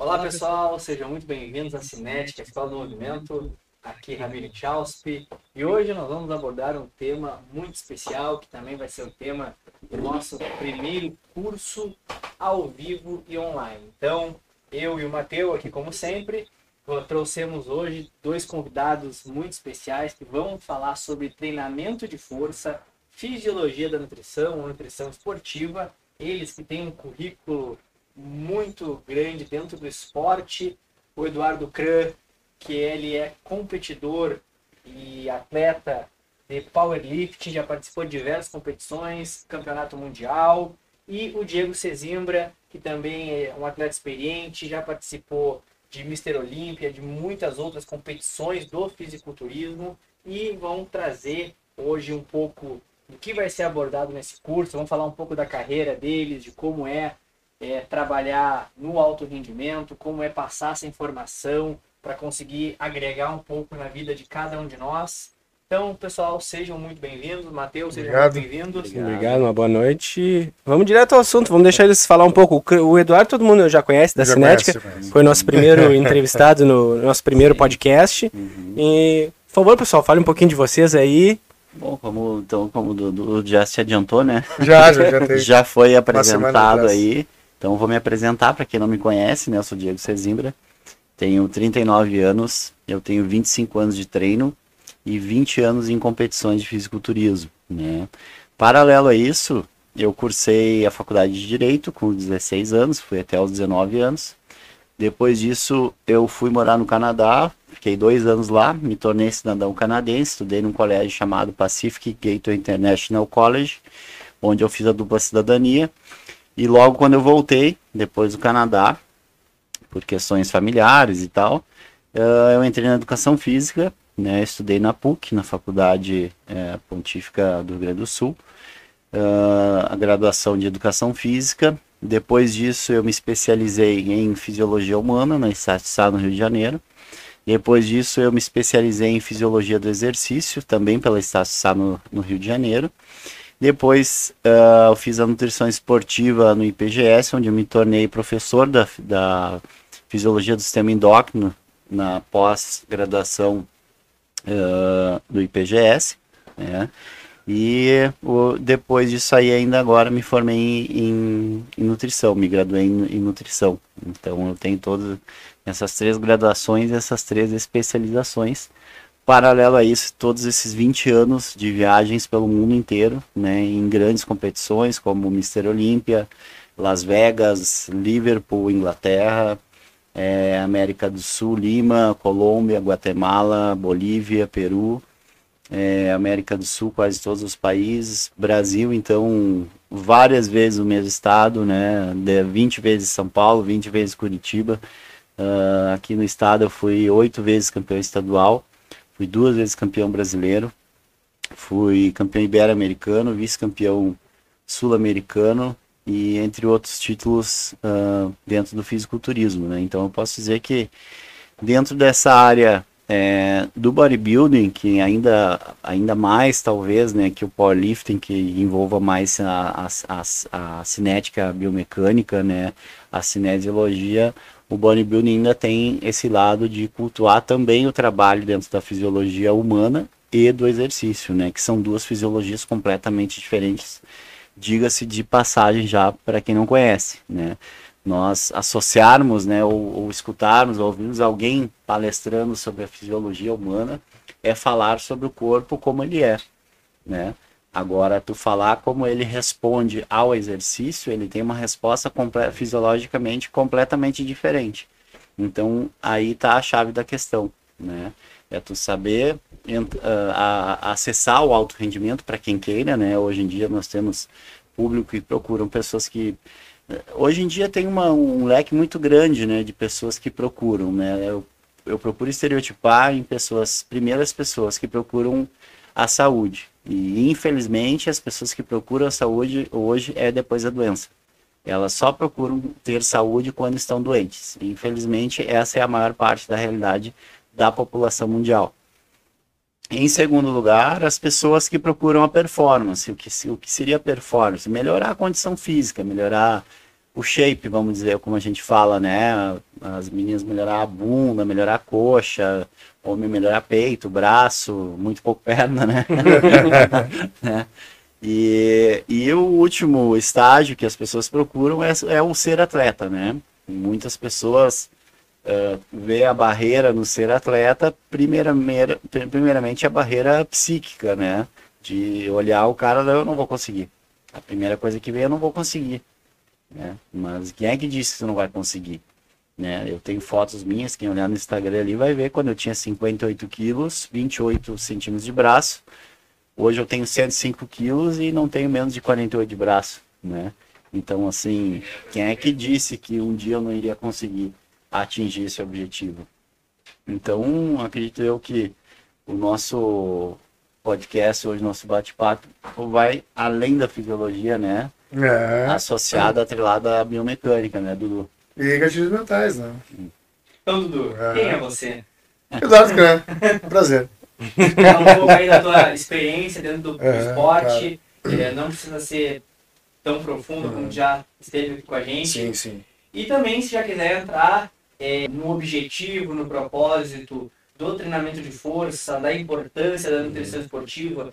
Olá pessoal, sejam muito bem-vindos à Cinética, Escola do Movimento. Aqui Ramiro Chauspe e hoje nós vamos abordar um tema muito especial que também vai ser o tema do nosso primeiro curso ao vivo e online. Então, eu e o Matheus aqui como sempre, trouxemos hoje dois convidados muito especiais que vão falar sobre treinamento de força, fisiologia da nutrição, nutrição esportiva. Eles que têm um currículo muito grande dentro do esporte. O Eduardo Kran, que ele é competidor e atleta de powerlifting, já participou de diversas competições, campeonato mundial. E o Diego Cezimbra, que também é um atleta experiente, já participou de Mister Olímpia, de muitas outras competições do fisiculturismo e vão trazer hoje um pouco do que vai ser abordado nesse curso, vamos falar um pouco da carreira deles, de como é é, trabalhar no alto rendimento, como é passar essa informação para conseguir agregar um pouco na vida de cada um de nós. Então, pessoal, sejam muito bem-vindos. Matheus, sejam muito bem-vindos. Obrigado. Obrigado, uma boa noite. Vamos direto ao assunto, vamos deixar eles falar um pouco. O Eduardo, todo mundo já conhece da já Cinética, conhece, foi nosso primeiro entrevistado no nosso primeiro podcast. Uhum. E, por favor, pessoal, fale um pouquinho de vocês aí. Bom, como, então, como o Dudu já se adiantou, né? Já, já, já, já foi apresentado aí. Então vou me apresentar para quem não me conhece, né? Eu sou Diego Cezimbra, tenho 39 anos, eu tenho 25 anos de treino e 20 anos em competições de fisiculturismo, né? Paralelo a isso, eu cursei a faculdade de Direito com 16 anos, fui até os 19 anos. Depois disso, eu fui morar no Canadá, fiquei dois anos lá, me tornei cidadão canadense, estudei num colégio chamado Pacific Gateway International College, onde eu fiz a dupla cidadania. E logo quando eu voltei, depois do Canadá, por questões familiares e tal, uh, eu entrei na educação física, né? Estudei na PUC, na Faculdade uh, Pontífica do Rio Grande do Sul, uh, a graduação de educação física. Depois disso, eu me especializei em fisiologia humana na Sá no Rio de Janeiro. Depois disso, eu me especializei em fisiologia do exercício, também pela Sá no, no Rio de Janeiro. Depois uh, eu fiz a nutrição esportiva no IPGS, onde eu me tornei professor da, da fisiologia do sistema endócrino na pós-graduação uh, do IPGS. Né? E o, depois disso aí ainda agora me formei em, em nutrição, me graduei em, em, nutrição. Então eu tenho todas essas três graduações, essas três especializações Paralelo a isso, todos esses 20 anos de viagens pelo mundo inteiro, né, em grandes competições como Mister Olímpia, Las Vegas, Liverpool, Inglaterra, é, América do Sul, Lima, Colômbia, Guatemala, Bolívia, Peru, é, América do Sul, quase todos os países, Brasil, então, várias vezes o mesmo estado, né, 20 vezes São Paulo, 20 vezes Curitiba, uh, aqui no estado eu fui oito vezes campeão estadual, Fui duas vezes campeão brasileiro, fui campeão ibero-americano, vice-campeão sul-americano e entre outros títulos uh, dentro do fisiculturismo, né? Então eu posso dizer que dentro dessa área é, do bodybuilding, que ainda, ainda mais talvez, né, que o powerlifting, que envolva mais a, a, a, a cinética biomecânica, né, a cinesiologia, o bodybuilding ainda tem esse lado de cultuar também o trabalho dentro da fisiologia humana e do exercício, né? Que são duas fisiologias completamente diferentes. Diga-se de passagem já para quem não conhece, né? Nós associarmos, né, ou, ou escutarmos, ou ouvirmos alguém palestrando sobre a fisiologia humana é falar sobre o corpo como ele é, né? Agora, tu falar como ele responde ao exercício, ele tem uma resposta comple fisiologicamente completamente diferente. Então, aí está a chave da questão, né? É tu saber uh, a, acessar o alto rendimento para quem queira, né? Hoje em dia nós temos público que procuram pessoas que hoje em dia tem uma, um leque muito grande, né, de pessoas que procuram, né? Eu, eu procuro estereotipar em pessoas, primeiras pessoas que procuram a saúde, e infelizmente as pessoas que procuram a saúde hoje é depois da doença. Elas só procuram ter saúde quando estão doentes. Infelizmente essa é a maior parte da realidade da população mundial. Em segundo lugar, as pessoas que procuram a performance. O que, o que seria performance? Melhorar a condição física, melhorar o shape, vamos dizer, como a gente fala, né? As meninas melhorar a bunda, melhorar a coxa, homem melhorar peito, braço, muito pouco perna, né? né? E, e o último estágio que as pessoas procuram é, é o ser atleta, né? Muitas pessoas uh, vê a barreira no ser atleta, primeiramente, primeiramente a barreira psíquica, né? De olhar o cara, eu não vou conseguir. A primeira coisa que vem, eu não vou conseguir. Né? Mas quem é que disse que você não vai conseguir? Né? Eu tenho fotos minhas, quem olhar no Instagram ali vai ver quando eu tinha 58 quilos, 28 centímetros de braço. Hoje eu tenho 105 quilos e não tenho menos de 48 de braço, né? Então, assim, quem é que disse que um dia eu não iria conseguir atingir esse objetivo? Então, acredito eu que o nosso podcast hoje, nosso bate-papo, vai além da fisiologia, né? É. Associada, atrelada à biomecânica, né, Dudu? E gatilhos mentais, né? Então, Dudu, é. quem é você? Eduardo Cran. Prazer. Fala um pouco aí da tua experiência dentro do, é, esporte. É, não precisa ser tão profundo como já esteve aqui com a gente. Sim, sim. E também, se já quiser entrar é, no objetivo, no propósito do treinamento de força, da importância da nutrição esportiva,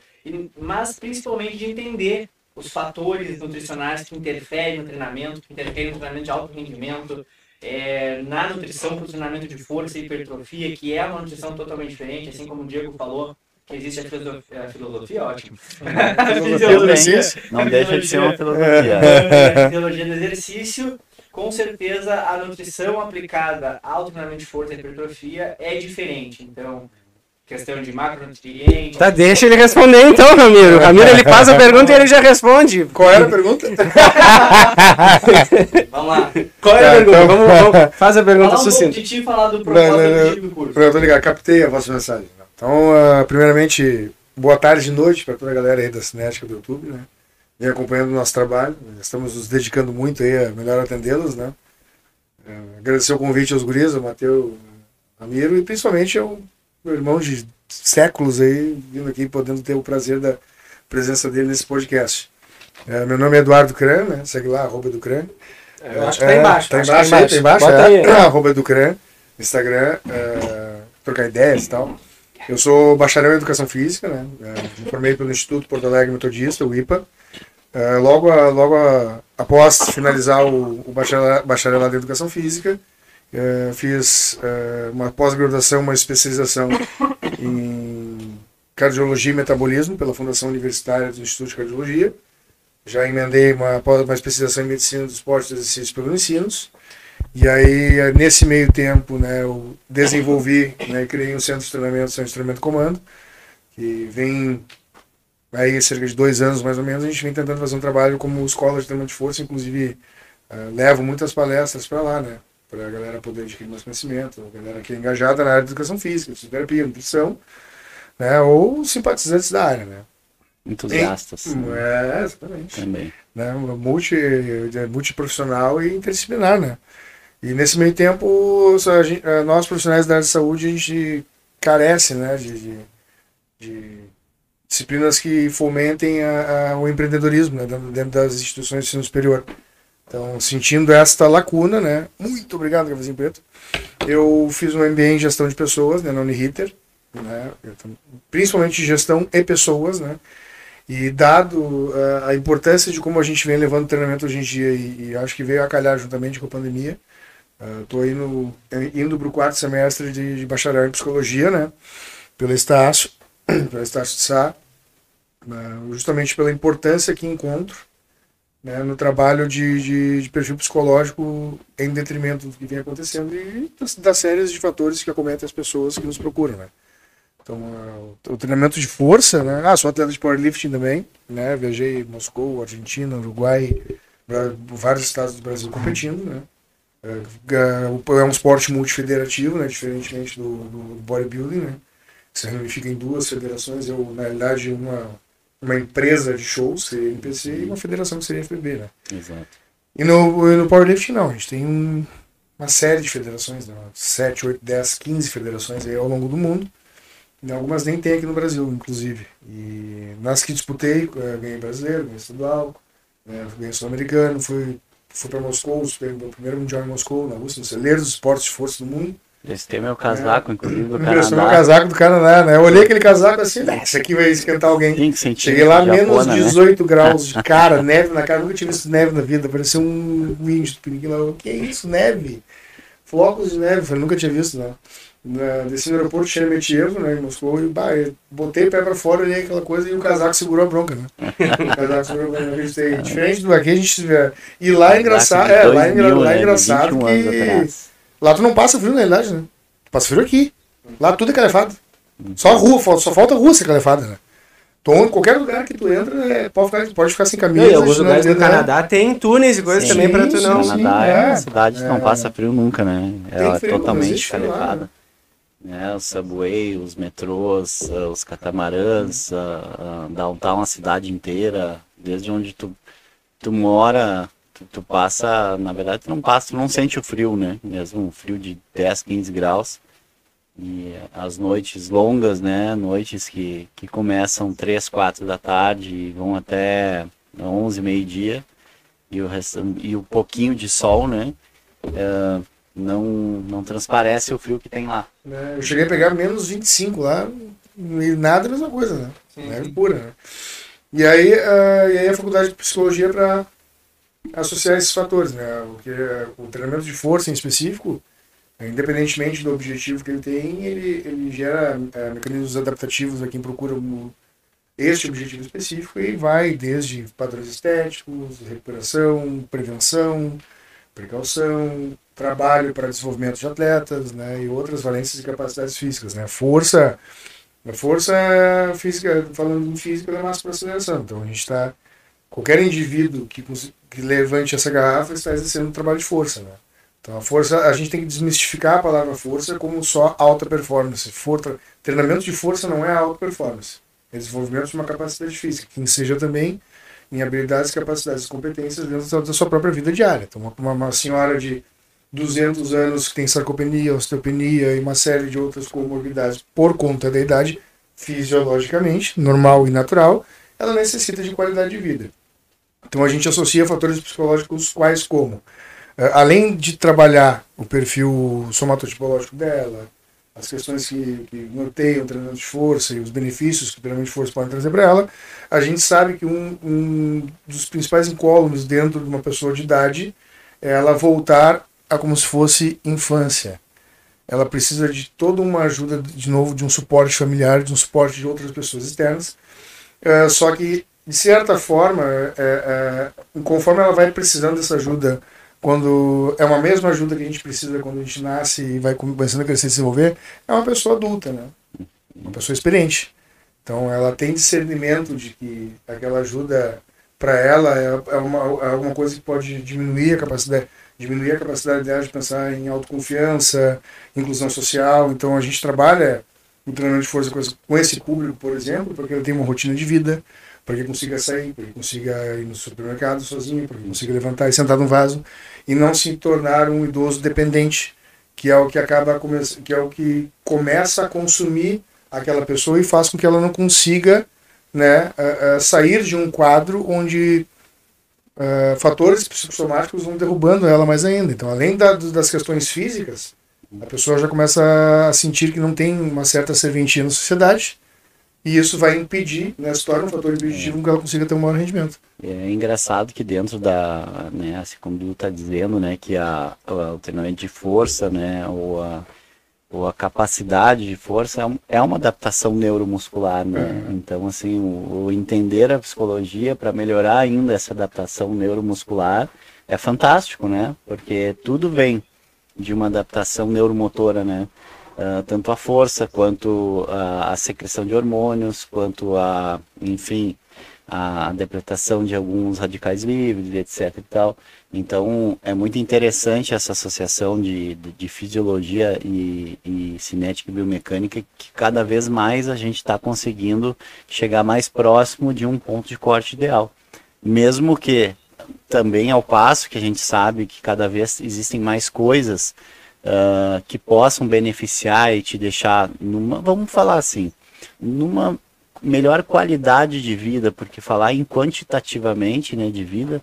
mas principalmente de entender os fatores nutricionais que interferem no treinamento, que interferem no treinamento de alto rendimento, é, na nutrição para o treinamento de força e hipertrofia, que é uma nutrição totalmente diferente, assim como o Diego falou, que existe a filosofia, a filosofia ótimo. fisiologia, não deixa de ser uma filosofia. A fisiologia do exercício, com certeza a nutrição aplicada ao treinamento de força e hipertrofia é diferente. Então, questão de macronutrientes. Tá, deixa ele responder então, Ramiro. Ramiro, ele faz a pergunta e ele já responde. Qual era a pergunta? vamos lá. Qual era tá, a pergunta? Então... Vamos, vamos, faz a pergunta sucinta. Um falar do propósito do curso. Pronto, ligado. Captei a vossa mensagem. Então, uh, primeiramente, boa tarde e noite para toda a galera aí da Cinética do YouTube, né? Vem acompanhando o nosso trabalho. Estamos nos dedicando muito aí a melhor atendê-los, né? Uh, agradecer o convite aos guris, ao Matheus, Ramiro e principalmente ao meu irmão de séculos aí, vindo aqui, podendo ter o prazer da presença dele nesse podcast. É, meu nome é Eduardo Cran, né? Segue lá, arroba do Cran. É, eu acho que tá embaixo. Tá embaixo, tá embaixo, tá embaixo. Bota é, aí. arroba do Cran, Instagram, é, trocar ideias e tal. Eu sou bacharel em Educação Física, né? É, me formei pelo Instituto Porto Alegre Metodista, o IPA. É, logo a, logo a, após finalizar o, o bacharelado em Educação Física, é, fiz é, uma pós-graduação, uma especialização em cardiologia e metabolismo pela Fundação Universitária do Instituto de Cardiologia. Já emendei uma, uma especialização em medicina do esporte e exercício pelo Ensinos. E aí, nesse meio tempo, né, eu desenvolvi né, criei um centro de treinamento, centro de treinamento comando, que vem aí cerca de dois anos mais ou menos, a gente vem tentando fazer um trabalho como escola de treinamento de força, inclusive uh, levo muitas palestras para lá, né? Para a galera poder adquirir mais conhecimento, a galera que é engajada na área de educação física, fisioterapia, nutrição, né, ou simpatizantes da área, né. Entusiastas. Em, é, exatamente. Também. Né, multi, multiprofissional e interdisciplinar, né. E nesse meio tempo, nós profissionais da área de saúde, a gente carece, né, de, de, de disciplinas que fomentem a, a, o empreendedorismo né, dentro das instituições de ensino superior. Então, sentindo esta lacuna, né? Muito obrigado, Cafezinho Preto. Eu fiz um MBA em gestão de pessoas, né, na Uniriter, né? Principalmente gestão e pessoas, né? E dado uh, a importância de como a gente vem levando treinamento hoje em dia, e, e acho que veio a calhar juntamente com a pandemia, estou uh, indo, indo para o quarto semestre de, de, bacharel em psicologia, né? Pelo Estácio, pelo Estácio de Sá, uh, justamente pela importância que encontro né, no trabalho de, de, de, perfil psicológico em detrimento do que vem acontecendo e das, das séries de fatores que acometem as pessoas que nos procuram, né. Então, uh, o treinamento de força, né, ah, sou atleta de powerlifting também, né, viajei Moscou, Argentina, Uruguai, vários estados do Brasil competindo, né, é, é um esporte multifederativo, né, diferentemente do, do bodybuilding, né, se fica em duas federações, eu, na realidade, uma uma empresa de shows, seria NPC, e uma federação que seria FBB, né? Exato. E no, no powerlifting não, a gente tem um, uma série de federações, né? 7, 8, 10, 15 federações aí ao longo do mundo. E algumas nem tem aqui no Brasil, inclusive. E nas que disputei, eh, ganhei brasileiro, ganhei estadual, né? ganhei sul-americano, fui fui para Moscou, o primeiro mundial em Moscou, na Rússia, no celeiro dos esportes de força do mundo. Esse tem meu casaco, é. inclusive, do Canadá. Esse meu casaco do Canadá, né? Eu olhei aquele casaco assim, né? Esse aqui vai esquentar alguém. Sim, Cheguei lá, menos 18 né? graus de cara, neve na cara. Nunca tive visto neve na vida. Parecia um índio. O que é isso? Neve? Flocos de neve. Eu nunca tinha visto, né? Na, desci no aeroporto Sheremetyevo, né, em Moscou, e bah, botei o pé pra fora, olhei aquela coisa e o casaco segurou a bronca, né? O casaco segurou a bronca, Diferente do aqui, a gente... E lá é engraçado, é, lá é, lá é engraçado que... Lá tu não passa frio na realidade, né? Tu passa frio aqui. Lá tudo é calefado. Só a rua, só falta a rua ser calefada, né? Então, qualquer lugar que tu entra, é, pode, ficar, pode ficar sem camisa. E alguns lugares do Canadá tem túneis e coisas sim, também pra tu não. O Canadá é, uma cidade que não é. passa frio nunca, né? Ela é totalmente calefada. Né? O subway, os metrôs, os catamarãs, a, a downtown, a cidade inteira, desde onde tu, tu mora, tu, tu, passa, na verdade tu não passa, tu não sente o frio, né? Mesmo um frio de 10, 15 graus. E as noites longas, né? Noites que, que começam 3, 4 da tarde e vão até 11, meio-dia. E o, resto, e o pouquinho de sol, né? É, não, não transparece o frio que tem lá. É, eu cheguei a pegar menos 25 lá e nada a mesma coisa, né? É pura, né? E aí, uh, e aí a faculdade de psicologia para associar esses fatores, né? Porque o treinamento de força em específico, independentemente do objetivo que ele tem, ele, ele gera é, mecanismos adaptativos a quem procura este objetivo específico e vai desde padrões estéticos, recuperação, prevenção, precaução, trabalho para desenvolvimento de atletas, né, e outras valências e capacidades físicas, né. Força, força física, falando em física, é massa para aceleração. Então a gente está qualquer indivíduo que, que levante essa garrafa está exercendo um trabalho de força, né. Então a força, a gente tem que desmistificar a palavra força como só alta performance. For, treinamento de força não é alta performance. É desenvolvimento de uma capacidade física, que seja também em habilidades, capacidades competências dentro da sua própria vida diária. Então, uma, uma senhora de 200 anos que tem sarcopenia, osteopenia e uma série de outras comorbidades por conta da idade, fisiologicamente, normal e natural, ela necessita de qualidade de vida. Então a gente associa fatores psicológicos quais como eh, além de trabalhar o perfil somatotipológico dela, as questões que, que norteiam o treinamento de força e os benefícios que o treinamento de força pode trazer para ela, a gente sabe que um, um dos principais incólumes dentro de uma pessoa de idade é ela voltar a como se fosse infância. Ela precisa de toda uma ajuda, de novo, de um suporte familiar, de um suporte de outras pessoas externas. É, só que, de certa forma, é, é, conforme ela vai precisando dessa ajuda quando é uma mesma ajuda que a gente precisa quando a gente nasce e vai começando a crescer e se desenvolver, é uma pessoa adulta, né? Uma pessoa experiente. Então ela tem discernimento de que aquela ajuda para ela é, uma, é alguma coisa que pode diminuir a capacidade diminuir a capacidade dela de pensar em autoconfiança, inclusão social. Então a gente trabalha o treinamento de força com esse público, por exemplo, porque ele tem uma rotina de vida, para que consiga sair, para que consiga ir no supermercado sozinho, para que consiga levantar e sentar no vaso e não se tornar um idoso dependente, que é o que acaba que é o que começa a consumir aquela pessoa e faz com que ela não consiga, né, uh, uh, sair de um quadro onde uh, fatores psicossomáticos vão derrubando ela mais ainda. Então, além da, das questões físicas, a pessoa já começa a sentir que não tem uma certa serventia na sociedade e isso vai impedir, né, se torna um fator impeditivo é. que ela consiga ter um maior rendimento. É engraçado que dentro da, né, assim como tu está dizendo, né, que a, a, o treinamento de força, né, ou a, ou a capacidade de força é, é uma adaptação neuromuscular, né? É. Então, assim, o, o, entender a psicologia para melhorar ainda essa adaptação neuromuscular é fantástico, né? Porque tudo vem de uma adaptação neuromotora, né? Uh, tanto a força quanto a, a, secreção de hormônios, quanto a, enfim, a interpretação de alguns radicais livres, etc. E tal. Então, é muito interessante essa associação de, de, de fisiologia e, e, cinética e biomecânica, que cada vez mais a gente está conseguindo chegar mais próximo de um ponto de corte ideal. Mesmo que também ao passo que a gente sabe que cada vez existem mais coisas uh, que possam beneficiar e te deixar numa, vamos falar assim, numa melhor qualidade de vida, porque falar em quantitativamente né, de vida,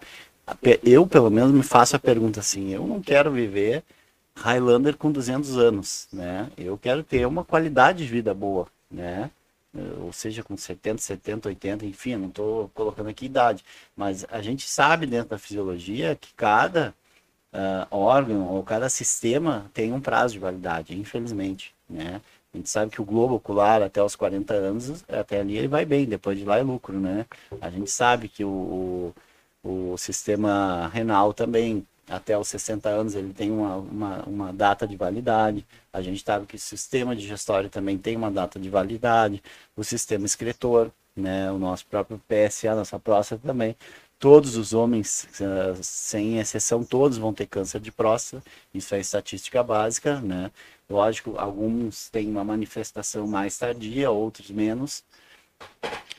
eu pelo menos me faço a pergunta assim, eu não quero viver Highlander com 200 anos, né? Eu quero ter uma qualidade de vida boa, né? Ou seja, com 70, 70, 80, enfim, não estou colocando aqui idade, mas a gente sabe dentro da fisiologia que cada uh, órgão ou cada sistema tem um prazo de validade, infelizmente, né? A gente sabe que o globo ocular até os 40 anos, até ali ele vai bem, depois de lá é lucro, né? A gente sabe que o, o, o sistema renal também, até os 60 anos, ele tem uma, uma, uma, data de validade. A gente sabe que o sistema digestório também tem uma data de validade. O sistema excretor, né? O nosso próprio PSA, nossa próstata também. Todos os homens, eh, sem exceção, todos vão ter câncer de próstata. Isso é estatística básica, né? Lógico, alguns têm uma manifestação mais tardia, outros menos.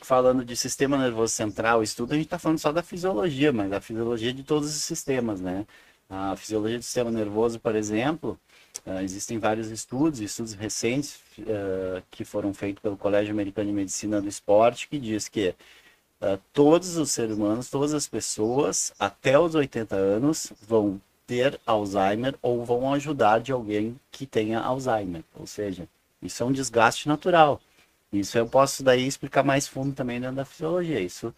Falando de sistema nervoso central, estudo, a gente está falando só da fisiologia, mas a fisiologia de todos os sistemas, né? A fisiologia do sistema nervoso, por exemplo, uh, existem vários estudos, estudos recentes uh, que foram feitos pelo Colégio Americano de Medicina do Esporte, que diz que uh, todos os seres humanos, todas as pessoas, até os 80 anos, vão ter Alzheimer ou vão ajudar de alguém que tenha Alzheimer. Ou seja, isso é um desgaste natural. Isso eu posso daí explicar mais fundo também dentro da fisiologia. Isso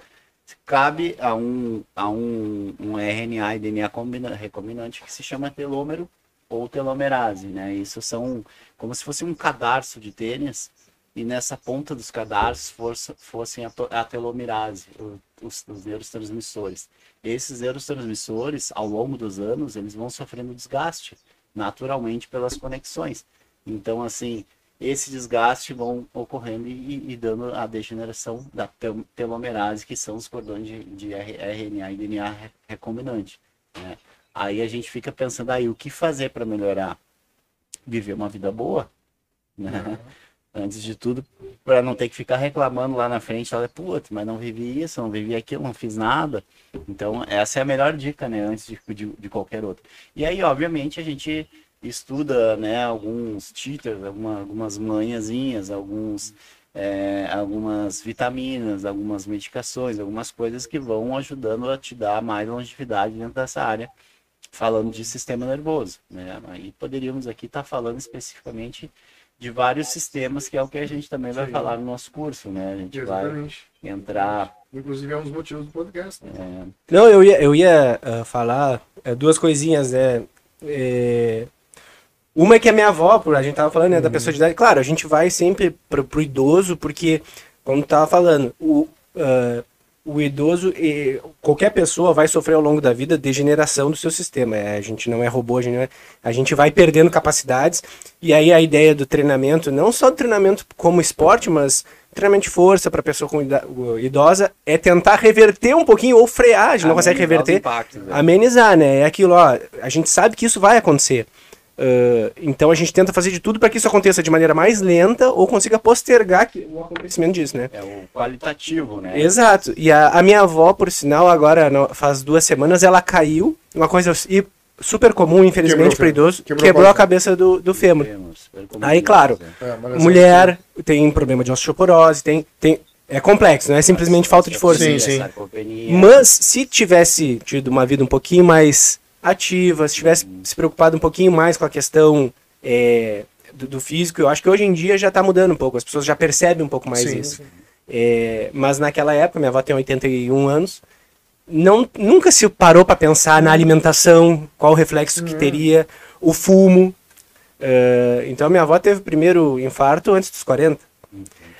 cabe a um, a um, um RNA e DNA recombinante que se chama telômero ou telomerase, né? Isso são como se fosse um cadarço de tênis e nessa ponta dos cadarços fosse, fossem a, a telomerase, os, os neurotransmissores. Esses neurotransmissores, ao longo dos anos, eles vão sofrendo desgaste, naturalmente, pelas conexões. Então, assim, esse desgaste vão ocorrendo e, e dando a degeneração da telomerase, que são os cordões de, de RNA e DNA recombinante. Né? Aí a gente fica pensando aí, o que fazer para melhorar? Viver uma vida boa, né? Uhum antes de tudo, para não ter que ficar reclamando lá na frente, ela, putz, mas não vivi isso, não vivi aquilo, não fiz nada. Então, essa é a melhor dica, né, antes de, de, de qualquer outra. E aí, obviamente, a gente estuda, né, alguns cheaters, alguma, algumas manhãzinhas, alguns, é, algumas vitaminas, algumas medicações, algumas coisas que vão ajudando a te dar mais longevidade dentro dessa área, falando de sistema nervoso, né, aí poderíamos aqui estar tá falando especificamente de vários sistemas, que é o que a gente também vai Sim. falar no nosso curso, né? A gente Exatamente. vai entrar. Inclusive é um dos motivos do podcast. Né? É... Não, eu ia, eu ia uh, falar uh, duas coisinhas, né? É... Uma é que a minha avó, a gente tava falando, né, da uhum. pessoa de idade, claro, a gente vai sempre pro, pro idoso, porque, como tava falando, o, uh, o idoso, e qualquer pessoa vai sofrer ao longo da vida degeneração do seu sistema. É, a gente não é robô, a gente, é, a gente vai perdendo capacidades. E aí a ideia do treinamento, não só do treinamento como esporte, mas treinamento de força para pessoa com idosa, é tentar reverter um pouquinho ou frear, a gente não consegue reverter, impactos, né? amenizar, né? É aquilo, ó, a gente sabe que isso vai acontecer. Uh, então a gente tenta fazer de tudo para que isso aconteça de maneira mais lenta ou consiga postergar o acontecimento disso, né? É o qualitativo, né? Exato. E a, a minha avó, por sinal, agora faz duas semanas, ela caiu, uma coisa super comum, infelizmente, para idoso, quebrou, quebrou a cabeça do, do fêmur. Aí, claro, é, mulher tem problema de osteoporose, tem, tem, é complexo, não é simplesmente falta de força. Sim, sim. Mas se tivesse tido uma vida um pouquinho mais ativa, se tivesse se preocupado um pouquinho mais com a questão é, do, do, físico, eu acho que hoje em dia já está mudando um pouco, as pessoas já percebem um pouco mais sim, isso. Sim. É, mas naquela época, minha avó tem 81 anos, não, nunca se parou para pensar na alimentação, qual o reflexo que uhum. teria, o fumo. Uh, então minha avó teve o primeiro infarto antes dos 40.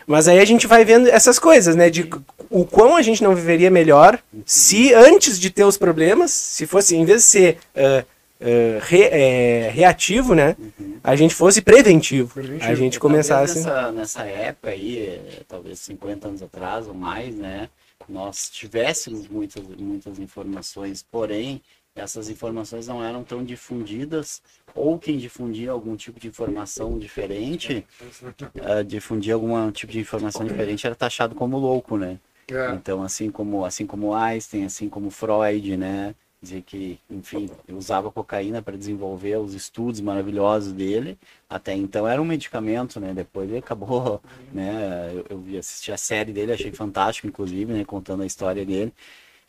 Mas aí a gente vai vendo essas coisas, né? De o quão a gente não viveria melhor se antes de ter os problemas, se fosse, em vez de ser uh, uh, re, é, reativo, né? A gente fosse preventivo. preventivo. A gente começasse. Nessa, nessa época aí, talvez 50 anos atrás ou mais, né? Nós tivéssemos muitas, muitas informações, porém, essas informações não eram tão difundidas, ou quem difundia algum tipo de informação diferente, uh, difundia algum tipo de informação diferente era taxado como louco, né? É. Então, assim como, assim como Einstein, assim como Freud, né? Dizer que, enfim, usava cocaína para desenvolver os estudos maravilhosos dele. Até então era um medicamento, né? Depois ele acabou, né? Eu, eu assisti a série dele, achei fantástico, inclusive, né? Contando a história dele.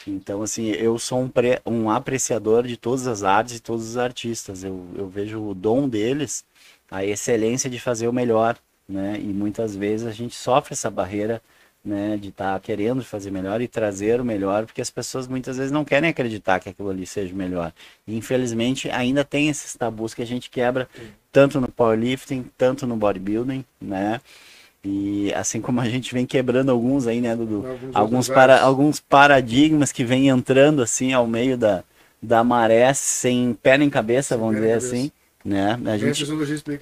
Então, assim, eu sou um, pre, um apreciador de todas as artes e todos os artistas. Eu, eu vejo o dom deles, a excelência de fazer o melhor, né? E muitas vezes a gente sofre essa barreira, né? De estar tá querendo fazer melhor e trazer o melhor, porque as pessoas muitas vezes não querem acreditar que aquilo ali seja melhor. E, infelizmente, ainda tem esses tabus que a gente quebra, tanto no powerlifting, tanto no bodybuilding, né? E assim como a gente vem quebrando alguns aí, né, Dudu? Alguns, alguns, para, alguns paradigmas que vêm entrando assim ao meio da, da maré sem pé nem cabeça, vamos dizer cabeça. assim. Né? A gente,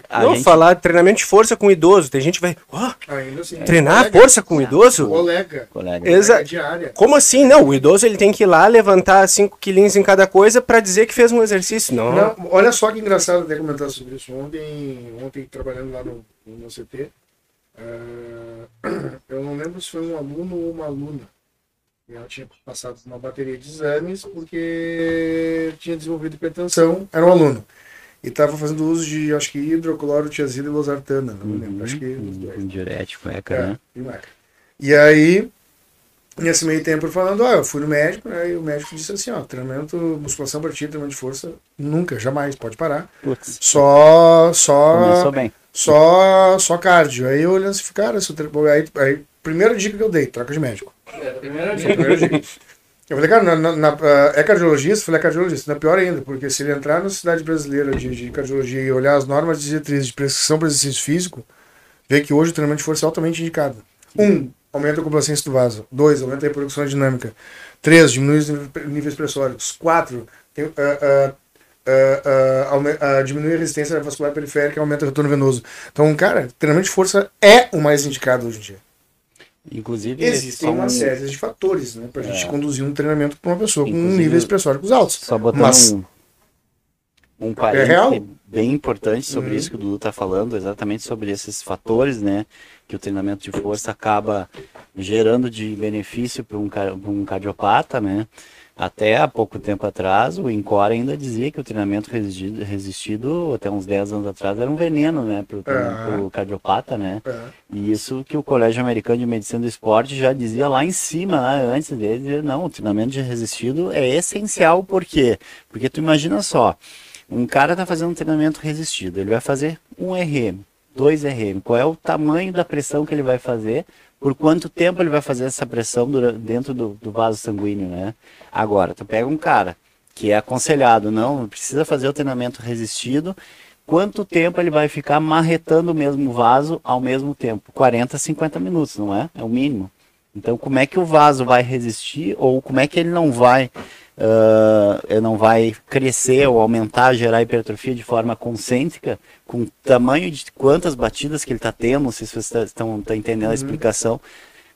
a não, gente... falar de treinamento de força com idoso. Tem gente que vai. Oh, assim, treinar colega, força com idoso? Colega. colega. Exa diária. Como assim? Não, o idoso ele tem que ir lá levantar 5 quilinhos em cada coisa para dizer que fez um exercício. Não. não. Olha só que engraçado até comentar sobre isso. Ontem, ontem trabalhando lá no, no CT, Uh, eu não lembro se foi um aluno ou uma aluna. Ela tinha passado uma bateria de exames porque tinha desenvolvido hipertensão. Era um aluno. E estava fazendo uso de, acho que, hidroclorotiazida e losartana. Não me lembro. Uhum, acho que. Um diurético, é. É, né? E aí, nesse meio tempo, falando, ó, eu fui no médico, né, e o médico disse assim, ó, treinamento, musculação para ti, treinamento de força, nunca, jamais, pode parar. Putz. Só, só... Começou bem só, só cardio. Aí eu olhando assim, cara, se eu, aí, aí, primeira dica que eu dei, troca de médico. É, primeira dica. Primeira dica. Eu falei, cara, na, na, na, é cardiologista? Eu falei, é cardiologista. Não é pior ainda, porque se ele entrar na cidade brasileira de, de cardiologia e olhar as normas de diretrizes de prescrição para exercício físico, vê que hoje o treinamento de força é altamente indicado. Um, aumenta a complacência do vaso. Dois, aumenta a reprodução dinâmica. Três, diminui os níveis pressóricos. Quatro, tem, uh, uh, uh, uh, diminui a resistência vascular periférica e aumenta o retorno venoso. Então, cara, treinamento de força é o mais indicado hoje em dia. Inclusive, existem uma série de fatores né, para a é. gente conduzir um treinamento para uma pessoa Inclusive, com níveis pressóricos altos. Só botando Mas, um, um parênteses é bem importante sobre uhum. isso que o Dudu está falando, exatamente sobre esses fatores, né? Que o treinamento de força acaba gerando de benefício para um, um cardiopata, né? Até há pouco tempo atrás, o INCOR ainda dizia que o treinamento resistido, resistido até uns 10 anos atrás, era um veneno, né, para o é. cardiopata, né? É. E isso que o Colégio Americano de Medicina do Esporte já dizia lá em cima, né, antes dele, não, o treinamento de resistido é essencial, por quê? Porque tu imagina só, um cara está fazendo um treinamento resistido, ele vai fazer um RM, dois RM, qual é o tamanho da pressão que ele vai fazer por quanto tempo ele vai fazer essa pressão dentro do, do vaso sanguíneo, né? Agora, tu pega um cara que é aconselhado, não, precisa fazer o treinamento resistido, quanto tempo ele vai ficar marretando o mesmo vaso ao mesmo tempo? 40, 50 minutos, não é? É o mínimo. Então, como é que o vaso vai resistir ou como é que ele não vai uh, não vai crescer ou aumentar, gerar hipertrofia de forma concêntrica, com o tamanho de quantas batidas que ele está tendo, não sei se vocês estão tá, tá entendendo a uhum. explicação,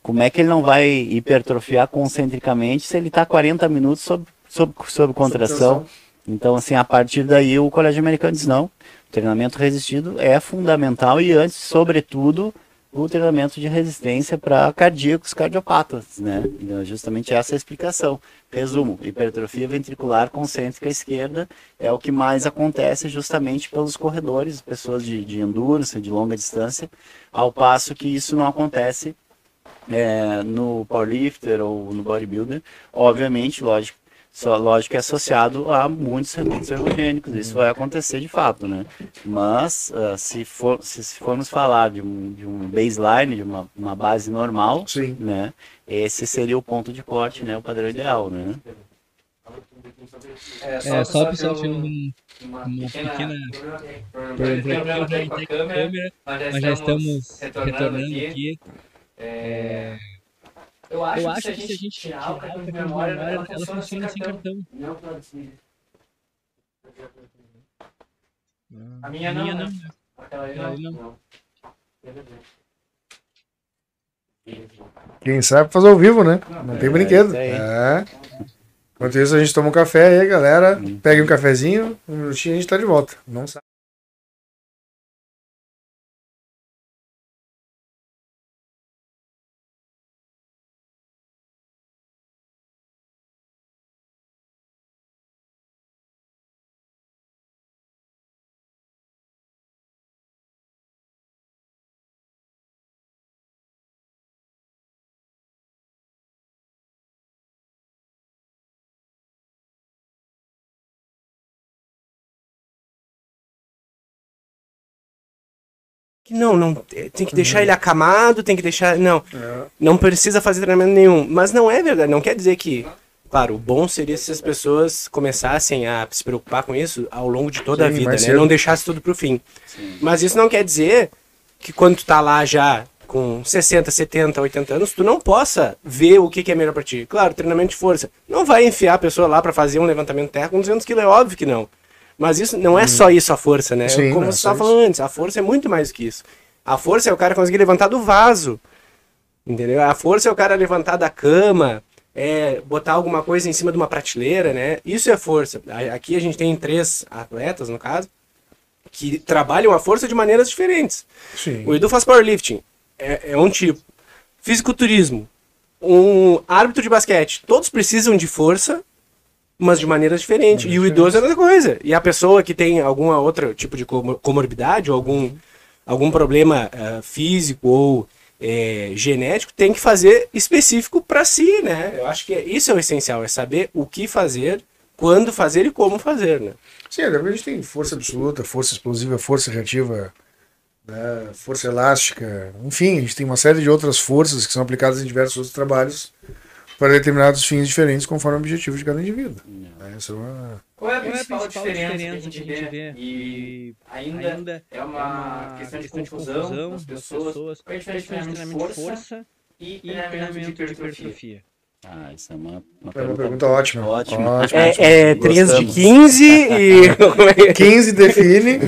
como é que ele não vai hipertrofiar concentricamente se ele está 40 minutos sob, sob, sob contração? Então, assim, a partir daí o Colégio Americano diz, não, treinamento resistido é fundamental e antes, sobretudo, o treinamento de resistência para cardíacos cardiopatas, né? Então, justamente essa é a explicação. Resumo, hipertrofia ventricular concêntrica esquerda é o que mais acontece justamente pelos corredores, pessoas de, de endurance, de longa distância, ao passo que isso não acontece é, no powerlifter ou no bodybuilder. Obviamente, lógico, só, lógico que é associado a muitos recursos ergogênicos, isso vai acontecer de fato, né? Mas uh, se, for, se, se, formos falar de um, de um baseline, de uma, uma base normal, Sim. né? Esse seria o ponto de corte, né? O padrão ideal, né? É, só, é, só pessoal um, uma, uma pequena, pequena problema com a câmera, mas já estamos retornando aqui. aqui. É... Eu acho, eu acho que, se que, se a gente tirar o cartão de memória, memória ela, ela funciona, funciona sem cartão. cartão. Não pode ser. A minha não. A minha não. Né? Aquela aí não. não. Quem sabe fazer ao vivo, né? Não tem é, brinquedo. É. Enquanto isso, a gente toma um café aí, galera. Hum. Pega um cafezinho, um minutinho e a gente tá de volta. Não sabe. Não, não, tem que deixar uhum. ele acamado, tem que deixar. Não, é. não precisa fazer treinamento nenhum. Mas não é verdade, não quer dizer que. Claro, o bom seria se as pessoas começassem a se preocupar com isso ao longo de toda Sim, a vida, né? Cedo. Não deixasse tudo pro fim. Sim. Mas isso não quer dizer que quando tu tá lá já com 60, 70, 80 anos, tu não possa ver o que, que é melhor para ti. Claro, treinamento de força. Não vai enfiar a pessoa lá para fazer um levantamento de terra com 200 kg, é óbvio que não. Mas isso não é hum. só isso a força, né? Sim, Como você estava falando antes, a força é muito mais que isso. A força é o cara conseguir levantar do vaso. Entendeu? A força é o cara levantar da cama, é botar alguma coisa em cima de uma prateleira, né? Isso é força. Aqui a gente tem três atletas, no caso, que trabalham a força de maneiras diferentes. Sim. O Edu faz powerlifting é, é um tipo. Fisiculturismo, um árbitro de basquete, todos precisam de força, mas de maneiras diferentes. E o idoso é outra coisa. E a pessoa que tem algum outro tipo de comorbidade ou algum, algum problema uh, físico ou é, genético tem que fazer específico para si, né? Eu acho que é, isso é o essencial, é saber o que fazer, quando fazer e como fazer, né? Sim, a gente tem força absoluta, força explosiva, força reativa né, força elástica, enfim, a gente tem uma série de outras forças que são aplicadas em diversos outros trabalhos para determinados fins diferentes conforme o objetivo de cada indivíduo. Essa é uma... Qual é a principal, é a principal diferença, diferença, que a gente, vê? E ainda, ainda é uma, questão de confusão, confusão das pessoas. pessoas. Qual é a diferença de força, força e treinamento de hipertrofia? Ah, isso é uma, uma, é uma pergunta, pergunta, ótima. Ótima. ótima. É, é 3 de 15 e. 15 define.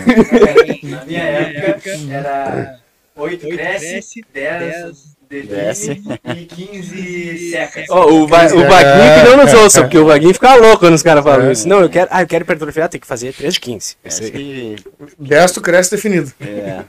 Na minha época era 8 cresce, 10 define e 15 seca. Oh, o, va o Vaguinho que não nos ouça, porque o Vaguinho fica louco quando os caras falam é. isso. Não, eu quero, ah, eu quero hipertrofiar, tem que fazer 3 de 15. Que... 10 tu cresce definido. É,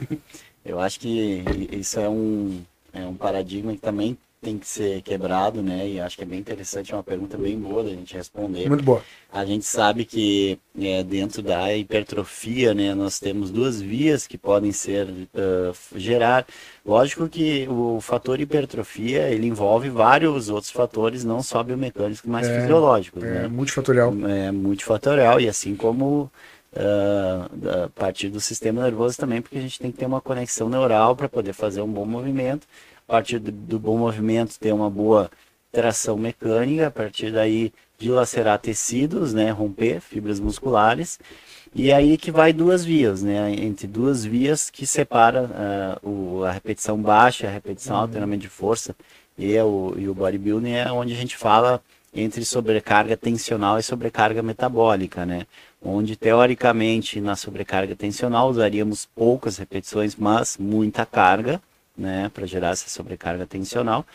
eu acho que isso é um, é um paradigma que também tem que ser quebrado, né? E acho que é bem interessante, é uma pergunta bem boa da gente responder. Muito boa. A gente sabe que é, dentro da hipertrofia, né, nós temos duas vias que podem ser uh, gerar. Lógico que o fator hipertrofia ele envolve vários outros fatores, não só biomecânicos, mas é, fisiológicos. É né? multifatorial. É multifatorial e assim como Uh, a partir do sistema nervoso também, porque a gente tem que ter uma conexão neural para poder fazer um bom movimento partir do, do bom movimento, ter uma boa tração mecânica, a partir daí dilacerar tecidos, né, romper fibras musculares, e aí que vai duas vias, né, entre duas vias que separa uh, o, a repetição baixa, a repetição uhum. treinamento de força e, o, e o bodybuilding é onde a gente fala entre sobrecarga tensional e sobrecarga metabólica, né, onde teoricamente na sobrecarga tensional usaríamos poucas repetições, mas muita carga, né, para gerar essa sobrecarga tensional,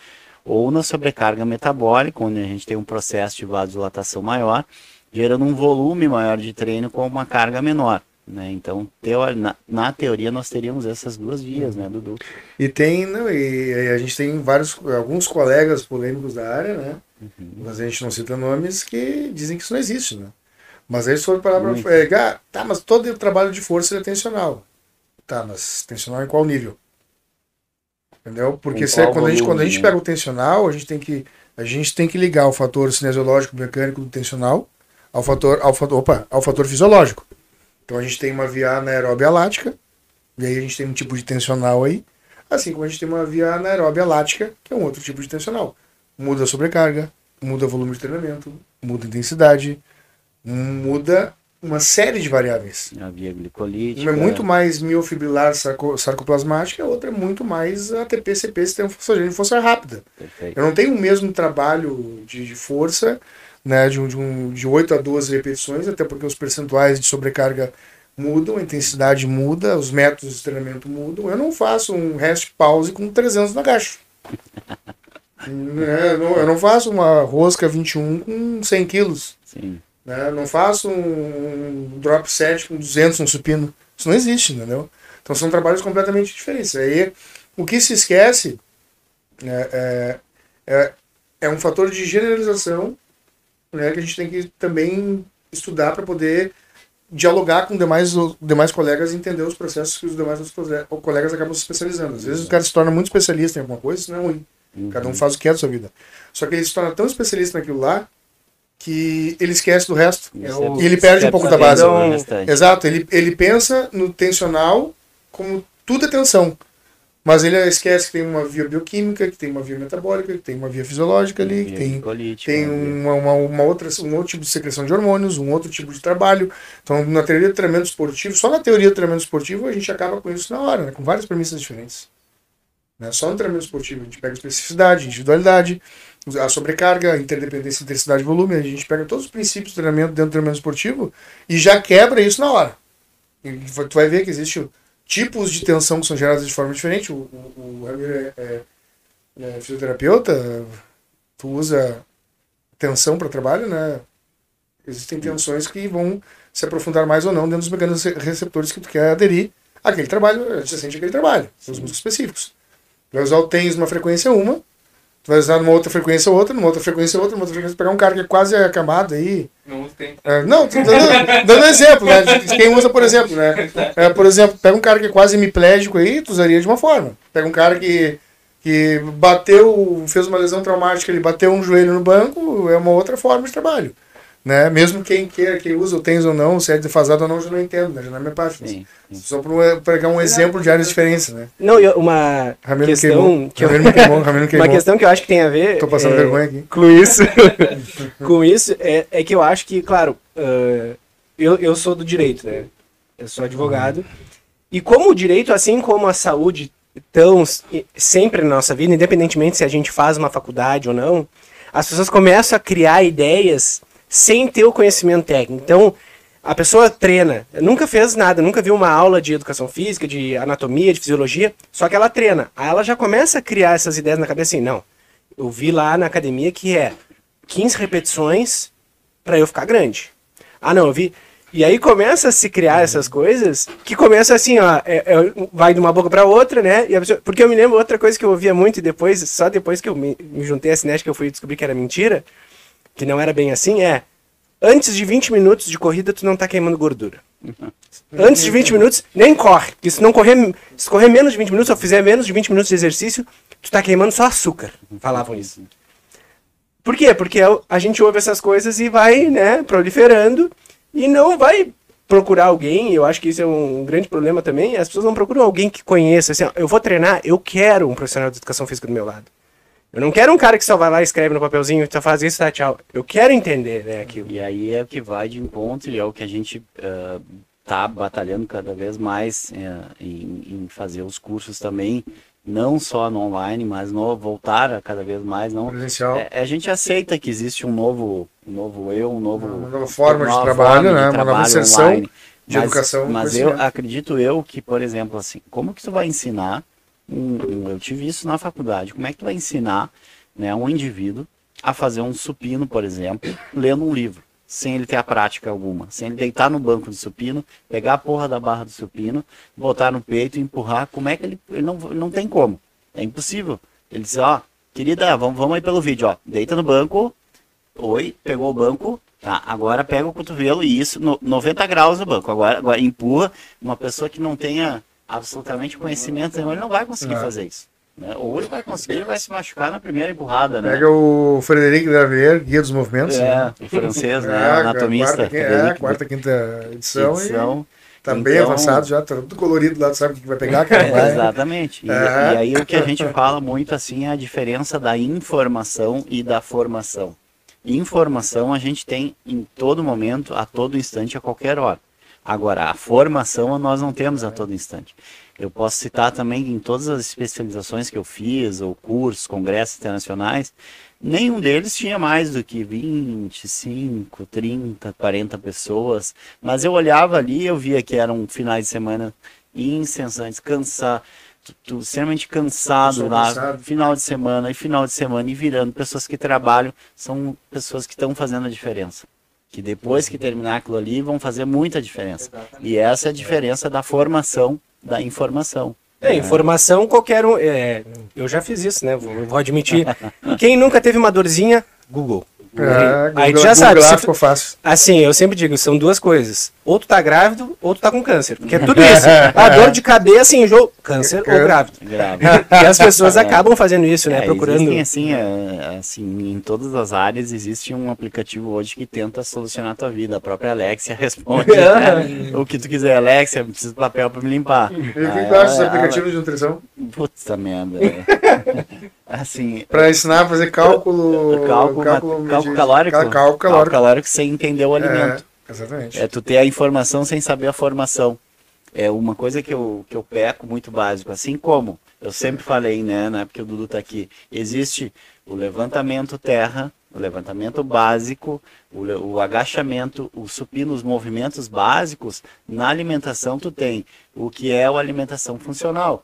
ou na sobrecarga metabólica, onde a gente tem um processo de vasodilatação maior, gerando um volume maior de treino com uma carga menor. Né? Então, teori na, na, teoria, nós teríamos essas duas vias, né, Dudu? E tem, não, e, e a gente tem vários, alguns colegas polêmicos da área, né? Uhum. Mas a gente não cita nomes que dizem que isso não existe, né? Mas aí se for parar para é, tá, mas todo o trabalho de força é tensional. Tá, mas tensional em qual nível? Entendeu? Porque se, é, quando, a gente, quando a gente pega o tensional, a gente tem que, a gente tem que ligar o fator cinesiológico mecânico do tensional ao fator, ao fator, opa, ao fator fisiológico. Então a gente tem uma via anaeróbia lática, e aí a gente tem um tipo de tensional aí, assim como a gente tem uma via anaeróbia lática, que é um outro tipo de tensional. Muda a sobrecarga, muda o volume de treinamento, muda a intensidade, muda uma série de variáveis. A via glicolítica. Uma é muito mais miofibrilar sarco, sarcoplasmática, a outra é muito mais ATP-CP, sistema fosfogênio, força rápida. Perfeito. Eu não tenho o mesmo trabalho de, de força, né, de, um, de, um, de 8 a 12 repetições, até porque os percentuais de sobrecarga mudam, a intensidade muda, os métodos de treinamento mudam. Eu não faço um rest pause com 300 no agacho. é, eu, não, eu não faço uma rosca 21 com 100 quilos. Sim. Né? Não faço um drop set com 200 no supino. Isso não existe, entendeu? Então são trabalhos completamente diferentes. Aí o que se esquece é, é, é, é um fator de generalização né, que a gente tem que também estudar para poder dialogar com demais, demais colegas e entender os processos que os demais colegas acabam se especializando. Às vezes o cara se torna muito especialista em alguma coisa, isso não é ruim. Cada um uhum. faz o que é da sua vida. Só que ele se torna tão especialista naquilo lá que ele esquece do resto. É e ele perde um pouco da base. Então, exato, ele, ele pensa no tensional como tudo é tensão. Mas ele esquece que tem uma via bioquímica, que tem uma via metabólica, que tem uma via fisiológica ali, que tem, tem uma, uma, uma, outra, um outro tipo de secreção de hormônios, um outro tipo de trabalho. Então, na teoria do treinamento esportivo, só na teoria do treinamento esportivo a gente acaba com isso na hora, né? com várias premissas diferentes. Né? Só no treinamento esportivo a gente pega especificidade, individualidade, a sobrecarga, a interdependência, intensidade e volume. A gente pega todos os princípios do treinamento dentro do treinamento esportivo e já quebra isso na hora. E tu vai ver que existe tipos de tensão que são geradas de forma diferente. O, o, o é, é, é, fisioterapeuta, tu usa tensão para trabalho, né? Existem tensões que vão se aprofundar mais ou não dentro dos mecanismos receptores que tu quer aderir àquele trabalho, você sente aquele trabalho, os músculos específicos. Vai usar o TENS numa frequência uma, tu vai usar numa outra frequência outra, numa outra frequência outra, numa outra frequência. Pegar um cara que é quase acamado aí. Não tem. É, não, dando, dando exemplo, né? Quem usa, por exemplo, né? É, por exemplo, pega um cara que é quase hemiplégico aí, tu usaria de uma forma. Pega um cara que, que bateu, fez uma lesão traumática, ele bateu um joelho no banco, é uma outra forma de trabalho. Né? Mesmo quem queira, quem usa o tens ou não, se é defasado ou não, já não entendo, né? já não é minha parte. Sim, sim. Só para pegar um exemplo de áreas diferentes, né? Não, uma Ramiro questão que eu... queimou, queimou. uma questão que eu acho que tem a ver Tô passando é, vergonha aqui. com isso, com isso é, é que eu acho que, claro, uh, eu, eu sou do direito, né? Eu sou advogado. E como o direito, assim como a saúde, estão sempre na nossa vida, independentemente se a gente faz uma faculdade ou não, as pessoas começam a criar ideias sem ter o conhecimento técnico. Então, a pessoa treina, nunca fez nada, nunca viu uma aula de educação física, de anatomia, de fisiologia, só que ela treina. Aí ela já começa a criar essas ideias na cabeça assim, não, eu vi lá na academia que é 15 repetições para eu ficar grande. Ah, não, eu vi. E aí começa a se criar essas coisas que começa assim, ó, é, é, vai de uma boca para outra, né? Pessoa, porque eu me lembro outra coisa que eu ouvia muito e depois, só depois que eu me, me juntei a cinética, eu fui descobrir que era mentira que não era bem assim, é antes de 20 minutos de corrida tu não tá queimando gordura. Antes de 20 minutos, nem corre. Porque se não correr, se correr menos de 20 minutos, ou fizer menos de 20 minutos de exercício, tu tá queimando só açúcar. Falavam isso. Por quê? Porque a gente ouve essas coisas e vai, né, proliferando e não vai procurar alguém, eu acho que isso é um grande problema também, as pessoas não procuram alguém que conheça, assim, ó, eu vou treinar, eu quero um profissional de educação física do meu lado. Eu não quero um cara que só vai lá e escreve no papelzinho e só faz isso, tá, tchau. Eu quero entender, né, aquilo. E aí é o que vai de encontro e é o que a gente uh, tá batalhando cada vez mais uh, em, em, fazer os cursos também, não só no online, mas no voltar a cada vez mais. Não, Presencial. É, a gente aceita que existe um novo, um novo eu, um novo... Uma nova forma de trabalho, forma né? De uma nova inserção online. de mas, educação. Mas eu acredito eu que, por exemplo, assim, como que tu vai ensinar um, eu tive isso na faculdade. Como é que tu vai ensinar né, um indivíduo a fazer um supino, por exemplo, lendo um livro, sem ele ter a prática alguma, sem ele deitar no banco do supino, pegar a porra da barra do supino, botar no peito e empurrar? Como é que ele, ele não, não tem como? É impossível. Ele diz, ó, querida, vamos, vamos aí pelo vídeo, ó, deita no banco, oi, pegou o banco, Tá, agora pega o cotovelo e isso, no, 90 graus no banco. Agora, agora empurra uma pessoa que não tenha absolutamente conhecimento nenhum, ele não vai conseguir é. fazer isso. Né? Ou ele vai conseguir, ele vai se machucar na primeira empurrada, né? Pega o Frederic Davier, Guia dos Movimentos. É, né? o francês, né? É, anatomista. Quarta, é, quarta, quinta edição. edição. E tá então... bem avançado já, tá tudo colorido lá, sabe o que vai pegar, cara. Vai. Exatamente. E, é. e aí o que a gente fala muito assim é a diferença da informação e da formação. Informação a gente tem em todo momento, a todo instante, a qualquer hora. Agora, a formação nós não temos a todo instante. Eu posso citar também em todas as especializações que eu fiz, ou cursos, congressos internacionais, nenhum deles tinha mais do que 25, 30, 40 pessoas. Mas eu olhava ali eu via que eram finais de semana incessantes, cansar, extremamente cansado lá, cansado. final de semana e final de semana e virando. Pessoas que trabalham são pessoas que estão fazendo a diferença que depois que terminar aquilo ali vão fazer muita diferença. E essa é a diferença da formação da informação. É, informação qualquer um. É, eu já fiz isso, né? Vou, vou admitir. Quem nunca teve uma dorzinha, Google. É, aí tu já sabe. Tu, fácil. Assim, eu sempre digo, são duas coisas. Ou tu tá grávido, ou tu tá com câncer. Porque é tudo isso. A dor de cabeça, enjoo, câncer ou grávido. grávido. E as pessoas é. acabam fazendo isso, né? É, procurando. Existem, assim, é, assim, em todas as áreas existe um aplicativo hoje que tenta solucionar a tua vida. A própria Alexia responde né? o que tu quiser. Alexia, preciso de papel pra me limpar. E o que tu acha dos aplicativos de nutrição? Putz, merda. Assim. Pra ensinar a fazer cálculo. Cálculo, cálculo, cálculo calórico. Cálculo calórico. Cálculo calórico sem entender o alimento. É, exatamente. É tu ter a informação sem saber a formação. É uma coisa que eu, que eu peco muito básico. Assim como eu sempre falei, né, na época que o Dudu tá aqui, existe o levantamento terra, o levantamento básico, o, o, agachamento, o supino, os movimentos básicos, na alimentação tu tem o que é a alimentação funcional,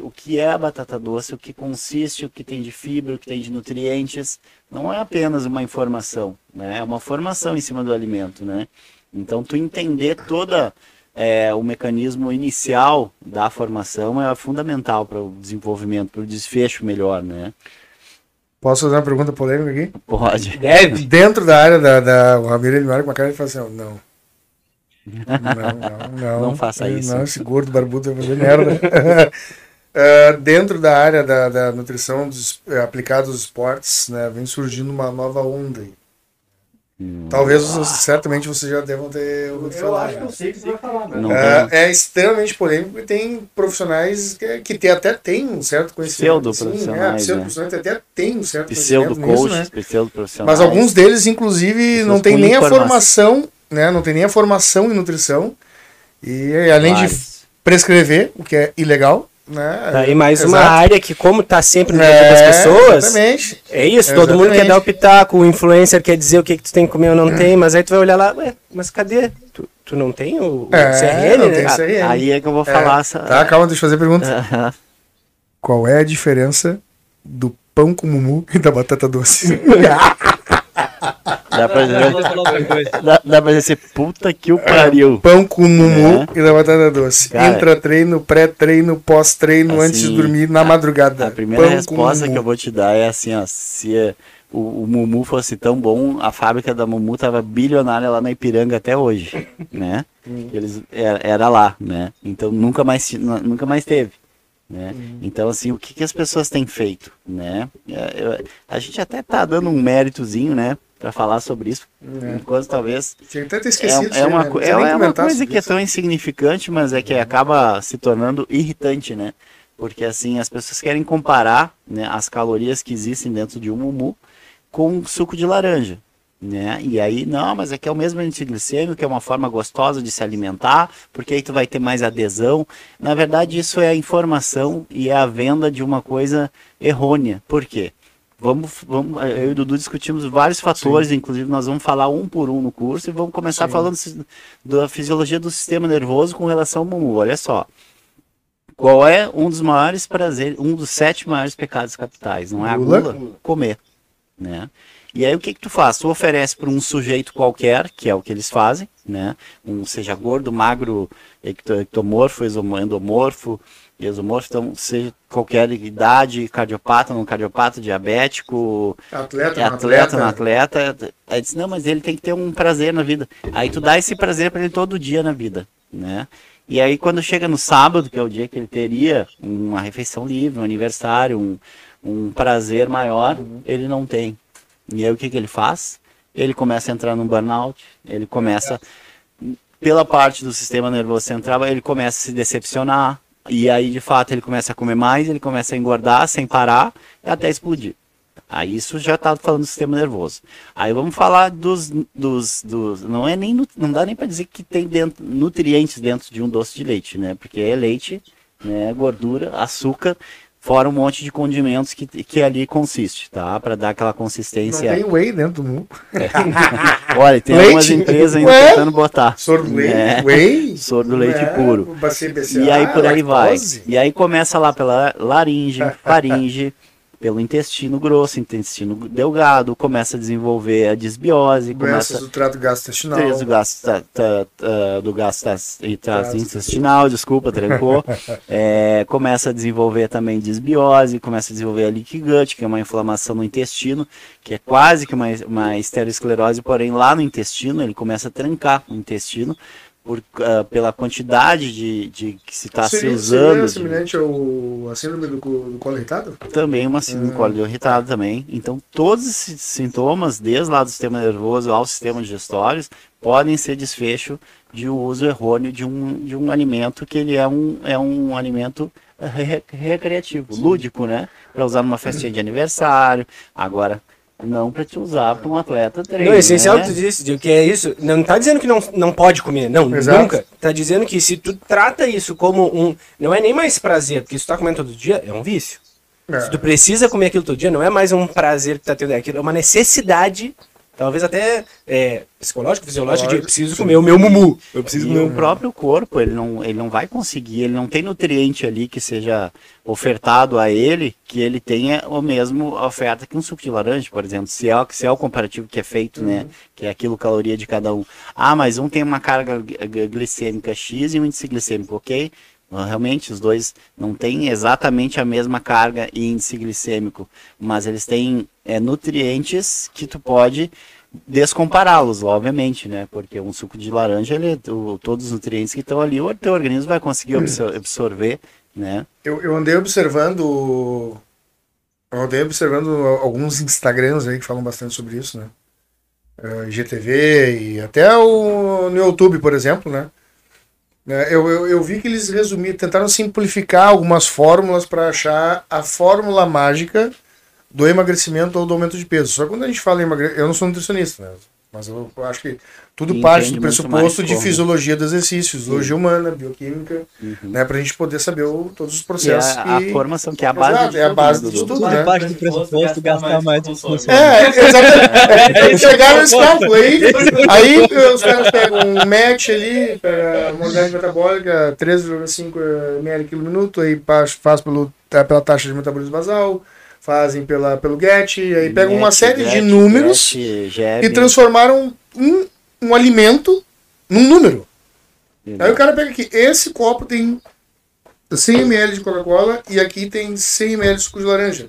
o que é a batata doce, o que consiste, o que tem de fibra, o que tem de nutrientes, não é apenas uma informação, né? é uma formação em cima do alimento, né? Então tu entender toda é, o mecanismo inicial da formação é fundamental para o desenvolvimento, para o desfecho melhor, né? Posso fazer uma pergunta polêmica aqui? Pode. Deve. Dentro da área da, da o Ramiro, ele me olha com uma cara e fala assim, não. Não, não, não. Não faça isso. Não, esse gordo barbudo vai fazer merda. uh, dentro da área da, da nutrição dos, eh, aplicada aos esportes, né, vem surgindo uma nova onda aí. Talvez, certamente, vocês já devam ter ouvido falar. Eu acho que eu sei que você vai falar. Né? É, é, extremamente polêmico e tem profissionais que, que tem, até tem um certo conhecimento. Pseudo-profissionais. Sim, é, pseudo-profissionais né? até tem um certo pseudo conhecimento coach, nisso, né? Pseudo-profissionais. Mas alguns deles, inclusive, não tem nem a formação, né? Não tem nem a formação em nutrição. E além Vários. de prescrever, o que é ilegal, né? Tá aí mais Exato. uma área que, como tá sempre no é, das pessoas, exatamente. é isso, exatamente. todo mundo quer dar o pitaco, o influencer quer dizer o que, que tu tem que comer ou não tem, mas aí tu vai olhar lá, ué, mas cadê? Tu, tu não tem o, o é, CRN, não né? Tem CRN. Aí é que eu vou falar. É. Essa... Tá, calma, deixa eu fazer a pergunta. Qual é a diferença do pão com mumu e da batata doce? Dá pra dizer, dá, dá pra dizer puta que o pariu. Pão com mumu é. e da batata doce. Cara, Entra treino, pré-treino, pós-treino, assim, antes de dormir, na madrugada. A primeira Pão resposta que eu vou te dar é assim, ó, se é, o, o, Mumu fosse tão bom, a fábrica da Mumu tava bilionária lá na Ipiranga até hoje, né? Hum. Eles era, era, lá, né? Então nunca mais nunca mais teve. Né? Uhum. Então, assim, o que, que as pessoas têm feito? Né? É, eu, a gente até tá dando um méritozinho, né? Para falar sobre isso, é. enquanto talvez Tinha até esquecido é, é uma, é, é uma coisa que é tão insignificante, mas é que acaba se tornando irritante, né? Porque assim as pessoas querem comparar né, as calorias que existem dentro de um mumu com suco de laranja. Né? E aí, não, mas é que é o mesmo índice glicêmico, que é uma forma gostosa de se alimentar, porque aí tu vai ter mais adesão. Na verdade, isso é a informação e é a venda de uma coisa errônea. Por quê? Vamos, vamos, eu e o Dudu discutimos vários fatores, Sim. inclusive nós vamos falar um por um no curso e vamos começar Sim. falando da fisiologia do sistema nervoso com relação ao mumu. Olha só. Qual é um dos maiores prazeres, um dos sete maiores pecados capitais? Não é a gula? Comer. Né? E aí o que que tu faz? Tu oferece para um sujeito qualquer, que é o que eles fazem, né? Um seja gordo, magro, ectomorfo, endomorfo, Exomorfo, então, seja qualquer idade, cardiopata, não cardiopata, diabético, atleta, é atleta, não atleta. atleta. Aí diz, não, mas ele tem que ter um prazer na vida. Aí tu dá esse prazer para ele todo dia na vida, né? E aí quando chega no sábado, que é o dia que ele teria uma refeição livre, um aniversário, um, um prazer maior, uhum. ele não tem. E aí o que, que ele faz? Ele começa a entrar num burnout, ele começa, pela parte do sistema nervoso central, ele começa a se decepcionar, e aí, de fato, ele começa a comer mais, ele começa a engordar sem parar até explodir. Aí isso já está falando do sistema nervoso. Aí vamos falar dos, dos, dos não é nem não dá nem para dizer que tem dentro, nutrientes dentro de um doce de leite, né? Porque é leite, né, gordura, açúcar fora um monte de condimentos que, que ali consiste, tá? Para dar aquela consistência. Tem whey dentro do mundo. É. Olha, tem leite? algumas empresas ainda tentando botar. Soro do leite? É. Whey? Soro do leite é. puro. E aí por aí vai. E aí começa lá pela laringe, faringe, pelo intestino grosso, intestino delgado, começa a desenvolver a disbiose, Doenças começa do trato gastrointestinal. do gasto, do gasto intestinal, desculpa, trancou. é, começa a desenvolver também disbiose, começa a desenvolver a leaky gut, que é uma inflamação no intestino, que é quase que uma, uma esteroesclerose, porém lá no intestino, ele começa a trancar o intestino, por, uh, pela quantidade de, de que se está se usando. Seria semelhante ao a síndrome do, do colo irritado? Também uma síndrome do colo irritado também. Então, todos esses sintomas, desde lá do sistema nervoso ao sistema digestório, podem ser desfecho de um uso errôneo de um, de um alimento que ele é um, é um alimento re recreativo, lúdico, né? Para usar numa festinha de aniversário. Agora, não para te usar para um atleta treino. Não, essencial né? tu disse, o que é isso. Não tá dizendo que não, não pode comer, não, Exato. nunca. Tá dizendo que se tu trata isso como um. Não é nem mais prazer, porque se tu tá comendo todo dia, é um vício. É. Se tu precisa comer aquilo todo dia, não é mais um prazer que tá tendo, é aquilo, é uma necessidade talvez até é, psicológico, fisiológico, de preciso comer o meu mumu. Eu preciso e o próprio corpo, ele não, ele não vai conseguir, ele não tem nutriente ali que seja ofertado a ele, que ele tenha o mesmo oferta que um suco de laranja, por exemplo. Se é, se é o comparativo que é feito, né, uhum. né, que é aquilo caloria de cada um. Ah, mas um tem uma carga glicêmica X e um índice glicêmico, ok? Realmente, os dois não têm exatamente a mesma carga e índice glicêmico, mas eles têm é, nutrientes que tu pode descompará-los, obviamente, né? Porque um suco de laranja, ele, o, todos os nutrientes que estão ali, o teu organismo vai conseguir absorver, né? Eu, eu andei observando, eu andei observando alguns Instagrams aí que falam bastante sobre isso, né? Uh, GTV e até o, no YouTube, por exemplo, né? Né, eu, eu, eu, vi que eles resumiram, tentaram simplificar algumas fórmulas para achar a fórmula mágica do emagrecimento ou do aumento de peso. Só que quando a gente fala em emagrecimento, eu não sou nutricionista, né? Mas eu acho que tudo parte do pressuposto de fisiologia do exercício, fisiologia humana, bioquímica, uhum. né, pra gente poder saber o, todos os processos. E a, e... a formação que é a base Exato, de é a base do estudo, tudo né? parte do pressuposto gastar mais do que É, exatamente. Chegaram nesse cálculo aí, aí os caras pegam um match ali, pega a modalidade metabólica, 13,5 ml por minuto, aí faz pelo, pela taxa de metabolismo basal, fazem pela, pelo GET, aí pegam uma série Get, de números Get, e transformaram um, um alimento num número. Aí o cara pega aqui, esse copo tem 100 ml de Coca-Cola e aqui tem 100 ml de suco de laranja.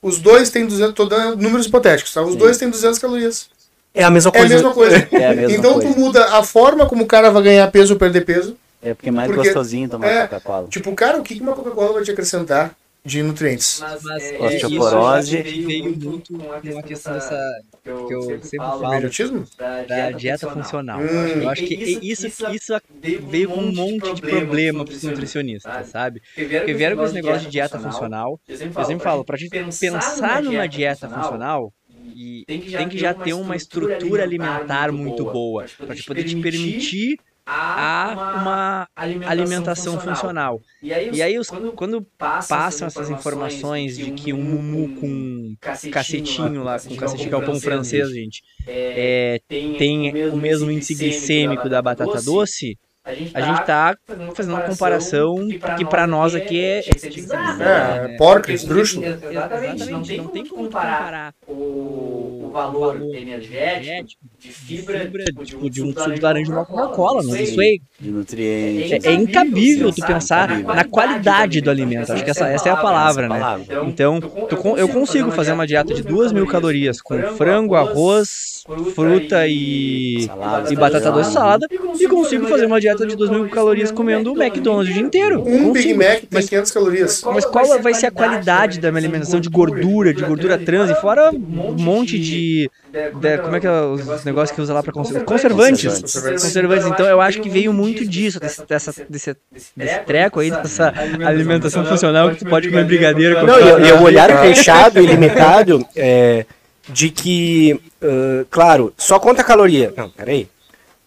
Os dois têm 200, tô dando números hipotéticos, tá? Os Sim. dois têm 200 calorias. É a mesma coisa. É a mesma coisa. É a mesma então coisa. tu muda a forma como o cara vai ganhar peso ou perder peso. É porque é mais porque, gostosinho tomar é, Coca-Cola. Tipo, cara, o que uma Coca-Cola vai te acrescentar? De nutrientes. Mas, mas é, osteoporose veio muito com a questão dessa que eu, que eu sempre, sempre falo, da, da dieta funcional. Hum. Eu acho que isso, isso, isso veio com um monte de problema para os nutricionistas, sabe? Porque vieram com esse negócio de dieta funcional. Eu sempre falo, para a gente pensar numa dieta funcional, e tem que já ter uma estrutura alimentar muito boa para poder te permitir a uma, alimentação, alimentação funcional. funcional. E aí, os, e aí os, quando, quando, passam essas informações de que um mumu com cacetinho, cacetinho lá, com cacetinho que é o pão francês, gente, é, é, tem, tem o mesmo índice glicêmico da batata doce, a gente está tá fazendo uma comparação que para nós aqui é. É, é, é porca, esdrúxulo. Exatamente, não tem, não tem como comparar o, o valor energético de fibra, fibra tipo, de um suco de laranja uma Coca-Cola. Isso aí de nutrientes. É, é incabível tu pensar na qualidade do alimento. Acho que essa, essa é a palavra, né? Então, tu, eu consigo fazer uma dieta de duas mil calorias com frango, arroz, fruta e, e batata doce salada e consigo fazer uma dieta de duas mil calorias comendo o McDonald's o dia inteiro. Um Big Mac tem 500 calorias. Mas qual vai ser a qualidade da minha alimentação de gordura, de gordura trans e fora um monte de de, como é que é os negócios que usa lá para conservantes? Conservantes. Conservantes. Então eu acho que veio muito disso, desse, dessa, desse, desse treco aí, dessa alimentação funcional que tu pode comer brigadeiro. Não, e, o olhar fechado e limitado é, de que, uh, claro, só conta caloria. Não, peraí.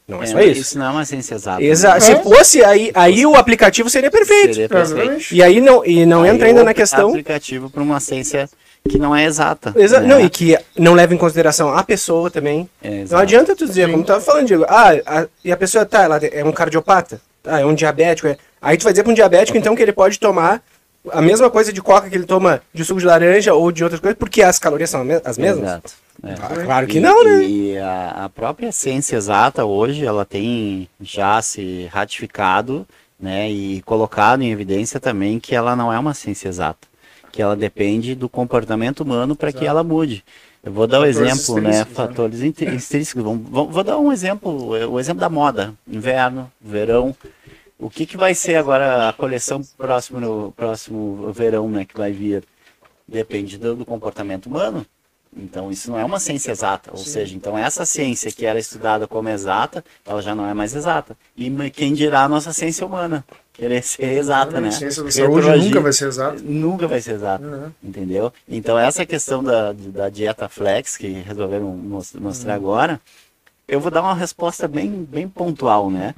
Não é, é só isso. Isso não é uma ciência exata. Exa né? Se fosse, aí, aí o aplicativo seria perfeito. Seria perfeito. E aí não, e não aí entra ainda na questão. aplicativo para uma ciência que não é exata. Exa né? Não, e que não leva em consideração a pessoa também. É, não adianta tu dizer, como tu tava falando, Diego, ah, a, e a pessoa tá, ela é um cardiopata, ah, é um diabético. É... Aí tu vai dizer para um diabético, então, que ele pode tomar a mesma coisa de coca que ele toma de suco de laranja ou de outras coisas, porque as calorias são as mesmas? Exato. É. Ah, claro que não, né? E a, a, própria ciência exata hoje, ela tem já se ratificado, né, e colocado em evidência também que ela não é uma ciência exata, que ela depende do comportamento humano para que ela mude. Eu vou dar o um exemplo, né, fatores intrínsecos. Vou, vou dar um exemplo, o exemplo da moda, inverno, verão. O que, que vai ser agora a coleção próximo no próximo verão, né, que vai vir? Depende do, do comportamento humano. Então isso não é uma ciência exata, ou Sim. seja, então essa ciência que era estudada como exata, ela já não é mais exata. E quem dirá a nossa ciência humana? Querer ser exata, não, né? A ciência da saúde nunca vai ser exata. Nunca vai ser exata, uhum. entendeu? Então essa questão da, da dieta flex, que resolveram mostrar uhum. agora, eu vou dar uma resposta bem, bem pontual, né?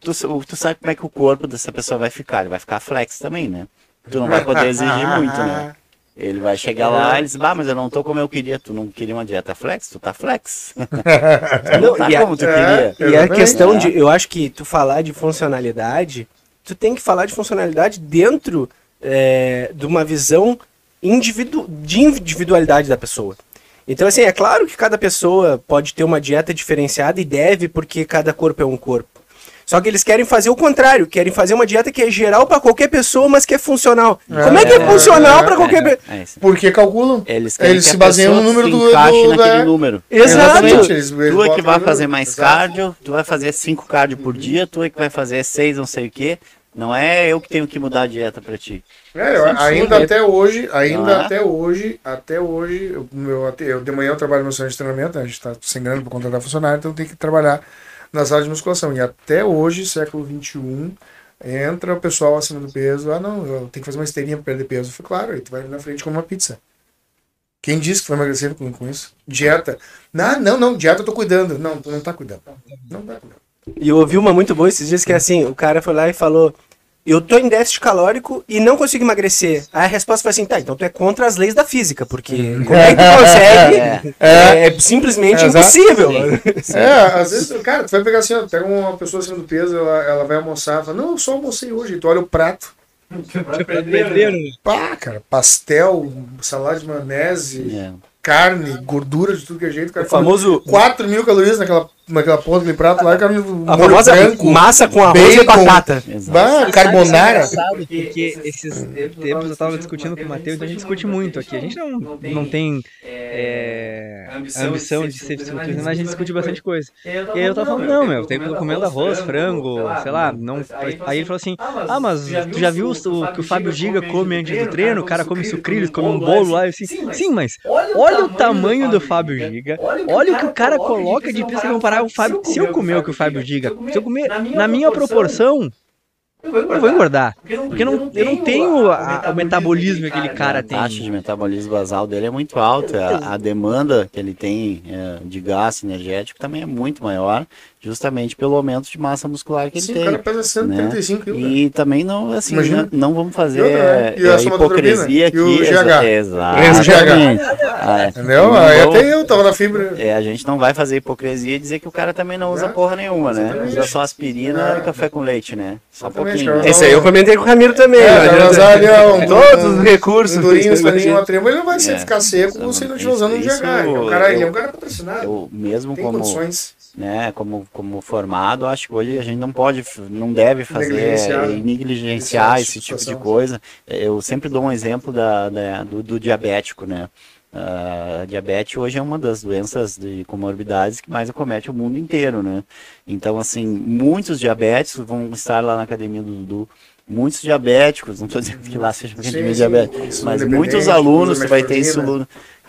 Tu, tu, sabe como é que o corpo dessa pessoa vai ficar, ele vai ficar flex também, né? Tu não vai poder exigir muito, né? Ele vai chegar lá e diz, ah, mas eu não tô como eu queria. Tu não queria uma dieta flex? Tu tá flex. tu não tá como tu queria. É, e a questão de, eu acho que tu falar de funcionalidade, tu tem que falar de funcionalidade dentro é, de uma visão individu de individualidade da pessoa. Então, assim, é claro que cada pessoa pode ter uma dieta diferenciada e deve, porque cada corpo é um corpo. Só que eles querem fazer o contrário, querem fazer uma dieta que é geral para qualquer pessoa, mas que é funcional. É, Como é que é, é funcional é, para qualquer pessoa? É, é Porque calculam. Eles, eles se baseiam no número do, do naquele é. número. Exatamente. Eles, eles tu é que vai fazer mais Exato. cardio, tu vai fazer 5 cardio por dia, tu é que vai fazer 6 não sei o quê. Não é eu que tenho que mudar a dieta para ti. É, eu, ainda até hoje, ainda é? até hoje, até hoje, eu, eu, eu, de manhã eu trabalho no centro de treinamento, né? a gente está sem grana para contratar funcionário, então tem que trabalhar na sala de musculação. E até hoje, século XXI, entra o pessoal acima do peso. Ah, não, eu tenho que fazer uma esteirinha para perder peso. Eu falei, claro, aí tu vai na frente com uma pizza. Quem disse que foi emagrecer com, com isso? Dieta. Não, não, não, dieta eu tô cuidando. Não, tu não tá cuidando. Não tá cuidando. E eu ouvi uma muito boa esses dias que é assim, o cara foi lá e falou, eu tô em déficit calórico e não consigo emagrecer. Aí a resposta foi assim, tá, então tu é contra as leis da física, porque uhum. como é que tu consegue? É, é, é simplesmente é, impossível. É, às vezes, cara, tu vai pegar assim, ó, pega uma pessoa acima do peso, ela, ela vai almoçar, fala, não, eu só almocei hoje, tu olha o prato. Pá, cara, pastel, salada de maionese. Yeah carne, gordura de tudo que é jeito. Cara, o famoso 4 mil calorias naquela, naquela ponta, daquele prato lá, cara, a famosa branco, massa com arroz bacon, e batata. Bah, carbonara. Sabe, porque esses tempos eu tava discutindo com o Matheus, então a gente discute muito aqui. A gente não, não tem é, a ambição de ser fisiculturista, mas a gente discute bastante coisa. E aí eu tava falando, não, meu, tem que comer arroz, frango, sei lá, não. Aí ele falou assim: ah, mas tu já viu o que o Fábio Giga come antes do treino? O cara come sucrilhos, come um bolo lá. Assim, sim, mas olha o tamanho do Fábio Giga, olha o que o cara coloca de pista comparar o Fábio. Se eu comer o que o Fábio Giga, se eu comer na minha proporção, eu vou engordar. Porque não, eu não tenho a, o metabolismo que aquele cara tem. A taxa de metabolismo basal dele é muito alta. A, a demanda que ele tem é, de gasto energético também é muito maior, justamente pelo aumento de massa muscular que Sim, ele tem. O cara pesa 135 né? quilos. E também não, assim, não, não, vamos fazer né? e a hipocrisia aqui. E o GH. Exatamente. Ah, é. Entendeu? Aí até eu tava na fibra. É, a gente não vai fazer hipocrisia e dizer que o cara também não usa porra nenhuma, né? Usa só aspirina e café com leite, né? Só um pouquinho. Esse aí eu comentei com o Ramiro também. É, né? um, todos os recursos. Um durinho, um uma trema, ele não vai é, ficar seco se não estiver usando um GH. O cara, é um cara patrocinado. Mesmo como, né, como, como formado, acho que hoje a gente não pode, não deve fazer negligenciar, negligenciar esse tipo de coisa. Eu sempre dou um exemplo da, da do, do diabético, né? Uh, diabetes hoje é uma das doenças de comorbidades que mais acomete o mundo inteiro, né? Então, assim, muitos diabéticos vão estar lá na academia do Dudu, muitos diabéticos, não estou dizendo que lá seja academia diabética, mas muitos alunos, que vai ter isso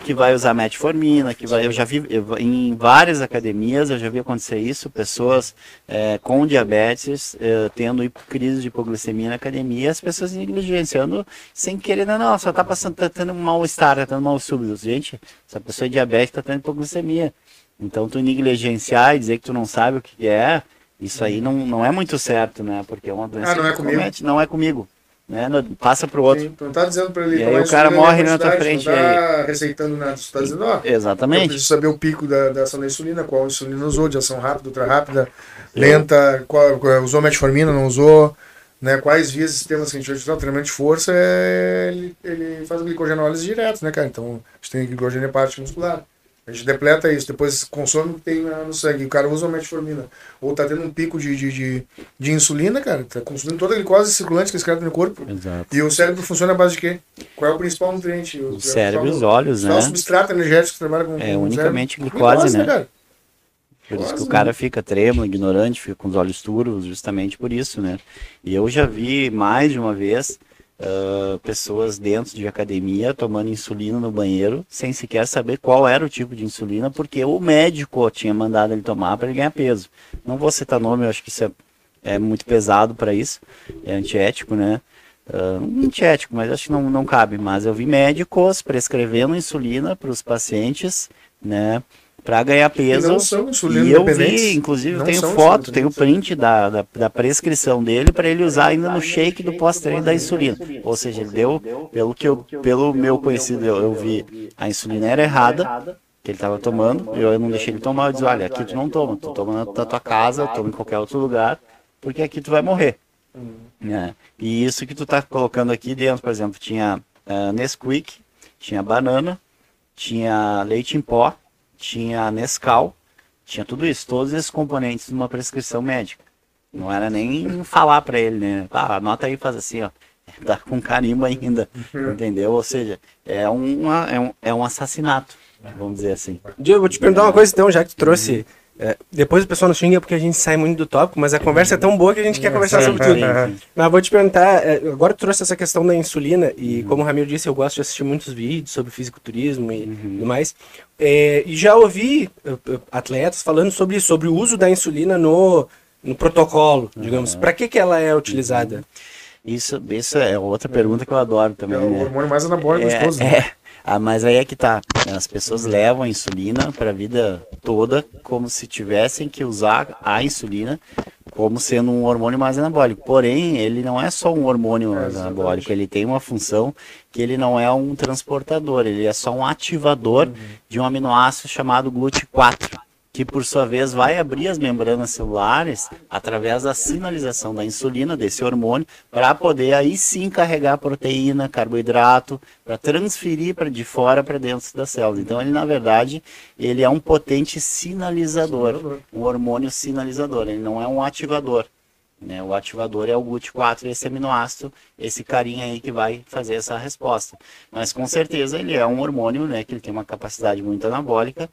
que vai usar metformina, que vai, eu já vi eu, em várias academias, eu já vi acontecer isso, pessoas é, com diabetes é, tendo crise de hipoglicemia na academia, as pessoas negligenciando sem querer, não, não só tá passando, tá tendo um mal-estar, tá tendo mal súbito. Gente, essa pessoa é diabética tá tendo hipoglicemia. Então tu negligenciar e dizer que tu não sabe o que é, isso aí não, não é muito certo, né? Porque é uma doença ah, não é comigo. Não é comigo né? Passa para o outro. Sim, tu não tá dizendo para ele e aí o cara morre na tua frente. Não tá receitando nada, tu tá dizendo, ó. Exatamente. Eu preciso saber o pico da, da ação da insulina, qual insulina usou, de ação rápida, ultra rápida, lenta, qual, qual, usou metformina, não usou. né? Quais vias e sistemas que a gente vai utilizar? O treinamento de força, é, ele, ele faz a glicogenólise direto, né, cara? Então, a gente tem glicogênio hepático muscular. A gente depleta isso, depois consome o que tem no sangue. O cara usa uma metformina. Ou tá tendo um pico de, de, de, de, insulina, cara. Tá consumindo toda a glicose circulante que esse cara tem no corpo. Exato. E o cérebro funciona à base de quê? Qual é o principal nutriente? O, o cérebro e os olhos, né? O substrato energético que trabalha com. É unicamente glicose, glicose, né? Cara? Por isso que o cara fica trêmulo, ignorante, fica com os olhos turvos, justamente por isso, né? E eu já vi mais de uma vez uh, pessoas dentro de academia tomando insulina no banheiro, sem sequer saber qual era o tipo de insulina, porque o médico tinha mandado ele tomar para ele ganhar peso. Não vou citar nome, eu acho que isso é, é muito pesado para isso, é antiético, né? Uh, antiético, mas acho que não, não cabe. Mas eu vi médicos prescrevendo insulina para os pacientes, né? Para ganhar peso. E, não são e eu vi, inclusive, eu tenho foto, tenho print da, da, da prescrição dele para ele usar ainda no shake do pós-treino da insulina. Ou seja, ele deu, pelo que eu, pelo meu conhecido, eu, eu vi, a insulina era errada, que ele estava tomando, eu não deixei ele tomar, eu disse, olha, aqui tu não toma, tu toma na tua casa, toma em qualquer outro lugar, porque aqui tu vai morrer. É. E isso que tu tá colocando aqui dentro, por exemplo, tinha uh, Nesquik, tinha banana, tinha leite em pó, tinha Nescau, tinha tudo isso, todos esses componentes numa prescrição médica. Não era nem falar para ele, né? Ah, anota aí, faz assim, ó. Tá com carimbo ainda, entendeu? Ou seja, é, uma, é, um, é um assassinato, vamos dizer assim. Diego, vou te perguntar uma coisa então, já que tu trouxe é, depois o pessoal nos xinga porque a gente sai muito do tópico, mas a conversa é tão boa que a gente quer conversar sobre tudo. Mas vou te perguntar, é, agora tu trouxe essa questão da insulina, e uhum. como o Ramiro disse, eu gosto de assistir muitos vídeos sobre fisiculturismo e uhum. tudo mais. É, e já ouvi atletas falando sobre sobre o uso da insulina no, no protocolo, digamos. Uhum. Para que, que ela é utilizada? Uhum. Isso, isso é outra pergunta que eu adoro também. É o né? hormônio mais anabólico é, gostoso. Né? Ah, mas aí é que tá. As pessoas levam a insulina para a vida toda como se tivessem que usar a insulina como sendo um hormônio mais anabólico. Porém, ele não é só um hormônio é, anabólico, ele tem uma função que ele não é um transportador, ele é só um ativador uhum. de um aminoácido chamado GLUT4 que por sua vez vai abrir as membranas celulares através da sinalização da insulina, desse hormônio, para poder aí sim carregar proteína, carboidrato, para transferir para de fora para dentro das células. Então ele na verdade ele é um potente sinalizador, um hormônio sinalizador. Ele não é um ativador. Né? O ativador é o GLUT4, esse aminoácido, esse carinha aí que vai fazer essa resposta. Mas com certeza ele é um hormônio, né, que ele tem uma capacidade muito anabólica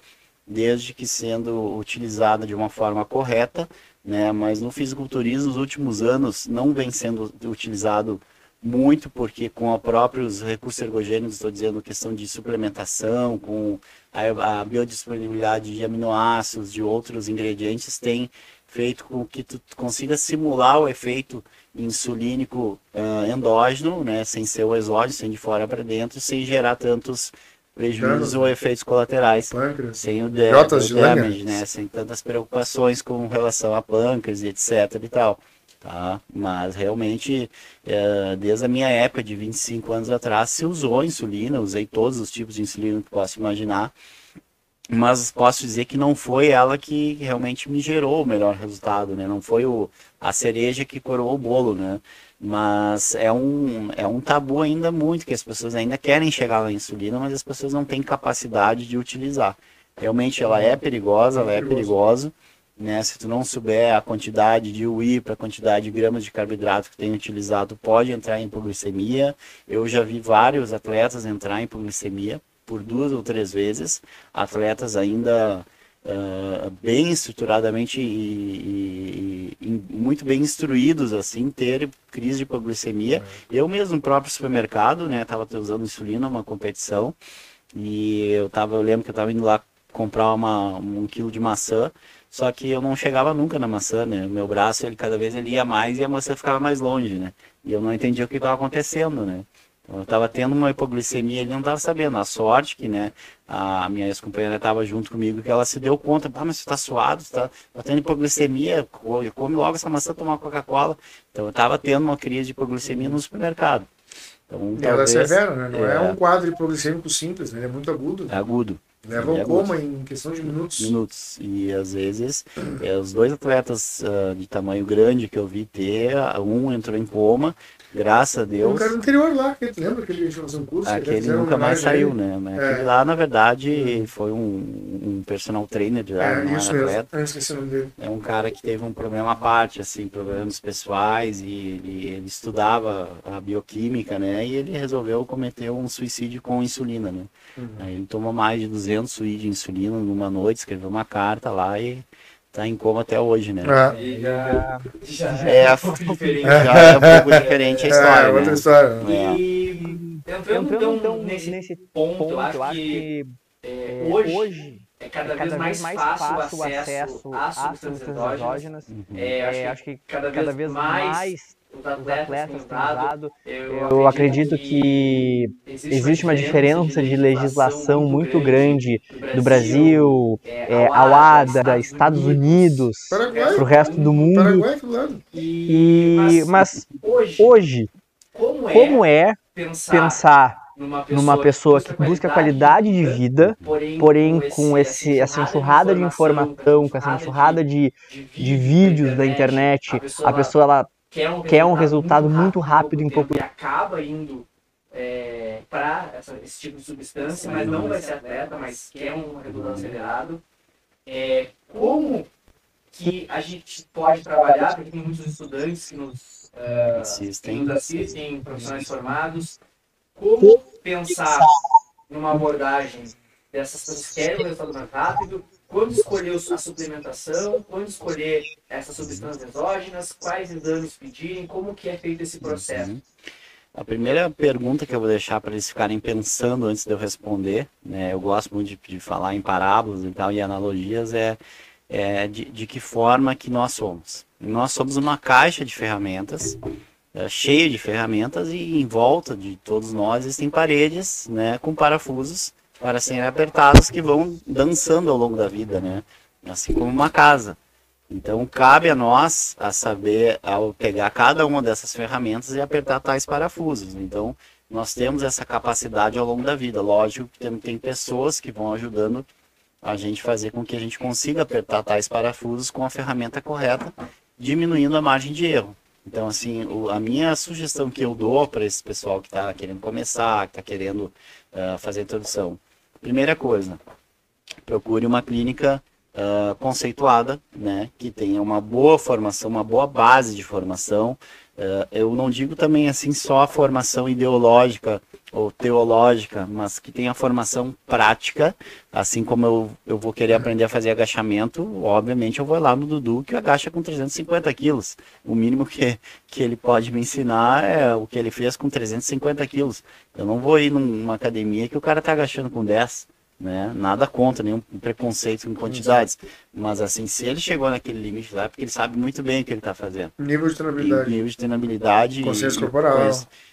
desde que sendo utilizada de uma forma correta, né? Mas no fisiculturismo, nos últimos anos, não vem sendo utilizado muito, porque com os próprios recursos ergogênicos, estou dizendo questão de suplementação, com a, a biodisponibilidade de aminoácidos, de outros ingredientes, tem feito com que tu consiga simular o efeito insulínico uh, endógeno, né, sem ser o exógeno, sem de fora para dentro, sem gerar tantos prejuízos ou efeitos colaterais pâncreas. sem o, de, o damage, né? Sem tantas preocupações com relação a pâncreas e etc e tal. Tá? Mas realmente, é, desde a minha época de 25 anos atrás, se usou insulina, usei todos os tipos de insulina que posso imaginar, mas posso dizer que não foi ela que realmente me gerou o melhor resultado, né? Não foi o, a cereja que coroou o bolo, né? Mas é um, é um tabu ainda muito, que as pessoas ainda querem chegar na insulina, mas as pessoas não têm capacidade de utilizar. Realmente ela é perigosa, ela é perigosa, né? Se tu não souber a quantidade de UI para a quantidade de gramas de carboidrato que tem utilizado, pode entrar em hipoglicemia. Eu já vi vários atletas entrar em hipoglicemia por duas ou três vezes, atletas ainda uh, bem estruturadamente e, e, e, muito bem instruídos, assim, ter crise de hipoglicemia. Eu mesmo, próprio supermercado, né, estava usando insulina uma competição, e eu tava, eu lembro que eu estava indo lá comprar uma, um quilo de maçã, só que eu não chegava nunca na maçã, né? Meu braço, ele cada vez ele ia mais e a maçã ficava mais longe, né? E eu não entendia o que estava acontecendo, né? Eu estava tendo uma hipoglicemia, ele não estava sabendo. A sorte que, né, a minha ex-companheira estava junto comigo, que ela se deu conta, ah, mas você está suado, você está tá tendo hipoglicemia, come logo essa maçã, tomar Coca-Cola. Então eu estava tendo uma crise de hipoglicemia no supermercado. Então, e talvez, ela é severa, né? Não é, é um quadro hipoglicêmico simples, né? Ele é muito agudo. É agudo. Leva o coma em questão de minutos. Minutos. E às vezes, é, os dois atletas uh, de tamanho grande que eu vi ter, um entrou em coma, Graças a Deus. O cara do interior lá, que lembra que ele fazer um curso? Aquele nunca mais saiu, né? Mas é. lá, na verdade, foi um, um personal trainer de lá, é, não isso era atleta. É um cara que teve um problema à parte, assim, problemas pessoais, e ele, ele estudava a bioquímica, né? E ele resolveu cometer um suicídio com insulina, né? Uhum. Aí ele tomou mais de 200 suídos de insulina numa noite, escreveu uma carta lá e tá em coma até hoje, né? É. Já, já, já, é, um pouco diferente. Já é um pouco diferente a é, história. É, outra né? história. É. E entrando então, então nesse, nesse ponto, ponto, eu acho que, é, hoje, hoje é cada, é cada vez mais fácil o acesso às substâncias exógenas. Uhum. É, acho que cada, cada vez mais os atletas, têm usado. Eu, eu acredito que existe uma diferença de legislação muito grande do Brasil, é, ao ADA, Estados Unidos, para o resto do mundo. E, mas hoje, como é pensar numa pessoa que busca qualidade de vida, porém com esse, essa enxurrada de informação, com essa enxurrada de, de vídeos da internet, a pessoa ela quer um, quer um resultado muito rápido, em pouco tempo. E acaba indo é, para esse tipo de substância, mas não vai ser atleta, mas quer um resultado acelerado. É, como que a gente pode trabalhar, porque tem muitos estudantes que nos, uh, assistem. Que nos assistem, profissionais formados, como pensar numa abordagem dessas pessoas que querem um resultado mais rápido, quando escolher a suplementação, quando escolher essas substâncias exógenas, quais exames pedirem, como que é feito esse processo? Uhum. A primeira pergunta que eu vou deixar para eles ficarem pensando antes de eu responder, né, eu gosto muito de, de falar em parábolas e tal, e analogias, é, é de, de, que forma que nós somos. Nós somos uma caixa de ferramentas, é, cheia de ferramentas, e em volta de todos nós existem paredes né, com parafusos para serem apertados que vão dançando ao longo da vida, né? Assim como uma casa. Então cabe a nós a saber ao pegar cada uma dessas ferramentas e apertar tais parafusos. Então nós temos essa capacidade ao longo da vida. Lógico que tem, tem pessoas que vão ajudando a gente fazer com que a gente consiga apertar tais parafusos com a ferramenta correta, diminuindo a margem de erro. Então, assim, o, a minha sugestão que eu dou para esse pessoal que está querendo começar, que está querendo uh, fazer a introdução, Primeira coisa, procure uma clínica uh, conceituada, né, que tenha uma boa formação, uma boa base de formação. Uh, eu não digo também assim só a formação ideológica ou teológica, mas que tenha formação prática, assim como eu, eu vou querer aprender a fazer agachamento, obviamente eu vou lá no Dudu que agacha com 350 quilos. O mínimo que, que ele pode me ensinar é o que ele fez com 350 quilos. Eu não vou ir numa academia que o cara está agachando com 10. Né? Nada contra, nenhum preconceito em quantidades. Mas assim, se ele chegou naquele limite lá, é porque ele sabe muito bem o que ele está fazendo. Nível de treinabilidade. nível de treinabilidade. Consciência corporal.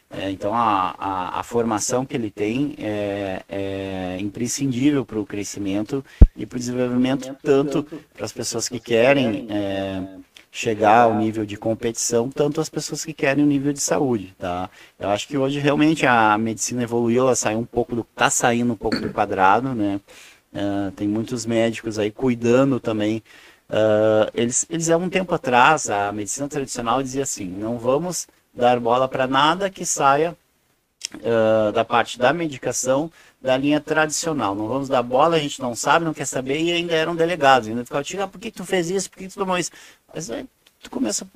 É, então a, a, a, formação que ele tem é, é imprescindível para o crescimento e para o desenvolvimento tanto para as pessoas que querem é, chegar ao nível de competição, tanto as pessoas que querem o nível de saúde, tá? Eu acho que hoje realmente a medicina evoluiu, ela saiu um pouco do, tá saindo um pouco do quadrado, né? Uh, tem muitos médicos aí cuidando também. Uh, eles, eles há um tempo atrás, a medicina tradicional dizia assim, não vamos dar bola para nada que saia uh, da parte da medicação da linha tradicional. Não vamos dar bola, a gente não sabe, não quer saber, e ainda eram delegados. Ainda ficava, ah, por que tu fez isso? Por que tu tomou isso? Mas aí tu começa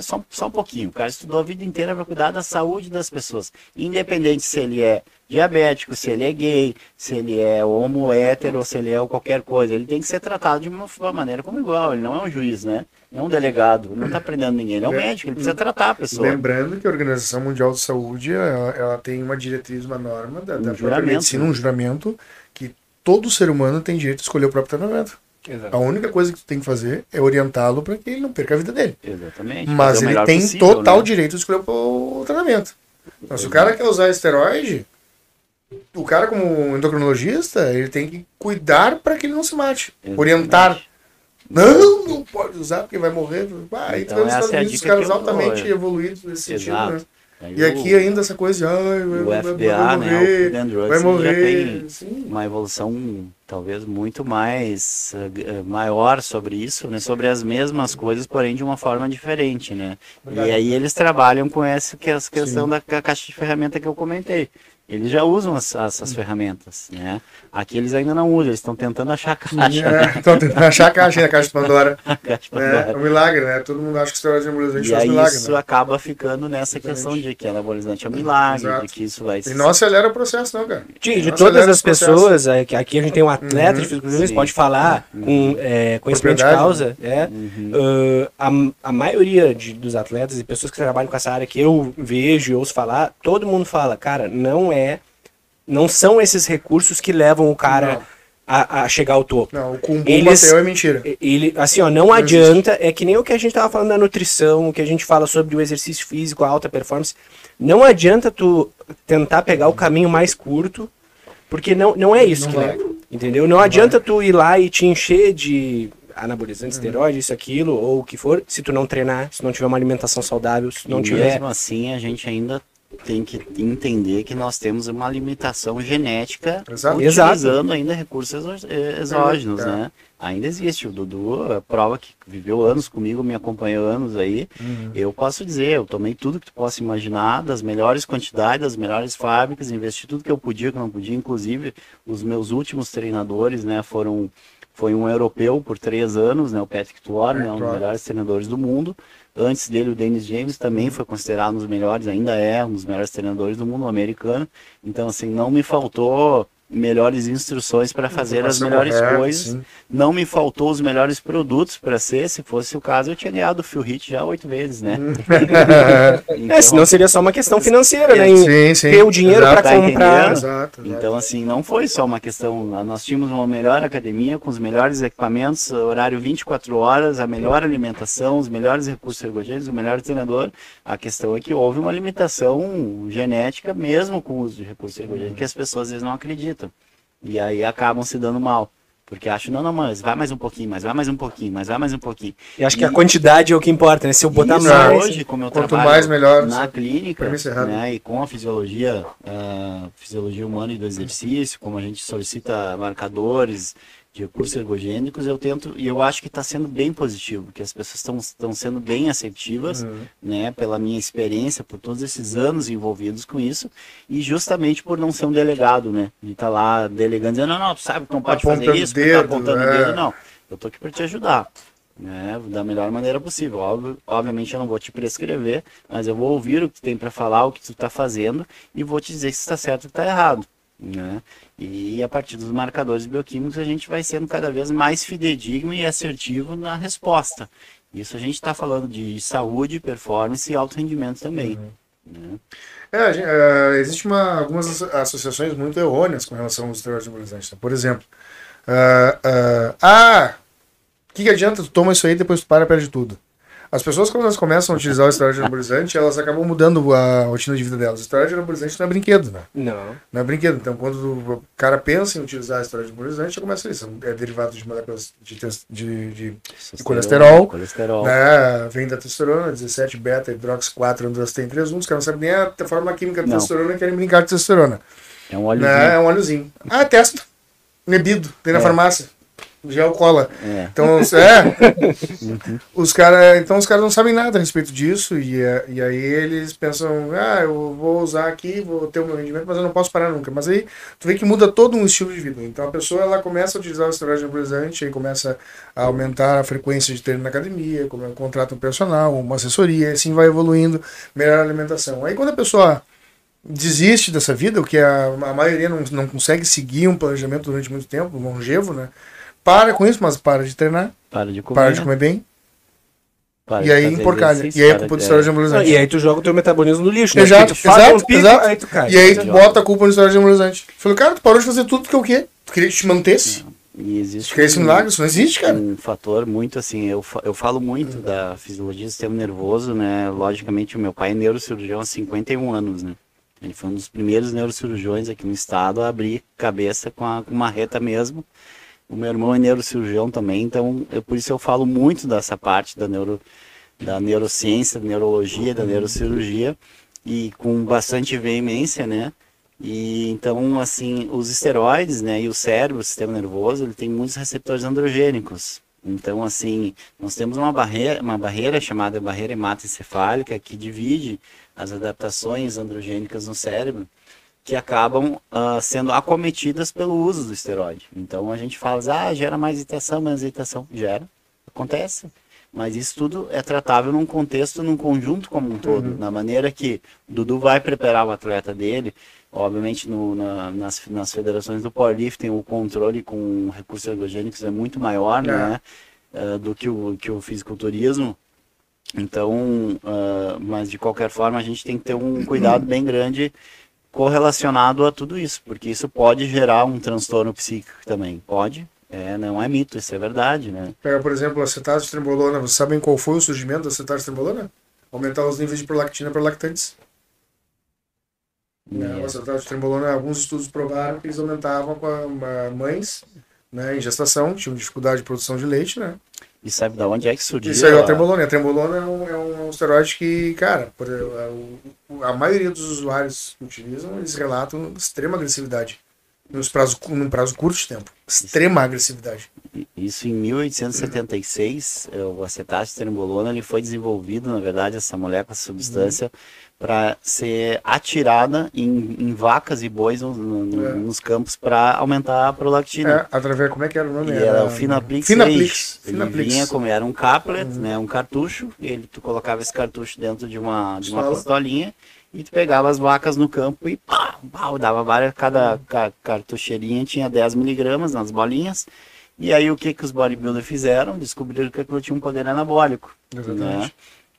só, só um pouquinho. O cara estudou a vida inteira para cuidar da saúde das pessoas. Independente se ele é diabético, se ele é gay, se ele é homo, hétero, se ele é qualquer coisa. Ele tem que ser tratado de uma, uma maneira como igual. Ele não é um juiz, né? Não é um delegado, não está prendendo ninguém, ele é um médico, ele precisa tratar a pessoa. Lembrando que a Organização Mundial de Saúde ela, ela tem uma diretriz, uma norma da, um da própria medicina, um juramento, que todo ser humano tem direito de escolher o próprio tratamento. Exatamente. A única coisa que tu tem que fazer é orientá-lo para que ele não perca a vida dele. Exatamente. Mas ele tem possível, total né? direito de escolher o tratamento. Então, se o cara quer usar esteroide, o cara como endocrinologista, ele tem que cuidar para que ele não se mate. Exatamente. Orientar não, não pode usar porque vai morrer. Ah, então, então Estados Unidos, os caras altamente dou, evoluídos nesse Exato. sentido, né? E aqui ainda essa coisa de, ai, o vai, FDA, vai morrer, né, o vai morrer. Já tem uma evolução talvez muito mais uh, maior sobre isso, né? Sobre as mesmas coisas, porém de uma forma diferente, né? E aí eles trabalham com essa, que é essa questão Sim. da caixa de ferramenta que eu comentei. Eles já usam as, essas ferramentas, né? Aqui eles ainda não usam, eles estão tentando achar a caixa. Estão é, tentando achar a caixa, a caixa de Pandora. caixa de Pandora. É, é um milagre, né? Todo mundo acha que esteroide anabolizante faz milagre. isso né? acaba ficando nessa Exatamente. questão de que anabolizante é um milagre, Exato. de que isso vai... E não acelera o processo não, cara. De, de todas as pessoas, é, aqui a gente tem um atleta uhum, de fisiculturismo, pode falar uhum. com é, conhecimento de causa, é, uhum. uh, a, a maioria de, dos atletas e pessoas que trabalham com essa área que eu vejo e ouço falar, todo mundo fala, cara, não é não são esses recursos que levam o cara a, a, chegar ao topo. Não, o com Eles, é mentira. Ele, assim, ó, não, não adianta, existe. é que nem o que a gente tava falando da nutrição, o que a gente fala sobre o exercício físico, a alta performance. Não adianta tu tentar pegar o caminho mais curto, porque não, não é isso não que vai. leva. Entendeu? Não, não adianta vai. tu ir lá e te encher de anabolizante, uhum. esteroide, isso, aquilo, ou o que for, se tu não treinar, se não tiver uma alimentação saudável, se não e tiver. Mesmo assim, a gente ainda tem que entender que nós temos uma limitação genética Exato. utilizando ainda recursos exógenos, é. né? Ainda existe. O Dudu, a prova que viveu anos comigo, me acompanhou anos aí. Uhum. Eu posso dizer, eu tomei tudo que tu possa imaginar, das melhores quantidades, das melhores fábricas, investi tudo que eu podia, que não podia. Inclusive, os meus últimos treinadores, né, foram foi um europeu por três anos, né, o Patrick Tuor, né, um dos melhores treinadores do mundo. Antes dele, o Dennis James também foi considerado um dos melhores, ainda é um dos melhores treinadores do mundo americano. Então, assim, não me faltou melhores instruções para fazer as melhores correta, coisas. Sim. Não me faltou os melhores produtos para ser. Se fosse o caso, eu tinha ganhado o Phil Hit já oito vezes, né? Então, é, senão seria só uma questão financeira, né? Sim, sim. Ter o dinheiro para tá comprar. Exato, Então, assim, não foi só uma questão. Nós tínhamos uma melhor academia com os melhores equipamentos, horário 24 horas, a melhor alimentação, os melhores recursos ergogênicos, o melhor treinador. A questão é que houve uma limitação genética mesmo com o uso de recursos ergogênicos que as pessoas às vezes não acreditam. E aí acabam se dando mal. Porque acham, não, não, mas vai mais um pouquinho, mas vai mais um pouquinho, mas vai mais um pouquinho. E acho que a quantidade é o que importa, né? Se eu botar mais. Hoje, como eu Quanto mais, melhor. Na clínica, né? E com a fisiologia, a fisiologia humana e do exercício, como a gente solicita marcadores, de recursos ergogênicos, eu tento, e eu acho que está sendo bem positivo, que as pessoas estão sendo bem receptivas, uhum. né, pela minha experiência, por todos esses anos envolvidos com isso, e justamente por não ser um delegado, né, de estar tá lá delegando, dizendo, não, não, tu sabe que não pode apontando fazer isso, tá dedo, tá apontando é. dedo, não, eu tô aqui para te ajudar, né, da melhor maneira possível. Óbvio, obviamente eu não vou te prescrever, mas eu vou ouvir o que tem para falar, o que tu está fazendo, e vou te dizer se está certo ou está errado. Né? E a partir dos marcadores bioquímicos a gente vai sendo cada vez mais fidedigno e assertivo na resposta. Isso a gente está falando de saúde, performance e alto rendimento também. Uhum. Né? É, gente, é, existe uma, algumas associações muito errôneas com relação aos esteroides anabolizantes. Por exemplo, uh, uh, ah, o que, que adianta? Tu toma isso aí e depois tu para e perde tudo. As pessoas, quando elas começam a utilizar o esteroide anabolizante, elas acabam mudando a rotina de vida delas. O esteroide anabolizante não é brinquedo, né? Não. Não é brinquedo. Então, quando o cara pensa em utilizar esteroide anabolizante, já começa isso. É derivado de moléculas de, de, de, de colesterol. colesterol. Né? Vem da testosterona, 17 beta, hidrox 4, androsten 3, 1. Os caras não sabem nem a forma química da testosterona e querem brincar de testosterona. É um óleozinho. Né? É um óleozinho. Ah, testa. Nebido. Tem na é. farmácia gel cola. É. Então, é. os cara, então os caras não sabem nada a respeito disso e, é, e aí eles pensam, ah, eu vou usar aqui, vou ter o meu rendimento, mas eu não posso parar nunca. Mas aí tu vê que muda todo um estilo de vida. Então a pessoa ela começa a utilizar o esteroide anabolizante, aí começa a aumentar a frequência de treino na academia, como contrata um personal, uma assessoria, assim vai evoluindo, melhor alimentação. Aí quando a pessoa desiste dessa vida, o que a, a maioria não, não consegue seguir um planejamento durante muito tempo, longevo, né? Para com isso, mas para de treinar. Para de comer. Para de comer bem. Para e aí emporcalha. E aí a culpa do esteroide anabolizante. E aí tu joga o teu metabolismo no lixo, né? Exato, exato, um exato. Aí tu cai. E aí tu bota a culpa no esteroide anabolizante. Falei, cara, tu parou de fazer tudo porque o quê? Tu queria que te mantesse? E existe que esse milagre, isso não existe, cara. Um fator muito assim, eu, eu falo muito da fisiologia do sistema nervoso, né? Logicamente, o meu pai é neurocirurgião há 51 anos, né? Ele foi um dos primeiros neurocirurgiões aqui no estado a abrir cabeça com, a, com uma reta mesmo o meu irmão é neurocirurgião também, então eu, por isso eu falo muito dessa parte da, neuro, da neurociência, da neurologia, da neurocirurgia, e com bastante veemência, né? E então, assim, os esteroides, né, e o cérebro, o sistema nervoso, ele tem muitos receptores androgênicos. Então, assim, nós temos uma barreira, uma barreira chamada barreira hematoencefálica que divide as adaptações androgênicas no cérebro que acabam uh, sendo acometidas pelo uso do esteroide. Então a gente fala, ah, gera mais irritação, mais irritação. Gera, acontece. Mas isso tudo é tratável num contexto, num conjunto como um todo. Uhum. Na maneira que o Dudu vai preparar o atleta dele, obviamente no, na, nas, nas federações do powerlifting o controle com recursos ergogênicos é muito maior é. né, uh, do que o, que o fisiculturismo. Então, uh, mas de qualquer forma a gente tem que ter um cuidado bem grande correlacionado a tudo isso, porque isso pode gerar um transtorno psíquico também. Pode, é, não é mito, isso é verdade, né? Pega, por exemplo, a acetato de trembolona. Vocês sabem qual foi o surgimento da acetato de trembolona? Aumentar os níveis de prolactina para lactantes. Yeah. É, o acetato de trembolona, alguns estudos provaram que eles aumentavam com a, a mães né, em gestação, tinham dificuldade de produção de leite, né? E sabe de onde é que surgiu? Isso aí é a trembolona. A trembolona é um, é um esteroide que, cara, a, a maioria dos usuários que utilizam, eles relatam extrema agressividade nos prazo, num prazo curto de tempo. Extrema agressividade. Isso em 1876, o acetato de trembolona ele foi desenvolvido, na verdade, essa molécula, essa substância, uhum. Para ser atirada em, em, vacas e bois no, no, é. nos campos para aumentar a prolactina. É, através, como é que era o nome? E era, era o Finaplix. Finaplix. Ele Finaplix. vinha como era um caplet, uhum. né, um cartucho, ele tu colocava esse cartucho dentro de uma, de uma pistolinha e tu pegava as vacas no campo e pá, pá dava várias, cada cartucheirinha tinha 10 miligramas nas bolinhas. E aí o que que os bodybuilders fizeram? Descobriram que aquilo tinha um poder anabólico. Exatamente. Né?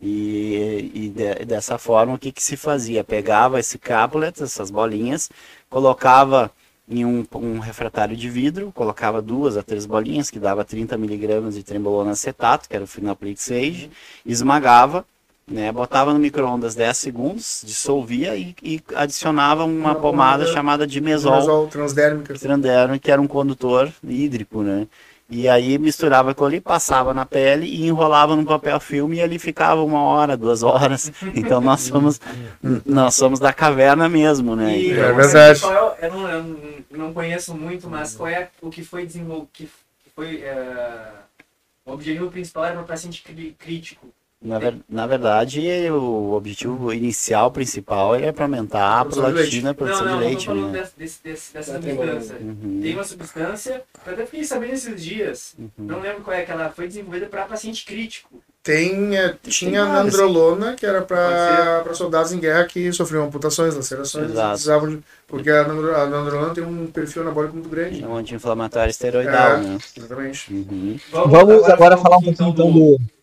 E, e de, dessa forma o que que se fazia? Pegava esse caplet, essas bolinhas, colocava em um, um, refratário de vidro, colocava duas a três bolinhas, que dava 30 miligramas de trembolona acetato, que era o Finaplix Sage, esmagava né? Botava no micro-ondas 10 segundos, dissolvia e, e adicionava uma, uma pomada chamada de mesol, mesol transdérmica. transdérmica, que era um condutor hídrico, né? E aí misturava com ali, passava na pele e enrolava no papel filme e ali ficava uma hora, duas horas. Então nós somos nós somos da caverna mesmo, né? E, é verdade. É, eu, não, eu não conheço muito, mas qual é o que foi desenvolvido, que foi uh, o objetivo principal era para o paciente crítico na, ver, na verdade, o objetivo inicial, principal, é para aumentar a prolactina, a produção não, não, de leite. Não, não, né? desse, desse, dessa substância. Uhum. Tem uma substância, eu até fiquei sabendo esses dias, uhum. não lembro qual é, que ela foi desenvolvida para paciente crítico. Tem, é, tinha a nandrolona, que era para soldados em guerra que sofriam amputações, lacerações, precisavam de, porque a, nandrolona tem um perfil anabólico muito grande. É um anti-inflamatório esteroidal, é, né? Exatamente. Uhum. Vamos, Vamos, agora, agora falar um pouquinho então do do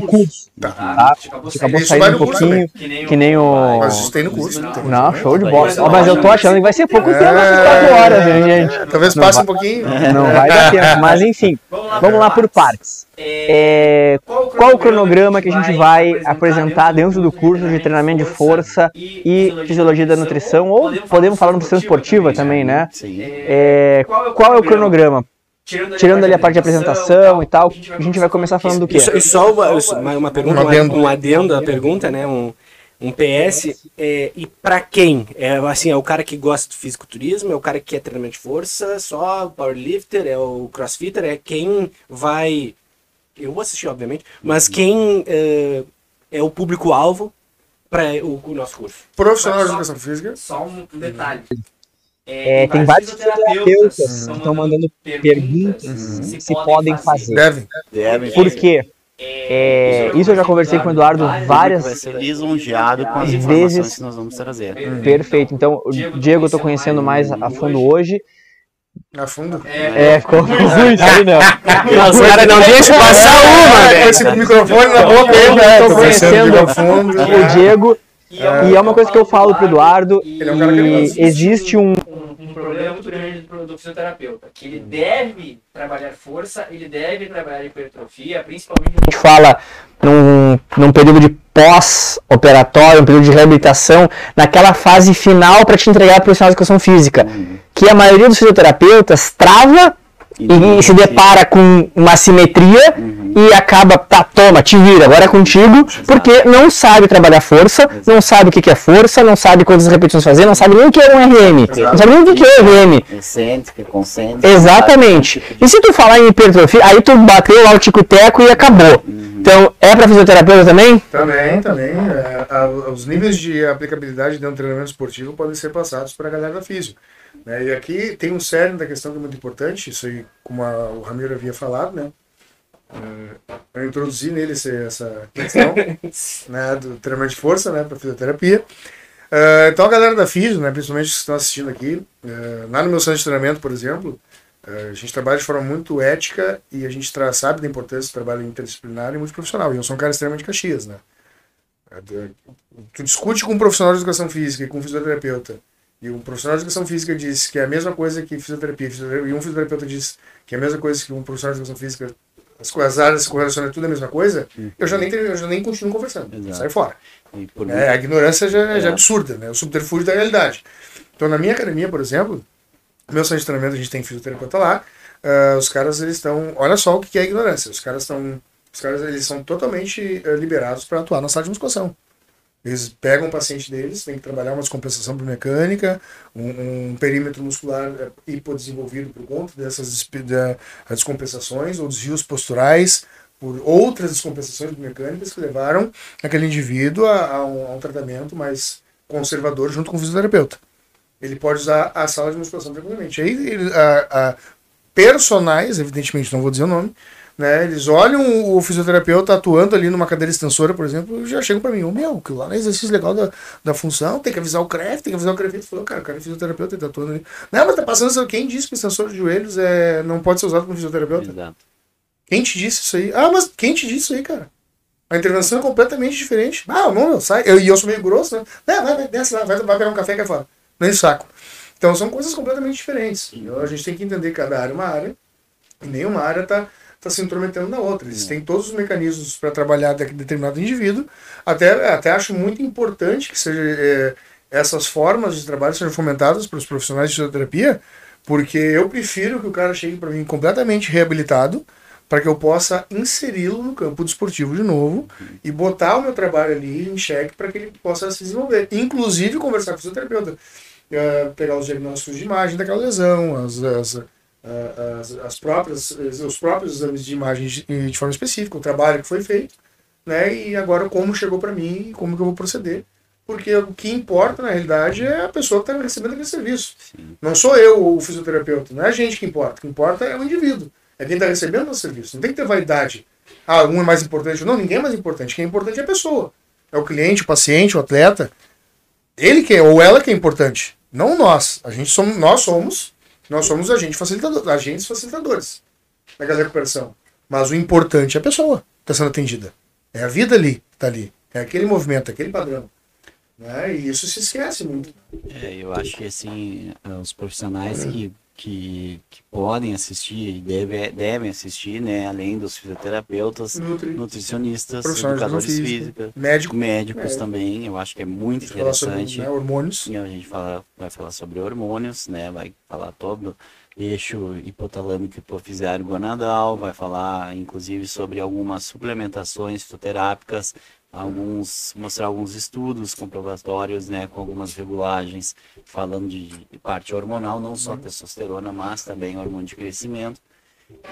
curso. Tá. tá? Acabou saindo um pouquinho, que nem, que nem o. Mas isso tem no curso. Não, não show de bola. Oh, mas eu tô achando que vai ser pouco tempo, 4 horas, gente. Talvez passe um pouquinho. Não vai dar tempo, mas enfim. Vamos lá por partes. É, qual o cronograma que a gente vai apresentar dentro do curso de treinamento de força e fisiologia da nutrição? Ou podemos falar nutrição esportiva também, né? É, qual é o cronograma? Tirando, Tirando ali a parte de apresentação e tal, a gente vai começar falando do quê? E só uma, uma pergunta, um adendo à pergunta, né? Um, um PS, é, e para quem? É assim, é o cara que gosta do fisiculturismo, é o cara que quer treinamento de força, só o powerlifter, é o crossfitter, é quem vai. Eu vou assistir, obviamente, mas quem é, é o público-alvo para o, o, nosso curso? Profissional de educação física. Só um detalhe. É, tem vários fisioterapeutas que estão mandando perguntas uhum. se, se podem fazer. Devem. Devem. Por quê? É, isso eu já conversei com o Eduardo várias vai ser lisonjeado com as vezes que nós vamos trazer. Uhum. Perfeito. Então, o Diego eu estou conhecendo mais a fundo hoje. A fundo? É, ficou muito aí não. Os caras não deixam passar uma, velho. Esse microfone na boca né? Estou conhecendo o Diego. E é uma coisa que eu falo pro Eduardo. Ele é um cara que existe um, problema muito grande do fisioterapeuta, que ele deve trabalhar força, ele deve trabalhar hipertrofia, principalmente... A gente fala num, num período de pós-operatório, um período de reabilitação, naquela fase final para te entregar para o profissional de educação física, uhum. que a maioria dos fisioterapeutas trava e, e se depara com uma simetria uhum. e acaba, tá, toma, te vira, agora é contigo, Exato. porque não sabe trabalhar força, Exato. não sabe o que é força, não sabe quantas repetições fazer, não sabe nem o que é um RM, Exato. não sabe nem o que é RM. Excêntrica, concêntrica. Exatamente. E se tu falar em hipertrofia, aí tu bateu lá o tico-teco e acabou. Uhum. Então, é para fisioterapeuta também? Também, também. É, a, os níveis de aplicabilidade dentro do treinamento esportivo podem ser passados para a galera da física. Né? E aqui tem um cerne da questão que é muito importante, isso aí, como a, o Ramiro havia falado, né? Uh, eu introduzi nele essa questão né, do treinamento de força né, para fisioterapia. Uh, então a galera da Físio, né, principalmente os que estão assistindo aqui, uh, lá no meu centro de treinamento, por exemplo, a gente trabalha de forma muito ética e a gente sabe da importância do trabalho interdisciplinar e multiprofissional. E eu sou um cara extremamente caxias, né? Tu discute com um profissional de educação física e com um fisioterapeuta e um profissional de educação física diz que é a mesma coisa que fisioterapia, e um fisioterapeuta diz que é a mesma coisa que um profissional de educação física, as, as áreas se correlacionam tudo a mesma coisa, uhum. eu, já nem, eu já nem continuo conversando, Exato. sai fora. É, a ignorância já, é. já é absurda, né? o subterfúgio da realidade. Então, na minha academia, por exemplo, meu centro de treinamento, a gente tem fisioterapeuta lá, uh, os caras eles estão. Olha só o que é ignorância. Os caras estão. Os caras eles são totalmente uh, liberados para atuar na sala de musculação. Eles pegam o paciente deles, tem que trabalhar uma descompensação biomecânica, um, um perímetro muscular é, hipodesenvolvido por conta dessas descompensações ou desvios posturais, por outras descompensações biomecânicas que levaram aquele indivíduo a, a, um, a um tratamento mais conservador junto com o fisioterapeuta. Ele pode usar a sala de musculação tranquilamente. Aí, ele, a, a, personagens, evidentemente não vou dizer o nome, né? Eles olham o fisioterapeuta atuando ali numa cadeira extensora, por exemplo, e já chegam para mim, oh, meu, que lá não é exercício legal da, da função, tem que avisar o CREF, tem que avisar o CREF. Falou, cara, o cara é fisioterapeuta, ele tá atuando ali. Não, mas tá passando, quem disse que o extensor de joelhos é, não pode ser usado como fisioterapeuta? Exato. Quem te disse isso aí? Ah, mas quem te disse isso aí, cara? A intervenção é completamente diferente. Ah, não, não, sai. E eu, eu, sou meio grosso, né? Vai, vai, vai, desce lá, vai, vai pegar um café e cai fora. Nem saco. Então são coisas completamente diferentes. Então, a gente tem que entender que cada área é uma área, e nenhuma área está está se intrometendo na outra. Eles têm todos os mecanismos para trabalhar determinado indivíduo. Até, até acho muito importante que seja, é, essas formas de trabalho sejam fomentadas para os profissionais de fisioterapia, porque eu prefiro que o cara chegue para mim completamente reabilitado, para que eu possa inseri-lo no campo desportivo de novo e botar o meu trabalho ali em xeque para que ele possa se desenvolver. Inclusive conversar com o fisioterapeuta, uh, pegar os diagnósticos de imagem daquela lesão, as, as as, as próprias, os próprios exames de imagem de, de, forma específica, o trabalho que foi feito, né? E agora como chegou para mim e como que eu vou proceder. Porque o que importa, na realidade, é a pessoa que está recebendo aquele serviço. Sim. Não sou eu o fisioterapeuta, não é a gente que importa. O que importa é o indivíduo. É quem está recebendo o serviço. Não tem que ter vaidade. Ah, um é mais importante. Não, ninguém é mais importante. Quem é importante é a pessoa. É o cliente, o paciente, o atleta. Ele que é, ou ela que é importante. Não nós. A gente somos, nós somos nós somos agentes facilitadores, agentes facilitadores naquela recuperação. Mas o importante é a pessoa que está sendo atendida. É a vida ali, que está ali. É aquele movimento, aquele padrão. Né? E isso se esquece muito. É, eu acho que assim, os profissionais que que, que podem assistir e deve, devem assistir, né? Além dos fisioterapeutas, Nutri. nutricionistas, educadores físicos, médico, médicos é. também. Eu acho que é muito interessante. Sobre, né, hormônios. E a gente fala, vai falar sobre hormônios, né? Vai falar todo eixo hipotalâmico hipofisário gonadal, vai falar inclusive sobre algumas suplementações fitoterápicas alguns mostrar alguns estudos comprobatórios, né, com algumas regulagens falando de, de parte hormonal, não só testosterona, mas também hormônio de crescimento.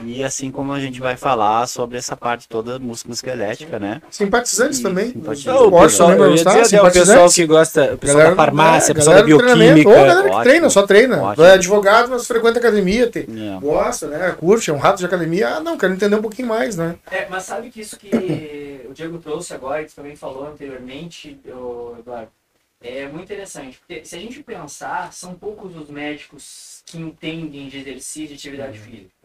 E assim como a gente vai falar sobre essa parte toda musculoesquelética, né? Simpatizantes e também. Simpatizantes. o pessoal, eu ia dizer, o pessoal que gosta, o pessoal galera, da farmácia, é, o pessoal da bioquímica. Ou a galera que ótimo, treina, só treina. Ótimo. É advogado, mas frequenta academia, tem, é. gosta, né? Curte, é um rato de academia. Ah, não, quero entender um pouquinho mais, né? É, mas sabe que isso que o Diego trouxe agora, que você também falou anteriormente, Eduardo, é muito interessante. Porque se a gente pensar, são poucos os médicos que entendem de exercício e atividade uhum. física.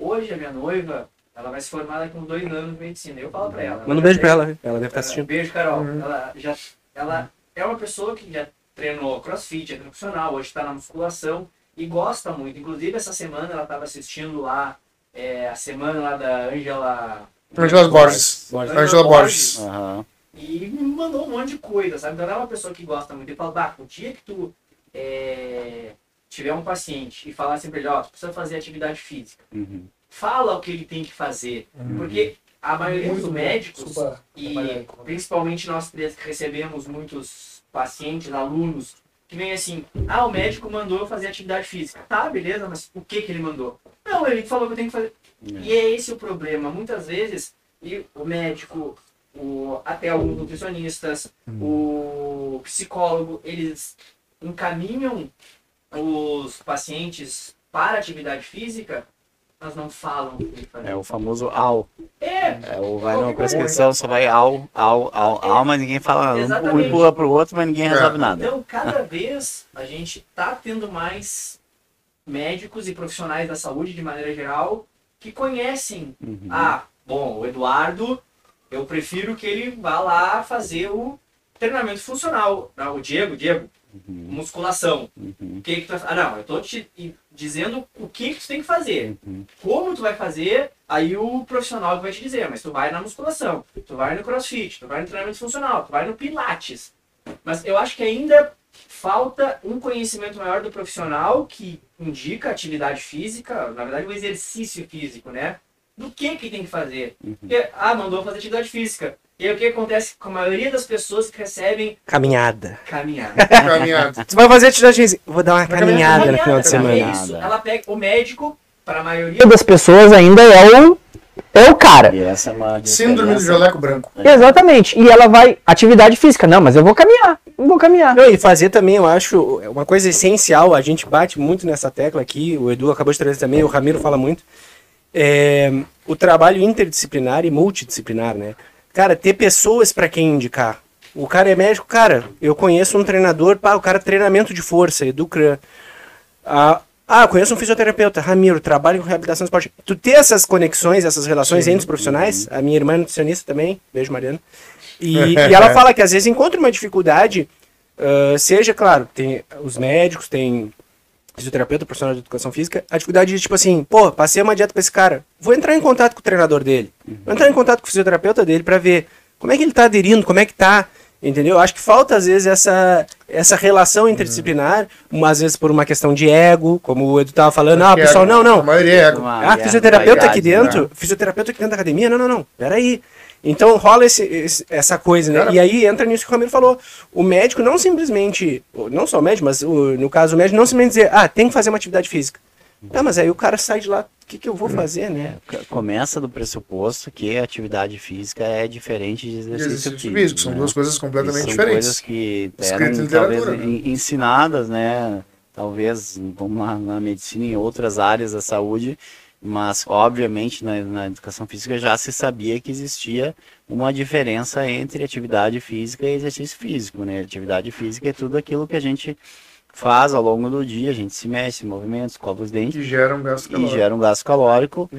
Hoje a minha noiva, ela vai se formar daqui uns dois anos de medicina. Eu falo pra ela. Manda um beijo pra ela, ela deve estar assistindo. Beijo, Carol. Uhum. Ela, já, ela é uma pessoa que já treinou crossfit, é profissional, hoje está na musculação e gosta muito. Inclusive, essa semana ela estava assistindo lá é, a semana lá da Angela. Angela Borges. Borges. Angela Borges. Uhum. E me mandou um monte de coisa, sabe? Então ela é uma pessoa que gosta muito. Ele fala, bah, o dia que tu é, tiver um paciente e falar sempre, ó, precisa fazer atividade física, uhum. fala o que ele tem que fazer. Uhum. Porque a maioria dos médicos, e principalmente nós três que recebemos muitos pacientes, alunos, que vem assim, ah, o médico mandou eu fazer atividade física. Tá, beleza, mas o que que ele mandou? Não, ele falou que eu tenho que fazer. É. E é esse o problema. Muitas vezes, e o médico, o, até alguns nutricionistas, hum. o psicólogo, eles encaminham os pacientes para atividade física, mas não falam. É o famoso AL. É. é o vai numa prescrição, só vai AL, AL, é. AL, mas ninguém fala. Exatamente. Um empurra para o outro, mas ninguém resolve é. nada. Então, cada vez a gente está tendo mais médicos e profissionais da saúde, de maneira geral, que conhecem. Uhum. Ah, bom, o Eduardo, eu prefiro que ele vá lá fazer o treinamento funcional. Ah, o Diego, Diego, uhum. musculação. Uhum. O que, que tu Ah, não, eu tô te dizendo o que, que tu tem que fazer. Uhum. Como tu vai fazer, aí o profissional vai te dizer, mas tu vai na musculação, tu vai no crossfit, tu vai no treinamento funcional, tu vai no pilates. Mas eu acho que ainda falta um conhecimento maior do profissional que indica atividade física, na verdade o exercício físico, né? Do que que tem que fazer. Uhum. Porque, ah, mandou fazer atividade física. E aí o que acontece com a maioria das pessoas que recebem... Caminhada. Caminhada. caminhada. Você vai fazer atividade física? Vou dar uma caminhada, caminhada no final de semana. É isso. Ela pega o médico, para a maioria das pessoas ainda é o é o cara. E essa é uma Síndrome do jaleco branco. Exatamente. E ela vai. Atividade física. Não, mas eu vou caminhar. Eu vou caminhar. Não, e fazer também, eu acho, uma coisa essencial. A gente bate muito nessa tecla aqui. O Edu acabou de trazer também, o Ramiro fala muito. É, o trabalho interdisciplinar e multidisciplinar, né? Cara, ter pessoas para quem indicar. O cara é médico, cara, eu conheço um treinador, pá, o cara treinamento de força, Educran. Ah, ah, conheço um fisioterapeuta, Ramiro, trabalho com reabilitação esportiva. Tu ter essas conexões, essas relações Sim. entre os profissionais, a minha irmã é nutricionista também, beijo Mariana, e, e ela fala que às vezes encontra uma dificuldade, uh, seja, claro, tem os médicos, tem fisioterapeuta, profissional de educação física, a dificuldade de tipo assim, pô, passei uma dieta pra esse cara, vou entrar em contato com o treinador dele, vou entrar em contato com o fisioterapeuta dele para ver como é que ele tá aderindo, como é que tá Entendeu? Acho que falta, às vezes, essa, essa relação interdisciplinar, uhum. às vezes por uma questão de ego, como o Edu tava falando, ah, pessoal, não, não. A maioria é ego. Ah, fisioterapeuta aqui dentro, né? fisioterapeuta aqui dentro da academia, não, não, não, peraí. Então rola esse, esse, essa coisa, né? Cara, e aí entra nisso que o Ramiro falou. O médico não simplesmente, não só o médico, mas o, no caso o médico não simplesmente dizer, ah, tem que fazer uma atividade física. Tá, mas aí o cara sai de lá, o que, que eu vou fazer, né? Começa do pressuposto que a atividade física é diferente de exercício, exercício físico. físico. São né? duas coisas completamente são diferentes. São coisas que eram talvez né? ensinadas, né? Talvez, vamos lá, na medicina e em outras áreas da saúde, mas obviamente na, na, educação física já se sabia que existia uma diferença entre atividade física e exercício físico, né? Atividade física é tudo aquilo que a gente faz ao longo do dia, a gente se mexe, movimenta, escova os dentes. E gera um gasto calórico. E gera um gasto calórico.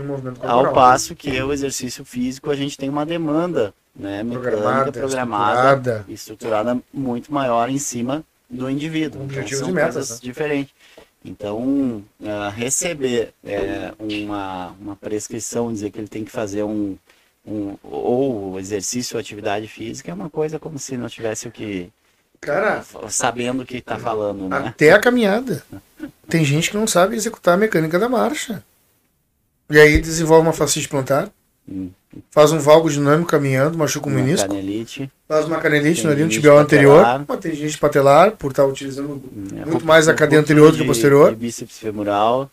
Um ao passo que o exercício físico a gente tem uma demanda né, mecânica, programada, programada estruturada. estruturada muito maior em cima do indivíduo. Então, Objetivos então, e metas. Né? diferentes. Então, uh, receber é, uma, uma prescrição, dizer que ele tem que fazer um, um ou exercício ou atividade física é uma coisa como se não tivesse o que Cara, sabendo o que está falando, né? Até a caminhada. Tem gente que não sabe executar a mecânica da marcha. E aí desenvolve uma fascite plantar. Faz um valgo dinâmico caminhando, machuca o menisco. Canelite. Faz uma canelite no tibial anterior. Uma tendinite patelar, por estar utilizando hum, é, muito mais a cadeia anterior do que a posterior. bíceps femoral.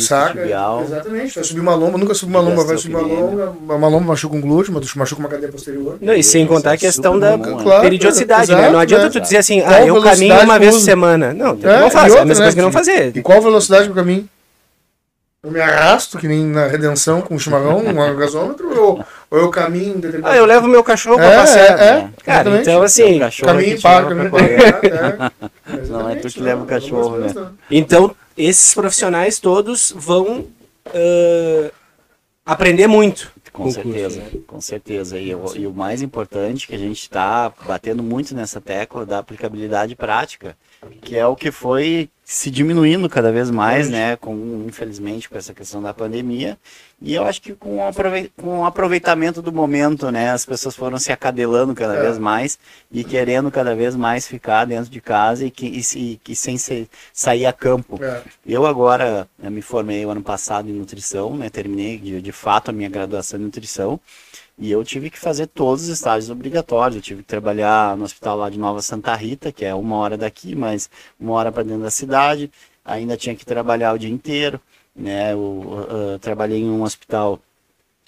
Saca? Tibial. Exatamente. Vai subir uma lomba, nunca subi uma lomba, vai subir uma lomba, uma lomba machuca um glúteo, machuca uma cadeia posterior. Não, e sem contar a questão da claro, periodicidade, né? Não adianta né? tu dizer assim, ah, eu caminho uma vez por semana. Não, tu é, não faz, é a mesma né? coisa que não fazer. E qual velocidade pro caminho? Eu me arrasto, que nem na redenção com o chimarrão, um gasômetro, ou, ou eu caminho Ah, eu levo meu cachorro é, pra passear. É, é, Cara, então assim. Caminho para, caminho para. Não é tu que leva o cachorro, né? Então, esses profissionais todos vão uh, aprender muito. Com, certeza, né? com certeza. E, e, o mais importante que a gente está batendo muito nessa tecla da aplicabilidade prática, que é o que foi se diminuindo cada vez mais, né? Com, infelizmente, com essa questão da pandemia. E eu acho que com o aproveitamento do momento, né? As pessoas foram se acadelando cada é. vez mais e querendo cada vez mais ficar dentro de casa e, que, e, e sem se, sair a campo. É. Eu agora né, me formei o ano passado em nutrição, né? Terminei de, de fato a minha graduação em nutrição. E eu tive que fazer todos os estágios obrigatórios. Eu tive que trabalhar no hospital lá de Nova Santa Rita, que é uma hora daqui, mas uma hora para dentro da cidade. Ainda tinha que trabalhar o dia inteiro. Né? Eu uh, trabalhei em um hospital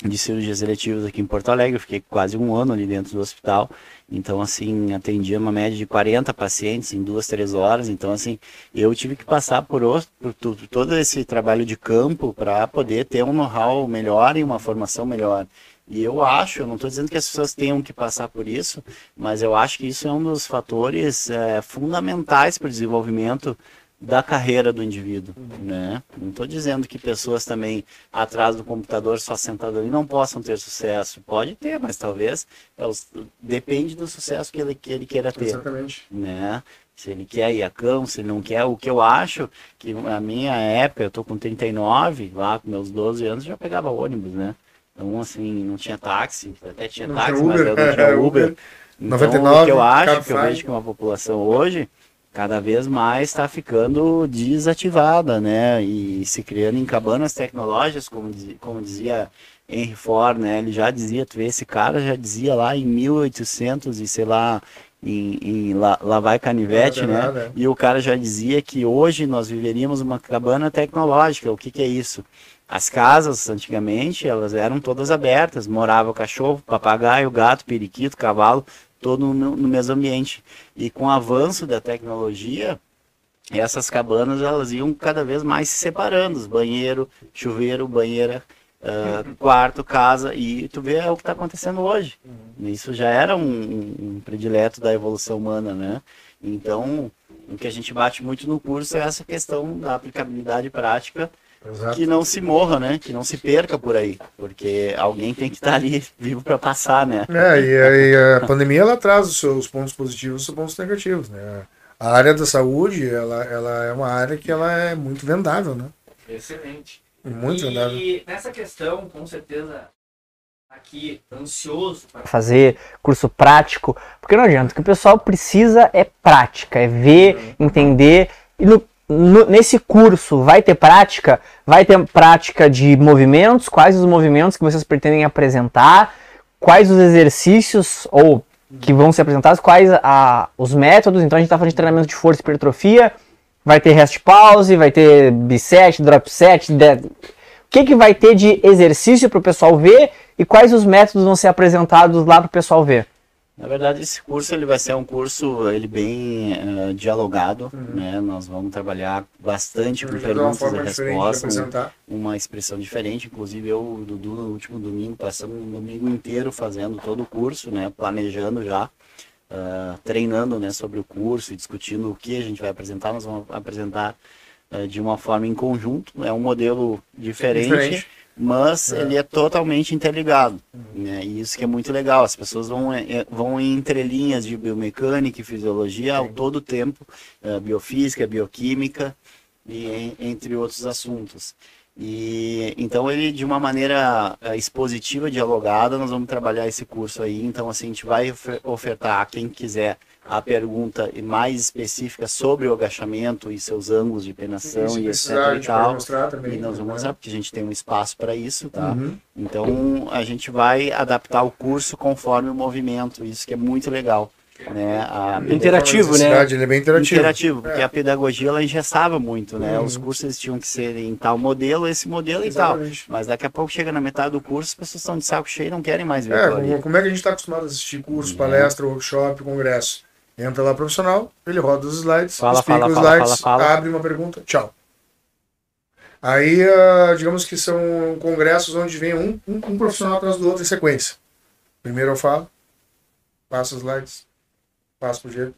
de cirurgias eletivas aqui em Porto Alegre. Eu fiquei quase um ano ali dentro do hospital. Então, assim, atendia uma média de 40 pacientes em duas, três horas. Então, assim, eu tive que passar por, por, por todo esse trabalho de campo para poder ter um know-how melhor e uma formação melhor. E eu acho, eu não estou dizendo que as pessoas tenham que passar por isso, mas eu acho que isso é um dos fatores é, fundamentais para o desenvolvimento da carreira do indivíduo, né? Não estou dizendo que pessoas também atrás do computador só sentadas ali não possam ter sucesso. Pode ter, mas talvez elas, depende do sucesso que ele, que ele queira ter. Exatamente. Né? Se ele quer ir a campo, se ele não quer. O que eu acho que a minha época, eu estou com 39, lá com meus 12 anos, já pegava ônibus, né? Então, assim, não tinha táxi, até tinha não táxi, tinha mas eu não tinha Uber. Então, 99, o que eu acho, que eu vejo que uma população hoje, cada vez mais está ficando desativada, né? E se criando em cabanas tecnológicas, como, como dizia Henry Ford, né? Ele já dizia, tu vê, esse cara já dizia lá em 1800 e sei lá, em, em lá, lá vai canivete, né? Nada. E o cara já dizia que hoje nós viveríamos uma cabana tecnológica. O que, que é isso? As casas, antigamente, elas eram todas abertas, morava cachorro, papagaio, gato, periquito, cavalo, todo no, no mesmo ambiente. E com o avanço da tecnologia, essas cabanas elas iam cada vez mais se separando, banheiro, chuveiro, banheira, uh, quarto, casa, e tu vê o que está acontecendo hoje. Isso já era um, um, predileto da evolução humana, né? Então, o que a gente bate muito no curso é essa questão da aplicabilidade prática Exato. que não se morra, né? Que não se perca por aí, porque alguém tem que estar ali vivo para passar, né? É, e, e, a pandemia ela traz os seus pontos positivos e os seus pontos negativos, né? A área da saúde, ela, ela é uma área que ela é muito vendável, né? Excelente. Muito e vendável. E nessa questão, com certeza, aqui ansioso para fazer curso prático, porque não adianta, o que o pessoal precisa é prática, é ver, uhum. entender. E no, no, nesse curso vai ter prática? Vai ter prática de movimentos? Quais os movimentos que vocês pretendem apresentar? Quais os exercícios ou que vão ser apresentados? Quais a, os métodos? Então a gente está falando de treinamento de força e hipertrofia. Vai ter rest pause, vai ter biset, drop set. De... O que, que vai ter de exercício para o pessoal ver e quais os métodos vão ser apresentados lá para o pessoal ver? Na verdade, esse curso ele vai ser um curso ele bem uh, dialogado, uhum. né? Nós vamos trabalhar bastante com perguntas e respostas, uma expressão diferente. Inclusive eu, o Dudu, no último domingo, passamos um domingo inteiro fazendo todo o curso, né? Planejando já, uh, treinando, né? Sobre o curso e discutindo o que a gente vai apresentar. Nós vamos apresentar uh, de uma forma em conjunto. É um modelo diferente. diferente mas é. ele é totalmente interligado. Né? E isso que é muito legal. As pessoas vão, é, é, vão em entrelinhas de biomecânica e fisiologia ao todo o tempo, uh, biofísica, bioquímica e entre outros assuntos. E então ele de uma maneira expositiva, dialogada, nós vamos trabalhar esse curso aí. Então assim a gente vai ofertar a quem quiser a pergunta mais específica sobre o agachamento e seus ângulos de penação e etc e tal. Também, e nós vamos né? mostrar porque a gente tem um espaço para isso, tá? Uhum. Então a gente vai adaptar o curso conforme o movimento, isso que é muito legal. Né? A... Interativo, né? Ele é bem interativo. Interativo, porque é. a pedagogia ela engessava muito, né? Uhum. Os cursos tinham que ser em tal modelo, esse modelo Exatamente. e tal. Mas daqui a pouco chega na metade do curso, as pessoas estão de saco cheio e não querem mais ver. É, como é que a gente está acostumado a assistir curso, uhum. palestra, workshop, congresso? Entra lá profissional, ele roda os slides, fala, explica fala, os fala, slides, fala, abre uma pergunta, tchau. Aí, uh, digamos que são congressos onde vem um, um, um, profissional atrás do outro em sequência. Primeiro eu falo, passo os slides, passo pro jeito,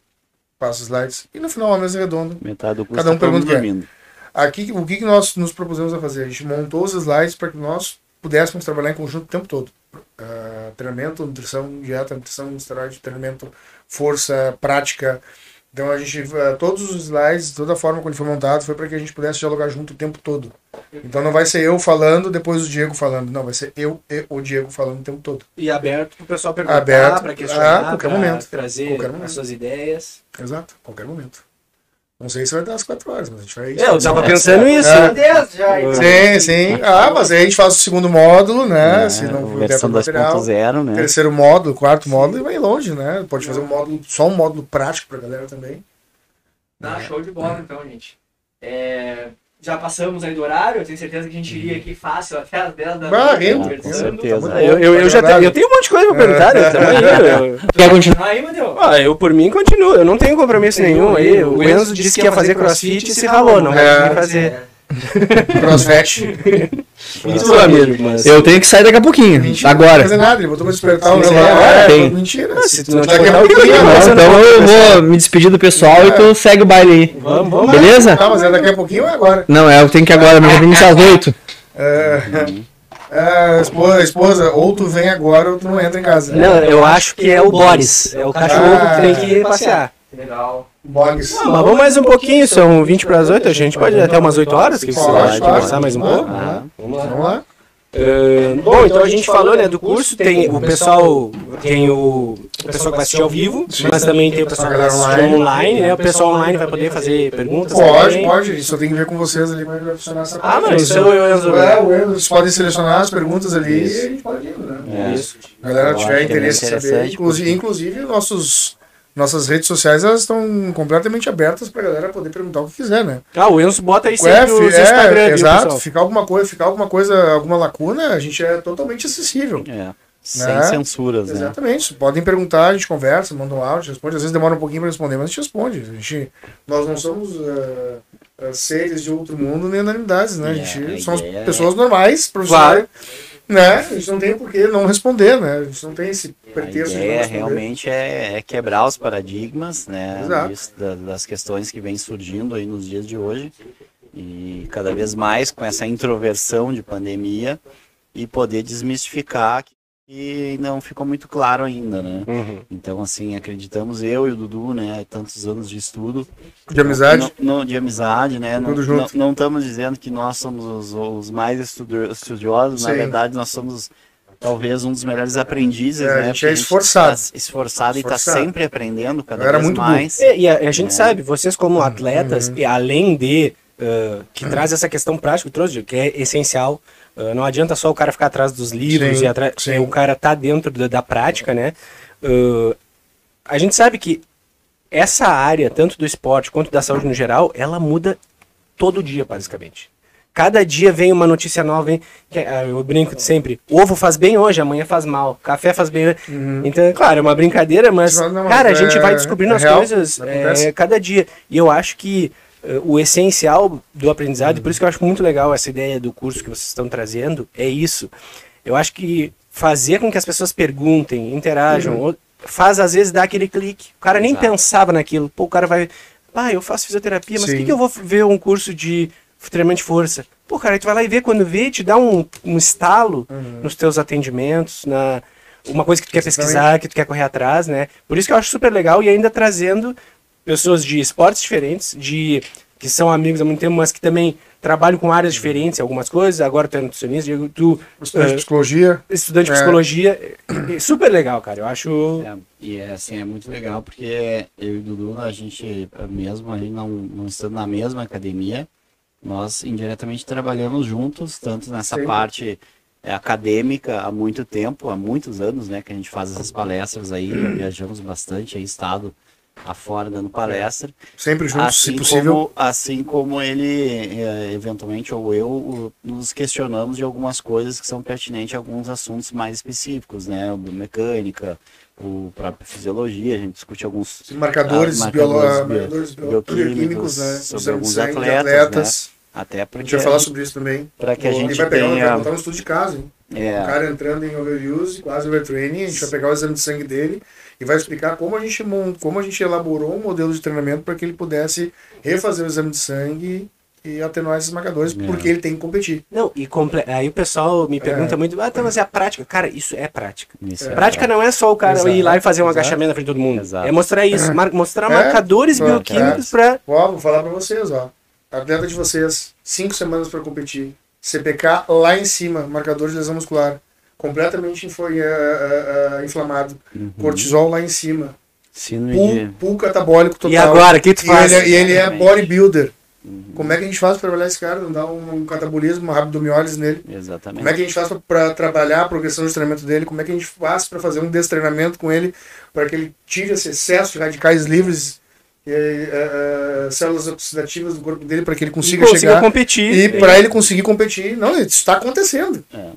passo os slides, e no final a mesa redonda. Metade do curso cada um tá pergunta que é. Aqui, o que nós nos propusemos a fazer? A gente montou os slides para que nós pudéssemos trabalhar em conjunto o tempo todo. Uh, treinamento, nutrição, dieta, nutrição, esteroide, treinamento, força, prática, Então a gente, uh, todos os slides, toda a forma como ele foi montado foi para que a gente pudesse dialogar junto o tempo todo. Então não vai ser eu falando, depois o Diego falando. Não, vai ser eu e o Diego falando o tempo todo. E aberto para o pessoal perguntar, para questionar, a qualquer momento. trazer qualquer momento. as suas ideias. Exato, qualquer momento. Não sei se vai dar as quatro horas, mas a gente vai. É, eu tava pensando nisso. É. Já, então. Sim, sim. Ah, mas aí a gente faz o segundo módulo, né? É, se não for versão 2.0, né? Terceiro módulo, quarto módulo e vai longe, né? Pode fazer um módulo, só um módulo prático pra galera também. Não, show de bola então, gente. É, já passamos aí do horário, eu tenho certeza que a gente iria aqui fácil até as 10 da noite. Ah, com certeza. Tá eu, eu, eu já tenho, eu tenho um monte de coisa pra perguntar, né? Tamo aí, Quer continuar aí, Matheus? Ah, eu por mim continuo, eu não tenho compromisso nenhum aí. O Enzo disse que ia fazer crossfit e se ralou, não vai É. fazer. Crossfit. Tu, amigo? Mas... Eu tenho que sair daqui a pouquinho. Mentira, Não agora. vai fazer nada, ele botou pra despertar o é, É, tem. Mentira. se tu não daqui a pouquinho, não Então eu vou me despedir do pessoal e tu segue o baile aí. Vamos, vamos. Beleza? Tá, mas é daqui a pouquinho ou é agora? Não, é, eu tenho que ir agora, mas eu iniciar às 8. É, é, esposa, esposa, ou tu vem agora ou tu não entra em casa. Não, eu acho que é o Boris. É o cachorro Ah. que tem que passear. Legal. Bogs. Mas vamos mais um pouquinho, são 20 para as 8, a gente pode ir até umas 8 horas, que você pode. conversar mais um pouco? Ah, Vamos lá. Vamos lá. Ah, bom, então a gente falou né, do curso, tem o pessoal, tem o, o pessoal que vai assistir ao vivo, mas também tem o pessoal que vai assistir online, né? O pessoal online vai poder fazer perguntas. Pode, também. pode. Só tem que ver com vocês ali como é que vai funcionar essa Ah, mas isso eu, eu resolvi. É, o Enzo, vocês podem selecionar as perguntas ali e a gente pode ir, né? é. Isso. A galera Eu tiver é interesse em saber. Inclusive, inclusive nossos, nossas redes sociais elas estão completamente abertas pra galera poder perguntar o que quiser, né? Ah, o Enzo bota aí É, sempre os é, Instagram, exato. Ficar alguma coisa, ficar alguma coisa, alguma lacuna, a gente é totalmente acessível. É. Sem Né? censuras, né? Exatamente. Podem perguntar, a gente conversa, manda um áudio, responde. Às vezes demora um pouquinho para responder, mas a gente responde. A gente, nós não somos ah, seres de outro mundo nem unanimidades, né? A É, gente a somos é- pessoas normais, profissionais. Né? A gente não tem por que não responder, né? A gente não tem esse A pretexto de não ideia realmente é, é quebrar os paradigmas, né? Disso, da- das questões que vêm surgindo aí nos dias de hoje. E cada vez mais com essa introversão de pandemia e poder desmistificar que não ficou muito claro ainda, né? Uhum. Então, assim, acreditamos eu e o Dudu, né? Tantos anos de estudo. De amizade. Não, não- de amizade, né? Não, Tudo junto. não- não estamos dizendo que nós somos os, os mais estudiosos, na Sim. verdade, nós somos talvez um dos melhores aprendizes, É, a né? gente Porque é esforçado. tá esforçado, e está Esforçado. sempre aprendendo cada Era vez muito mais. E, e a, a gente É. sabe, vocês como atletas, Uhum. e além de uh, que traz essa questão prática, que trouxe, que é essencial, uh, não adianta só o cara ficar atrás dos livros Sim, e atrás, sim. o cara tá dentro da, da prática, né? Uh, a gente sabe que essa área, tanto do esporte quanto da saúde no geral, ela muda todo dia, basicamente. Cada dia vem uma notícia nova, que, ah, eu brinco sempre, ovo faz bem hoje, amanhã faz mal, café faz bem hoje. Então, é claro, é uma brincadeira, mas, Não, não, cara, a é- gente vai descobrindo é as real, coisas é, cada dia. E eu acho que o essencial do aprendizado, e por isso que eu acho muito legal essa ideia do curso que vocês estão trazendo, é isso. Eu acho que fazer com que as pessoas perguntem, interajam, ou- faz às vezes dar aquele clique. O cara nem Exato. pensava naquilo. Pô, o cara vai. Ah, eu faço fisioterapia, mas por que, que eu vou ver um curso de treinamento de força? Pô, cara, tu vai lá e vê quando vê, te dá um, um estalo nos teus atendimentos, na uma coisa que tu quer pesquisar, que tu quer correr atrás, né? Por isso que eu acho super legal e ainda trazendo pessoas de esportes diferentes, de que são amigos há muito tempo, mas que também trabalham com áreas diferentes, algumas coisas. Agora tu é nutricionista, Diego, tu Estudante de eh, psicologia. estudante de É. psicologia, é super legal, cara. Eu acho É, e é assim, é muito legal porque eu e o Dudu, a gente mesmo, a gente não, não estando na mesma academia, nós indiretamente trabalhamos juntos, tanto nessa Sim. parte é, acadêmica há muito tempo, há muitos anos, né, que a gente faz essas palestras aí, viajamos bastante aí, estado afora dando palestra. Sempre juntos, assim se possível. Como, assim como ele, eh, eventualmente, ou eu, o- nos questionamos de algumas coisas que são pertinentes a alguns assuntos mais específicos, né? O Mecânica, o próprio fisiologia, a gente discute alguns Marcadores, ah, marcadores bio- marcadores bio- bioquímicos né? sobre de alguns atletas, atletas. até A gente vai falar sobre isso também. para que a gente vai pegar, vai tenha botar um estudo de caso, hein? O é, cara entrando em overuse, quase overtraining, a gente vai pegar o exame de sangue dele e vai explicar como a gente, como a gente elaborou um modelo de treinamento para que ele pudesse refazer o exame de sangue e atenuar esses marcadores, é. porque ele tem que competir. Não, e comple... aí o pessoal me pergunta é. muito, ah, tá, mas é a prática. Cara, isso é prática. Isso é. Prática não é só o cara Exato. ir lá e fazer um Exato. agachamento na frente de todo mundo. Exato. É mostrar isso, mar... mostrar é. marcadores bioquímicos para. Ó, vou falar para vocês, ó. Atleta de vocês, cinco semanas para competir. CPK lá em cima, marcador de lesão muscular. Completamente foi, uh, uh, uh, inflamado. Uhum. Cortisol lá em cima. Pool, pool catabólico total. E agora, o que tu faz? E ele, e ele é bodybuilder. Uhum. Como é que a gente faz para trabalhar esse cara? Não dá um, um catabolismo, uma rabdomiólise nele? Exatamente. Como é que a gente faz para trabalhar a progressão de treinamento dele? Como é que a gente faz para fazer um destreinamento com ele para que ele tire esse excesso de radicais livres e, uh, células oxidativas do corpo dele para que ele consiga, chegar competir. E para ele conseguir competir. Não, isso está acontecendo. É.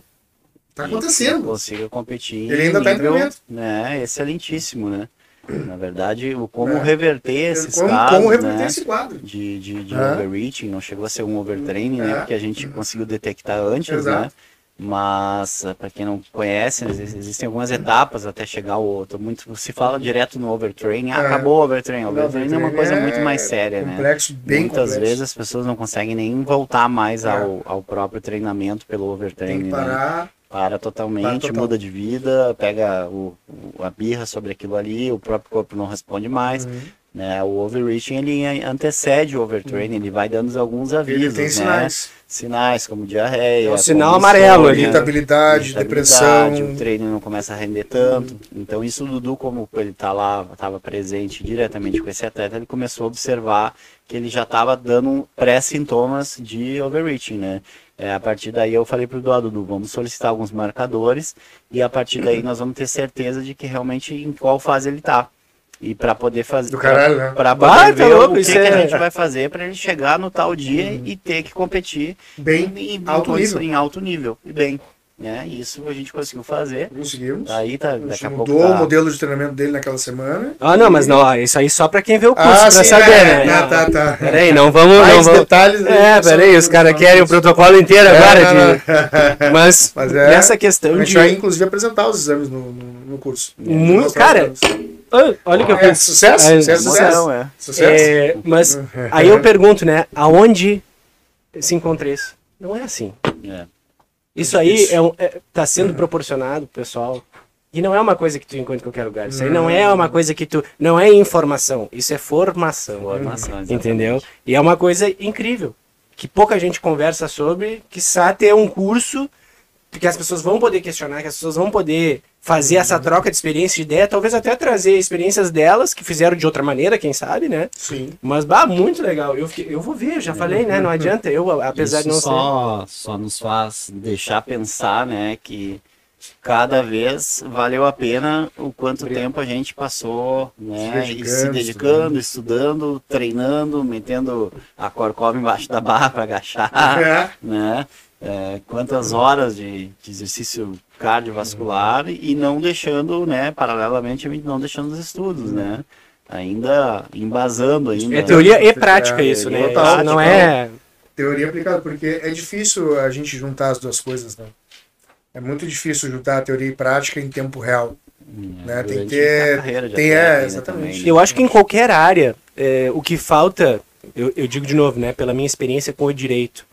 Tá acontecendo. Consiga competir. Ele ainda está em treinamento. É, excelentíssimo, né? Na verdade, o como é. reverter esses como, casos como reverter né, esse quadro. de, de, de é. overreaching, não chegou a ser um overtraining, né, é. né? Porque a gente conseguiu detectar antes, né? Exato. né? Mas, eh, para quem não conhece, existem algumas etapas até chegar ao outro. Muito se fala direto no overtraining, ah, é. acabou o overtraining. O overtraining é uma coisa muito mais séria, né? complexo, né? Bem Muitas complexo. vezes as pessoas não conseguem nem voltar mais é. ao, ao próprio treinamento pelo overtraining. Tem que né? parar. Né? Para totalmente, para muda de vida, pega o, o, a birra sobre aquilo ali, o próprio corpo não responde mais. Uhum. Né? O overreaching ele antecede o overtraining, uhum. ele vai dando alguns avisos. Ele tem né? sinais. Sinais como diarreia. É o sinal amarelo. Irritabilidade, depressão. O treino não começa a render tanto. Uhum. Então, isso o Dudu, como ele tá lá, estava presente diretamente com esse atleta, ele começou a observar que ele já estava dando pré-sintomas de overreaching, né? É, a partir daí eu falei pro Dudu, Dudu, vamos solicitar alguns marcadores e a partir daí nós vamos ter certeza de que realmente em qual fase ele está e para poder fazer. Do caralho, né? Para poder ah, ver louco, o que, que, a gente vai fazer para ele chegar no tal dia uhum. e ter que competir bem em, em alto nível. Em alto nível. E bem. Né? Isso a gente conseguiu fazer. Conseguimos. Aí tá, daqui a pouco mudou tá... o modelo de treinamento dele naquela semana. Ah, não, mas não, isso aí só pra quem vê o curso, ah, pra sim, saber, é, né? Ah, tá, tá. Peraí, não vamos. Mais não vamos... detalhes. É, peraí, os caras querem o protocolo inteiro é, agora. Não, de... Mas, mas é, nessa questão. A gente de... vai, inclusive, apresentar os exames no, no, no curso. Muito, cara. Olha o que eu é, sucesso, é, sucesso, sucesso. É. sucesso. É, mas aí eu pergunto, né? Aonde se encontra isso? Não é assim. É. Isso aí é, um, é tá sendo proporcionado, pessoal. E não é uma coisa que tu encontra em qualquer lugar. Isso aí não é uma coisa que tu. Não é informação. Isso é formação. Formação, entendeu? E é uma coisa incrível. Que pouca gente conversa sobre, que só ter um curso que as pessoas vão poder questionar, que as pessoas vão poder fazer essa troca de experiência de ideia, talvez até trazer experiências delas que fizeram de outra maneira, quem sabe, né? Sim. Mas, bah, muito legal. Eu, fiquei, eu vou ver, já falei, né? Não adianta, eu, apesar Isso de não só, ser... Só nos faz deixar pensar, né, que cada vez valeu a pena o quanto tempo a gente passou, né, se dedicando, se dedicando estudando, treinando, metendo a corcova embaixo da barra para agachar, é. né? É, quantas horas de, de, exercício cardiovascular e não deixando, né, paralelamente, não deixando os estudos, né? Ainda embasando ainda. É teoria e prática é, isso, né? Total, não é teoria aplicada, porque é difícil a gente juntar as duas coisas, né? É muito difícil juntar a teoria e prática em tempo real. É, né? Tem que ter. Tem, é, exatamente. Né? Eu acho que em qualquer área, é, o que falta, eu, eu digo de novo, né, pela minha experiência com o direito,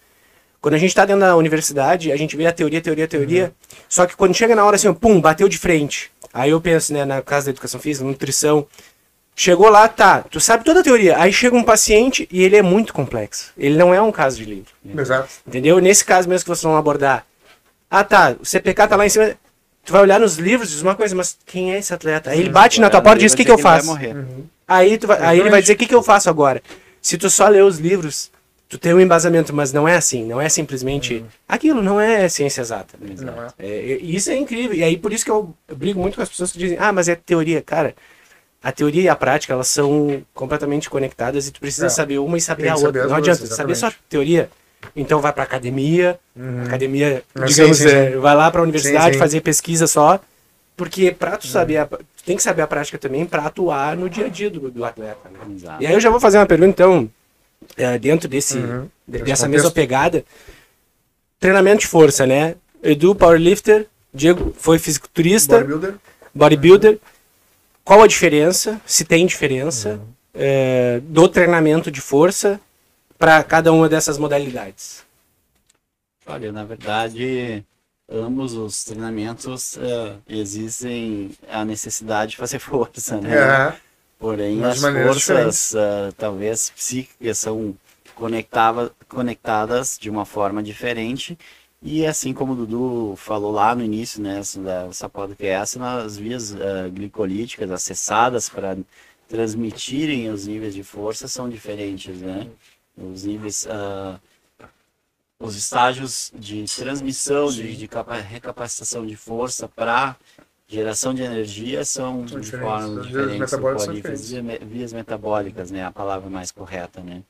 quando a gente está dentro da universidade, a gente vê a teoria, teoria, teoria. Uhum. Só que quando chega na hora assim, pum, bateu de frente. Aí eu penso, né, na casa da educação física, nutrição. Chegou lá, tá, tu sabe toda a teoria. Aí chega um paciente e ele é muito complexo. Ele não é um caso de livro. Exato. Entendeu? Nesse caso mesmo que vocês vão abordar. Ah, tá, o CPK tá lá em cima. Tu vai olhar nos livros e diz uma coisa, mas quem é esse atleta? Aí ele bate na tua porta e diz: o que, que eu faço? Uhum. Aí, tu vai, aí ele vai dizer: o que, que eu faço agora? Se tu só ler os livros, tu tem um embasamento, mas não é assim, não é simplesmente uhum. aquilo, não é ciência exata. É. É, isso é incrível. E aí por isso que eu, eu, brigo muito com as pessoas que dizem, ah, mas é teoria, cara. A teoria e a prática, elas são completamente conectadas e tu precisa é. saber uma e saber a outra. Saber não adianta exatamente. saber só teoria. Então vai para academia, uhum. academia, digamos, sim, sim, sim. vai lá para a universidade fazer pesquisa só, porque para tu saber, a, tu tem que saber a prática também para atuar no dia a dia do, do atleta. Né? E aí eu já vou fazer uma pergunta então, é, dentro desse, uhum. dessa mesma pegada. Treinamento de força, né? Edu, powerlifter, Diego foi fisiculturista, bodybuilder. bodybuilder. Qual a diferença, se tem diferença, uhum. é, do treinamento de força para cada uma dessas modalidades? Olha, na verdade, ambos os treinamentos uh, existem a necessidade de fazer força, né? É. Porém, Mas as forças, uh, talvez psíquicas, são conectava, conectadas de uma forma diferente. E assim como o Dudu falou lá no início né, dessa podcast, nas vias uh, glicolíticas acessadas para transmitirem os níveis de força são diferentes, né? Os níveis, uh, os estágios de transmissão, de, de recapacitação de força para geração de energia são, de forma diferente, vias, vias metabólicas, né? A palavra mais correta, né?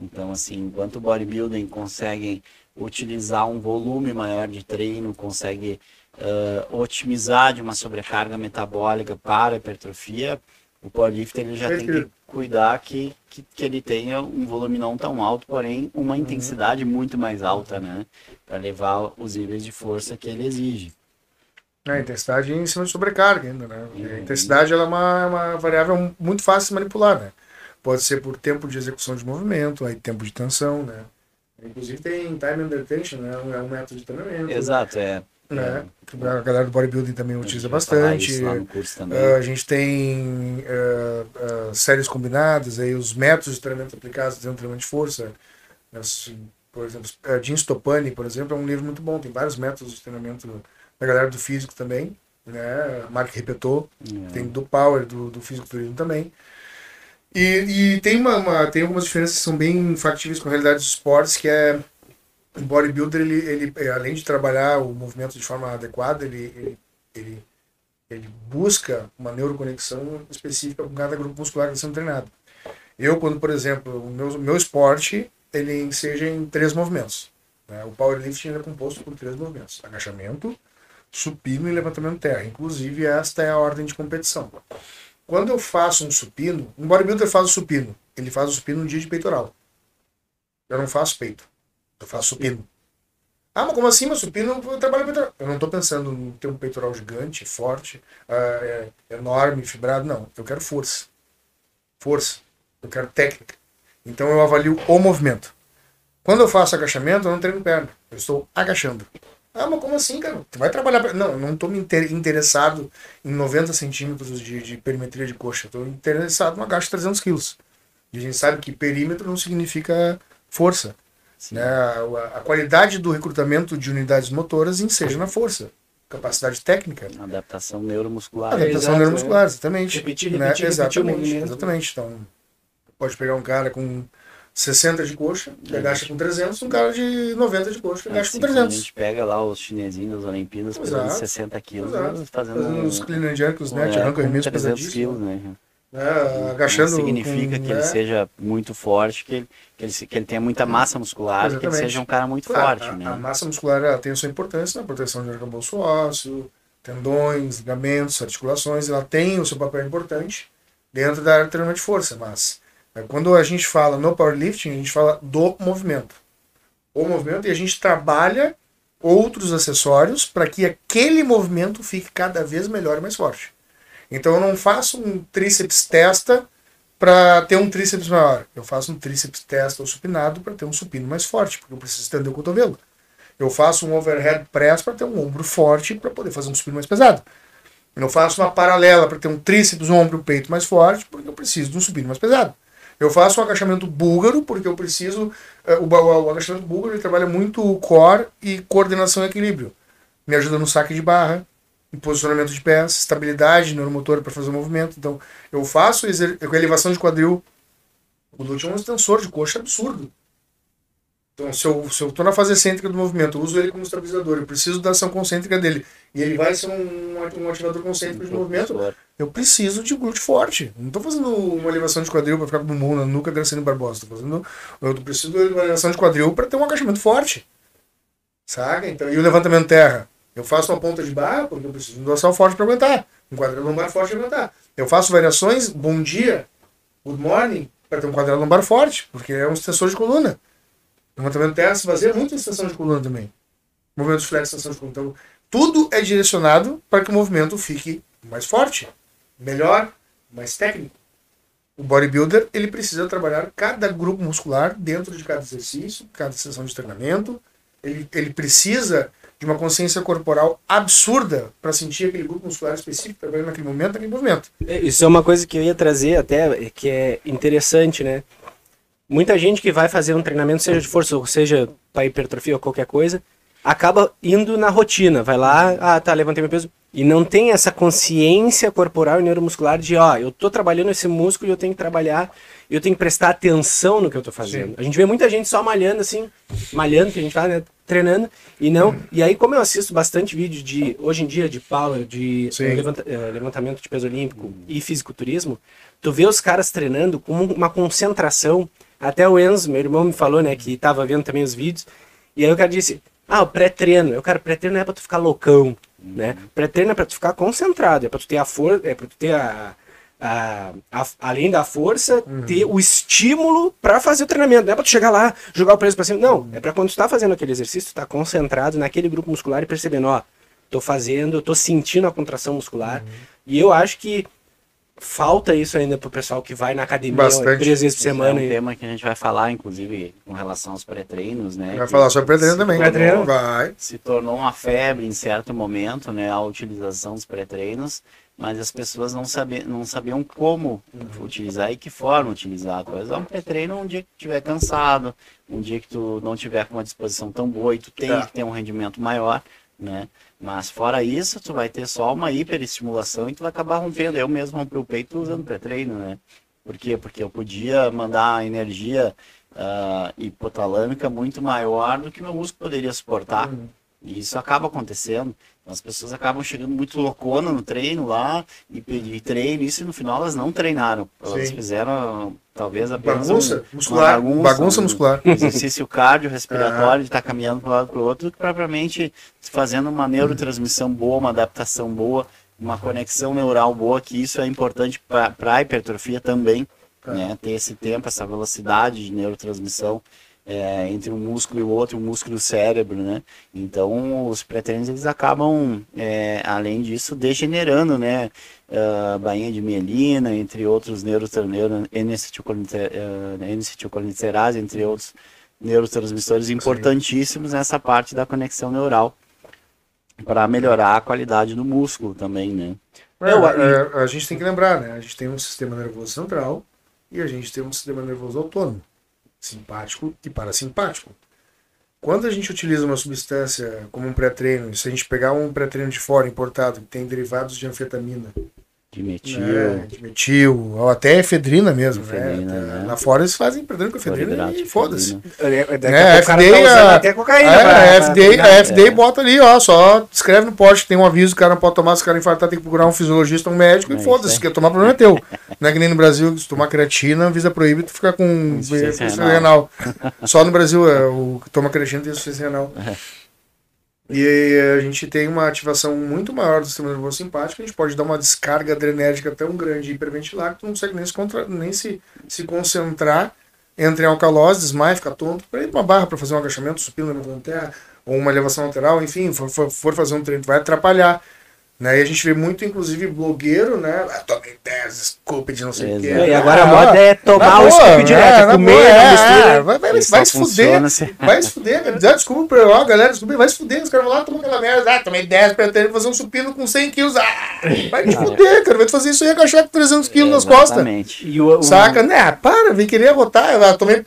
Então, assim, enquanto o bodybuilding conseguem utilizar um volume maior de treino, consegue uh, otimizar de uma sobrecarga metabólica para hipertrofia, o powerlifter ele já tem que cuidar que, que, que, ele tenha um volume não tão alto, porém uma uhum. intensidade muito mais alta, né? Para levar os níveis de força que ele exige. É, a intensidade em cima de sobrecarga ainda, né? Uhum. A intensidade ela é uma, uma variável muito fácil de manipular, né? Pode ser por tempo de execução de movimento, aí tempo de tensão, né? Inclusive tem time under tension, né? É um método de treinamento. Exato, é. Né? A galera do bodybuilding também utiliza bastante. Uh, a gente tem uh, uh, séries combinadas, aí os métodos de treinamento aplicados dentro do treinamento de força. Assim, por exemplo, Jim Stopani, por exemplo, é um livro muito bom. Tem vários métodos de treinamento da galera do físico também. Né? Mark Repetou, é. tem do Power, do, do físico turismo também. E, e tem, uma, uma, tem algumas diferenças que são bem factíveis com a realidade dos esportes, que é o bodybuilder, ele, ele, além de trabalhar o movimento de forma adequada, ele, ele, ele, ele busca uma neuroconexão específica com cada grupo muscular que está sendo treinado. Eu, quando, por exemplo, o meu, meu esporte, ele seja em três movimentos. Né? O powerlifting é composto por três movimentos. Agachamento, supino e levantamento terra. Inclusive, esta é a ordem de competição. Quando eu faço um supino, um bodybuilder faz o supino. Ele faz o supino no dia de peitoral. Eu não faço peito. Eu faço supino. Ah, mas como assim? Mas supino eu trabalho peitoral. Eu não estou pensando em ter um peitoral gigante, forte, uh, enorme, fibrado. Não. Eu quero força. Força. Eu quero técnica. Então eu avalio o movimento. Quando eu faço agachamento, eu não treino perna. Eu estou agachando. Ah, mas como assim, cara? Tu vai trabalhar. Não, eu não estou me interessado em 90 centímetros de, de perimetria de coxa. Estou interessado no agacho de 300 quilos. E a gente sabe que perímetro não significa força. Né? A, a, qualidade do recrutamento de unidades motoras enseja na força. Capacidade técnica. Adaptação neuromuscular. Adaptação Exato, neuromuscular, exatamente. Repetir, né? repetir, exatamente, repetir exatamente. Então, pode pegar um cara com 60 de coxa, que é. agacha com 300, um cara de 90 de coxa, que agacha assim, com 300. A gente pega lá os chinesinhos das Olimpíadas, pesando 60 quilos, Exato. fazendo, fazendo os clean and jerk, os net, é, arranca imenso quilos, né? É, agachando não significa com, que ele né? seja muito forte, que ele, que ele, que ele tenha muita massa muscular, Exatamente. que ele seja um cara muito claro, forte. A, né? a massa muscular tem a sua importância na proteção de arcabouço ósseo, tendões, ligamentos, articulações, ela tem o seu papel importante dentro da área de treinamento de força, mas é, quando a gente fala no powerlifting, a gente fala do movimento. O movimento e a gente trabalha outros acessórios para que aquele movimento fique cada vez melhor e mais forte. Então eu não faço um tríceps testa para ter um tríceps maior. Eu faço um tríceps testa ou supinado para ter um supino mais forte, porque eu preciso estender o cotovelo. Eu faço um overhead press para ter um ombro forte para poder fazer um supino mais pesado. Eu faço uma paralela para ter um tríceps, ombro, peito mais forte, porque eu preciso de um supino mais pesado. Eu faço um agachamento búlgaro, porque eu preciso. Uh, o, o, o, agachamento búlgaro ele trabalha muito o core e coordenação e equilíbrio. Me ajuda no saque de barra, em posicionamento de pés, estabilidade neuromotora para fazer o movimento. Então, eu faço com elevação de quadril. O Lute é um extensor de coxa absurdo. Então, se eu, se eu tô na fase excêntrica do movimento, eu uso ele como estabilizador, eu preciso da ação concêntrica dele, e ele vai ser um, um ativador concêntrico de movimento, eu preciso de glúteo forte. Não estou fazendo uma elevação de quadril para ficar com o bumbum na nuca Graciano Barbosa. Tô fazendo, eu preciso de uma elevação de quadril para ter um agachamento forte. Saca? Então, e o levantamento terra? Eu faço uma ponta de barra porque eu preciso de um dorsal forte para aguentar. Um quadril lombar forte para aguentar. Eu faço variações, bom dia, good morning, para ter um quadril lombar forte, porque é um extensor de coluna. Levantamento terra se baseia muito em extensão de coluna também. Movimento de flex, extensão de coluna. Então, tudo é direcionado para que o movimento fique mais forte, melhor, mais técnico. O bodybuilder, ele precisa trabalhar cada grupo muscular dentro de cada exercício, cada sessão de treinamento. Ele, ele precisa de uma consciência corporal absurda para sentir aquele grupo muscular específico trabalhando naquele momento, naquele movimento. É, isso é uma coisa que eu ia trazer até, que é interessante, né? Muita gente que vai fazer um treinamento, seja de força ou seja para hipertrofia ou qualquer coisa, acaba indo na rotina. Vai lá, ah, tá, levantei meu peso. E não tem essa consciência corporal e neuromuscular de, ó, eu tô trabalhando esse músculo e eu tenho que trabalhar, eu tenho que prestar atenção no que eu tô fazendo. Sim. A gente vê muita gente só malhando assim, malhando, que a gente fala, né? Treinando, e não. E aí, como eu assisto bastante vídeo de, hoje em dia, de power, de levanta, uh, levantamento de peso olímpico e fisiculturismo, tu vê os caras treinando com uma concentração. Até o Enzo, meu irmão, me falou, né, que tava vendo também os vídeos. E aí o cara disse: Ah, o pré-treino. Eu, cara, pré-treino não é pra tu ficar loucão, né? Pré-treino é pra tu ficar concentrado, é pra tu ter a força, é pra tu ter a, a, a, além da força, uhum. ter o estímulo para fazer o treinamento. Não é para tu chegar lá, jogar o peso para cima. Não, uhum. é para quando tu tá fazendo aquele exercício, tu tá concentrado naquele grupo muscular e percebendo, ó, tô fazendo, tô sentindo a contração muscular. Uhum. E eu acho que falta isso ainda pro pessoal que vai na academia Bastante. três vezes por semana. É um tema que a gente vai falar, inclusive, com relação aos pré-treinos, né? Vai falar sobre pré-treino também. Pré-treino. Vai. Se tornou uma febre em certo momento, né? A utilização dos pré-treinos mas as pessoas não, sabiam, não sabiam como uhum. utilizar e que forma utilizar. Usar um pré-treino um dia que estiver cansado, um dia que tu não tiver com uma disposição tão boa e tu tem é. que ter um rendimento maior, né? Mas fora isso, tu vai ter só uma hiperestimulação e tu vai acabar rompendo. Eu mesmo rompi o peito usando pré-treino, né? Por quê? Porque eu podia mandar energia uh, hipotalâmica muito maior do que meu músculo poderia suportar. Uhum. E isso acaba acontecendo. As pessoas acabam chegando muito loucona no treino lá e, e treino isso e no final elas não treinaram. Elas Sim. fizeram talvez apenas bagunça um, muscular, bagunça, bagunça um, muscular. exercício cardio respiratório de estar tá caminhando para um lado para o outro, que propriamente fazendo uma neurotransmissão boa, uma adaptação boa, uma conexão neural boa, que isso é importante para a hipertrofia também, tá. né? Ter esse tempo, essa velocidade de neurotransmissão é, entre um músculo e o outro, o músculo e o cérebro, né? Então, os pré-treinos, eles acabam, é, além disso, degenerando, né? Uh, bainha de mielina, entre outros neurotransmissores, N-acetilcolinesterase, entre outros neurotransmissores importantíssimos nessa parte da conexão neural para melhorar a qualidade do músculo também, né? É, a, a, gente tem que lembrar, né? A gente tem um sistema nervoso central e a gente tem um sistema nervoso autônomo simpático e parasimpático. Quando a gente utiliza uma substância como um pré-treino, se a gente pegar um pré-treino de fora importado que tem derivados de anfetamina, de metil. Né? De metil, ou até efedrina mesmo. Né? efedrina, né? Né? Lá fora eles fazem perdendo com efedrina e foda-se. É, é, a FDA, tá até cocaína. É, a FDA, a FDA é. bota ali, ó, só escreve no poste que tem um aviso, o cara não pode tomar, se o cara infartar tem que procurar um fisiologista, um médico e foda-se, se quer tomar problema é teu. Não é que nem no Brasil, se tomar creatina, a visa proíbe tu ficar com insuficiência renal. Só no Brasil, é, o que toma creatina tem insuficiência renal. E a gente tem uma ativação muito maior do sistema nervoso simpático, a gente pode dar uma descarga adrenérgica tão grande e hiperventilar que tu não consegue nem se, contra... nem se, se concentrar entre alcalose, desmaia, ficar tonto, para ir uma barra para fazer um agachamento, supino, levantando terra, ou uma elevação lateral, enfim, for, for, for fazer um treino, vai atrapalhar. Né? E a gente vê muito, inclusive, blogueiro, né? Ah, tomei 10 scoop de não sei o que. E agora a moda é tomar o scoop direto, é, comer, boa, é, é, vai, vai, vai se fuder. Assim. Vai se fuder, cara. Desculpa, ó, galera, desculpa, vai se fuder. Os caras vão lá, tomar aquela merda. Ah, tomei 10 pra ter, fazer um supino com 100 quilos. Ah, vai te fuder, cara. Vai te fazer isso aí agachar com 300 quilos nas costas. E o, o... Saca? Né? Para, vem querer rotar. Eu tomei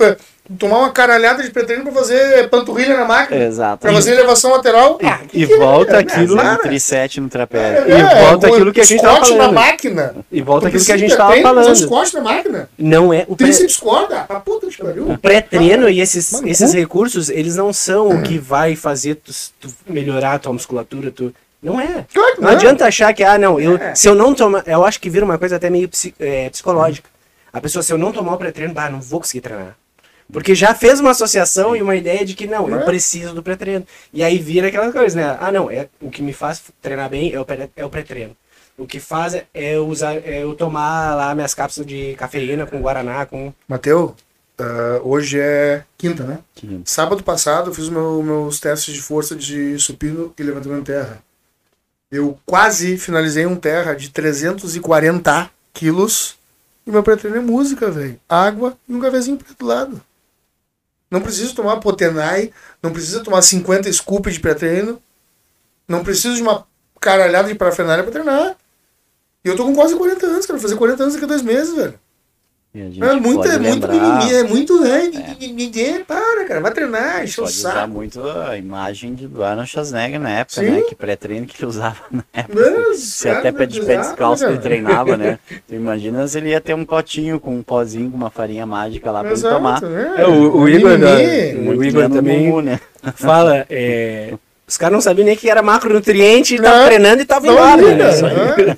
tomar uma caralhada de pretreino pra fazer panturrilha na máquina. Exato. Pra fazer elevação lateral. Ah, e, volta é, aquilo. no tricete no trapézio. É, e volta aquilo que a gente tava falando. na máquina. E volta aquilo que a gente tava falando. Scott na máquina. Não é. O tríceps corda. A puta que pariu. O pré-treino e esses, Mano, esses recursos, eles não são o que vai fazer tu, tu melhorar a tua musculatura, tu. Não é. Claro não, não, adianta achar que, ah, não, eu, é. se eu não tomar. Eu acho que vira uma coisa até meio é, psicológica. A pessoa, se eu não tomar o pré-treino, bah, não vou conseguir treinar. Porque já fez uma associação e uma ideia de que não, eu é. preciso do pré-treino. E aí vira aquela coisa, né? Ah, não, é, o que me faz treinar bem é o, pré, é o pré-treino. O que faz é, usar, é eu tomar lá minhas cápsulas de cafeína com guaraná, com. Mateu, uh, hoje é quinta, né? Quinta. Sábado passado eu fiz meu, meus testes de força de supino e levantamento terra. Eu quase finalizei um terra de 340 quilos E meu pré-treino é música, velho. Água e um cafezinho preto do lado. Não preciso tomar Potenai, não precisa tomar 50 scoops de pré-treino, não preciso de uma caralhada de parafernália pra treinar. E eu tô com quase 40 anos, cara. Vou fazer 40 anos daqui a dois meses, velho. É muito, é muito mimimi, é muito, né? É. Ninguém para, cara. Vai treinar, enche o saco. usar muito a imagem do Arnold Schwarzenegger na época, Sim. né? Que pré-treino que ele usava na época. Não, se até pé de pé descalço ele treinava, né? Tu imagina se ele ia ter um potinho com um pozinho, com uma farinha mágica lá pra Exato, ele tomar. Né? É, o, o, Igor, o Igor também mumu, né? fala, é, os caras não sabiam nem que era macronutriente, estavam treinando e estavam embora. Né?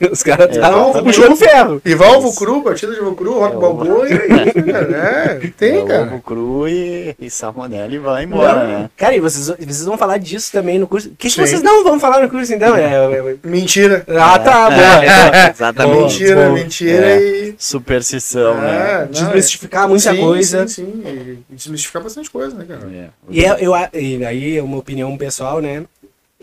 É. Os caras estavam é, puxando ferro. E vai ovo cru, batida de ovo cru, rock é, balboa e aí, cara. É, tem, é, cara. Ovo cru e, e salmonella e vai embora, não. né? Cara, e vocês, vocês vão falar disso também no curso. O que, que vocês não vão falar no curso, então? É, é mentira. Ah, tá. É, exatamente. Mentira, mentira e... Superstição, né? Desmistificar muita sim, coisa. Sim, sim. E desmistificar bastante coisa, né, cara? E, eu, e aí, uma opinião pessoal, né?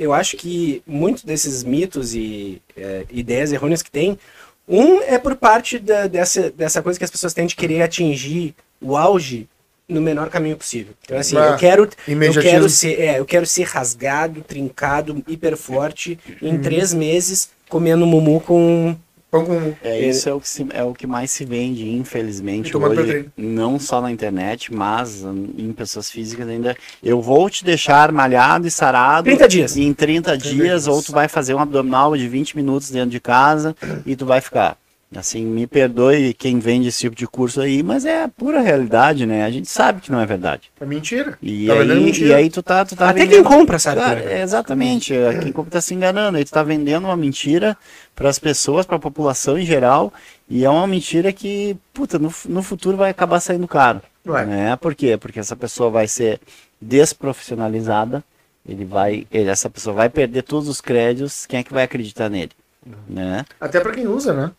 Eu acho que muitos desses mitos e é, ideias errôneas que tem, um é por parte da, dessa, dessa coisa que as pessoas têm de querer atingir o auge no menor caminho possível. Então, assim, ah, eu quero, eu quero ser, é, eu quero ser rasgado, trincado, hiper forte em uhum. três meses comendo mumu com é, isso é o, que se, é o que mais se vende, infelizmente, hoje, não só na internet, mas em pessoas físicas ainda. Eu vou te deixar malhado e sarado 30 dias. em 30 dias, ou tu vai fazer um abdominal de 20 minutos dentro de casa e tu vai ficar. Assim, me perdoe quem vende esse tipo de curso aí, mas é a pura realidade, né? A gente sabe que não é verdade. É mentira. E, tá aí, mentira. e aí tu tá, tu tá Até vendendo... quem compra, sabe? Ah, é, exatamente. Quem compra tá se enganando. Aí tu tá vendendo uma mentira para as pessoas, para a população em geral, e é uma mentira que, puta, no, no futuro vai acabar saindo caro. Ué. Né? Por quê? Porque essa pessoa vai ser desprofissionalizada, ele vai, ele, essa pessoa vai perder todos os créditos, quem é que vai acreditar nele? Uhum. Né? Até para quem usa, né?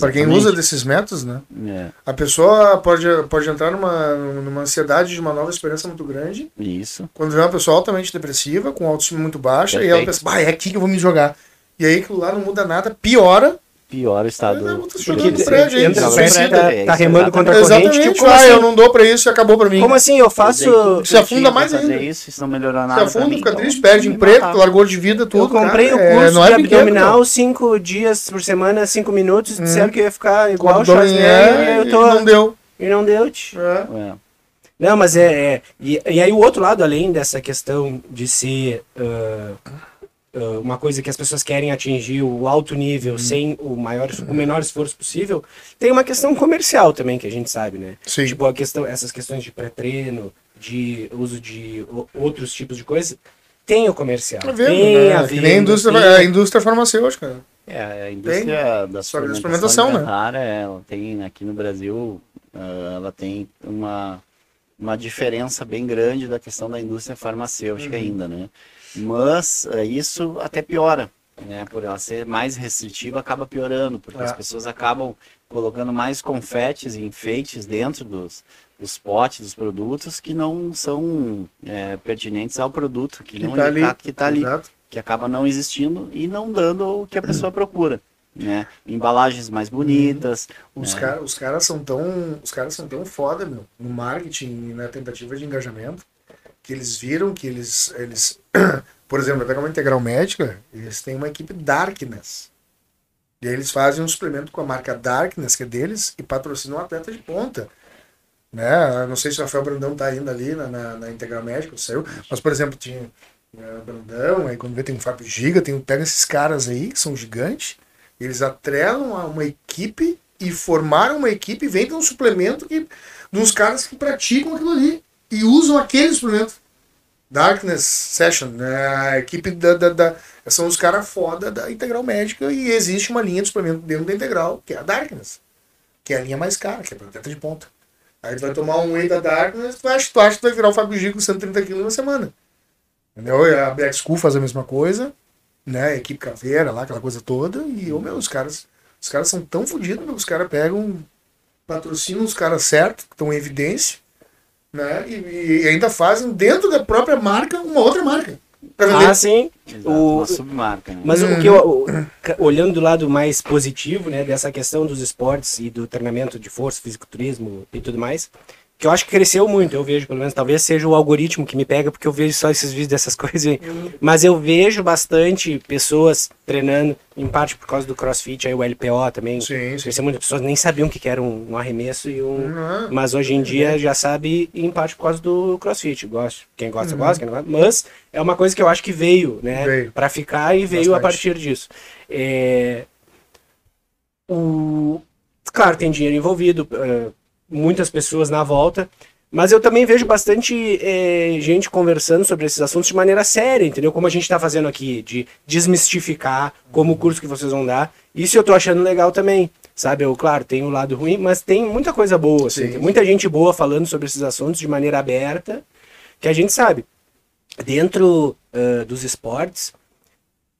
Para quem usa desses métodos, né? É. A pessoa pode, pode entrar numa, numa ansiedade de uma nova experiência muito grande. Isso. Quando vê uma pessoa altamente depressiva, com autoestima muito baixa, Perfeito. e ela pensa, bah, é aqui que eu vou me jogar. E aí aquilo lá não muda nada, piora pior estado. Porque prédio, entra, prédio, tá, tá remando contra a corrente. Tipo, ah, assim? eu não dou pra isso e acabou pra mim. Como assim? Eu faço. Se afunda mais ainda. Isso, isso não melhorou nada. Se afunda, fica então, triste, perde emprego, largou de vida, tudo. Eu comprei o é, curso é, de abdominal, cinco dias por semana, cinco minutos, hum. disseram que ia ficar igual o Schwarzenegger. E não deu. E não deu. É. Não, mas é. é e, e, aí o outro lado, além dessa questão de ser. Uh, uma coisa que as pessoas querem atingir o alto nível hum. sem o maior o menor esforço possível tem uma questão comercial também que a gente sabe né Sim. tipo a questão essas questões de pré-treino de uso de outros tipos de coisas tem o comercial tá vendo, tem né? a, venda, nem a indústria tem... a indústria farmacêutica é a indústria tem. da suplementação né rara ela tem aqui no Brasil ela tem uma uma diferença bem grande da questão da indústria farmacêutica uhum. ainda, né? Mas uh, isso até piora, né? Por ela ser mais restritiva, acaba piorando, porque é. as pessoas acabam colocando mais confetes e enfeites dentro dos, dos potes, dos produtos, que não são é, pertinentes ao produto, que, que não tá ali, que está ali, que acaba não existindo e não dando o que a pessoa procura. Né? Embalagens mais bonitas. Os, né? cara, os caras são tão. Os caras são tão foda, meu, no marketing e na tentativa de engajamento, que eles viram que eles, eles por exemplo, pegar uma integral médica, eles têm uma equipe Darkness. E aí eles fazem um suplemento com a marca Darkness, que é deles, e patrocinam um atleta de ponta. Né? Não sei se o Rafael Brandão tá ainda ali na, na, na Integral Médica, saiu. Mas, por exemplo, tinha né, o Brandão, aí quando vê tem um Fábio Giga, tem, pega esses caras aí, que são gigantes, eles atrelam a uma equipe e formaram uma equipe e vendem um suplemento que, uns caras que praticam aquilo ali e usam aquele suplemento. Darkness Session, né? a equipe da, da, da são os caras foda da Integral Médica e existe uma linha de suplemento dentro da Integral, que é a Darkness, que é a linha mais cara, que é para de ponta. Aí tu vai tomar um whey da Darkness, tu acha, tu acha que tu vai virar o Fábio Gigo com 130 kg na semana. Entendeu? E a Black School faz a mesma coisa, né? A equipe caveira lá, aquela coisa toda, e meu, os caras, os caras são tão fodidos, os caras pegam, patrocinam os caras certos, que estão em evidência, né? E, e, ainda fazem dentro da própria marca uma outra marca. Ah, sim. Exato, o, uma submarca. Né? Mas o que eu, olhando do lado mais positivo, né, dessa questão dos esportes e do treinamento de força, fisiculturismo e tudo mais, que eu acho que cresceu muito, eu vejo, pelo menos, talvez seja o algoritmo que me pega, porque eu vejo só esses vídeos dessas coisas aí. Uhum. Mas eu vejo bastante pessoas treinando, em parte por causa do crossfit, aí o LPO também. Sim, sim. Muitas pessoas nem sabiam o que era um, um arremesso e um. Uhum. Mas hoje em dia já sabe, em parte por causa do crossfit. Gosto. Quem gosta, uhum. gosta, quem não gosta. Mas é uma coisa que eu acho que veio, né? Veio. Pra ficar e veio bastante. a partir disso. É... O... Claro, tem dinheiro envolvido. Uh muitas pessoas na volta. Mas eu também vejo bastante é, gente conversando sobre esses assuntos de maneira séria, entendeu? Como a gente está fazendo aqui, de desmistificar como o curso que vocês vão dar. Isso eu tô achando legal também, sabe? Eu, claro, tem o um lado ruim, mas tem muita coisa boa, assim, tem muita gente boa falando sobre esses assuntos de maneira aberta, que a gente sabe. Dentro uh, dos esportes,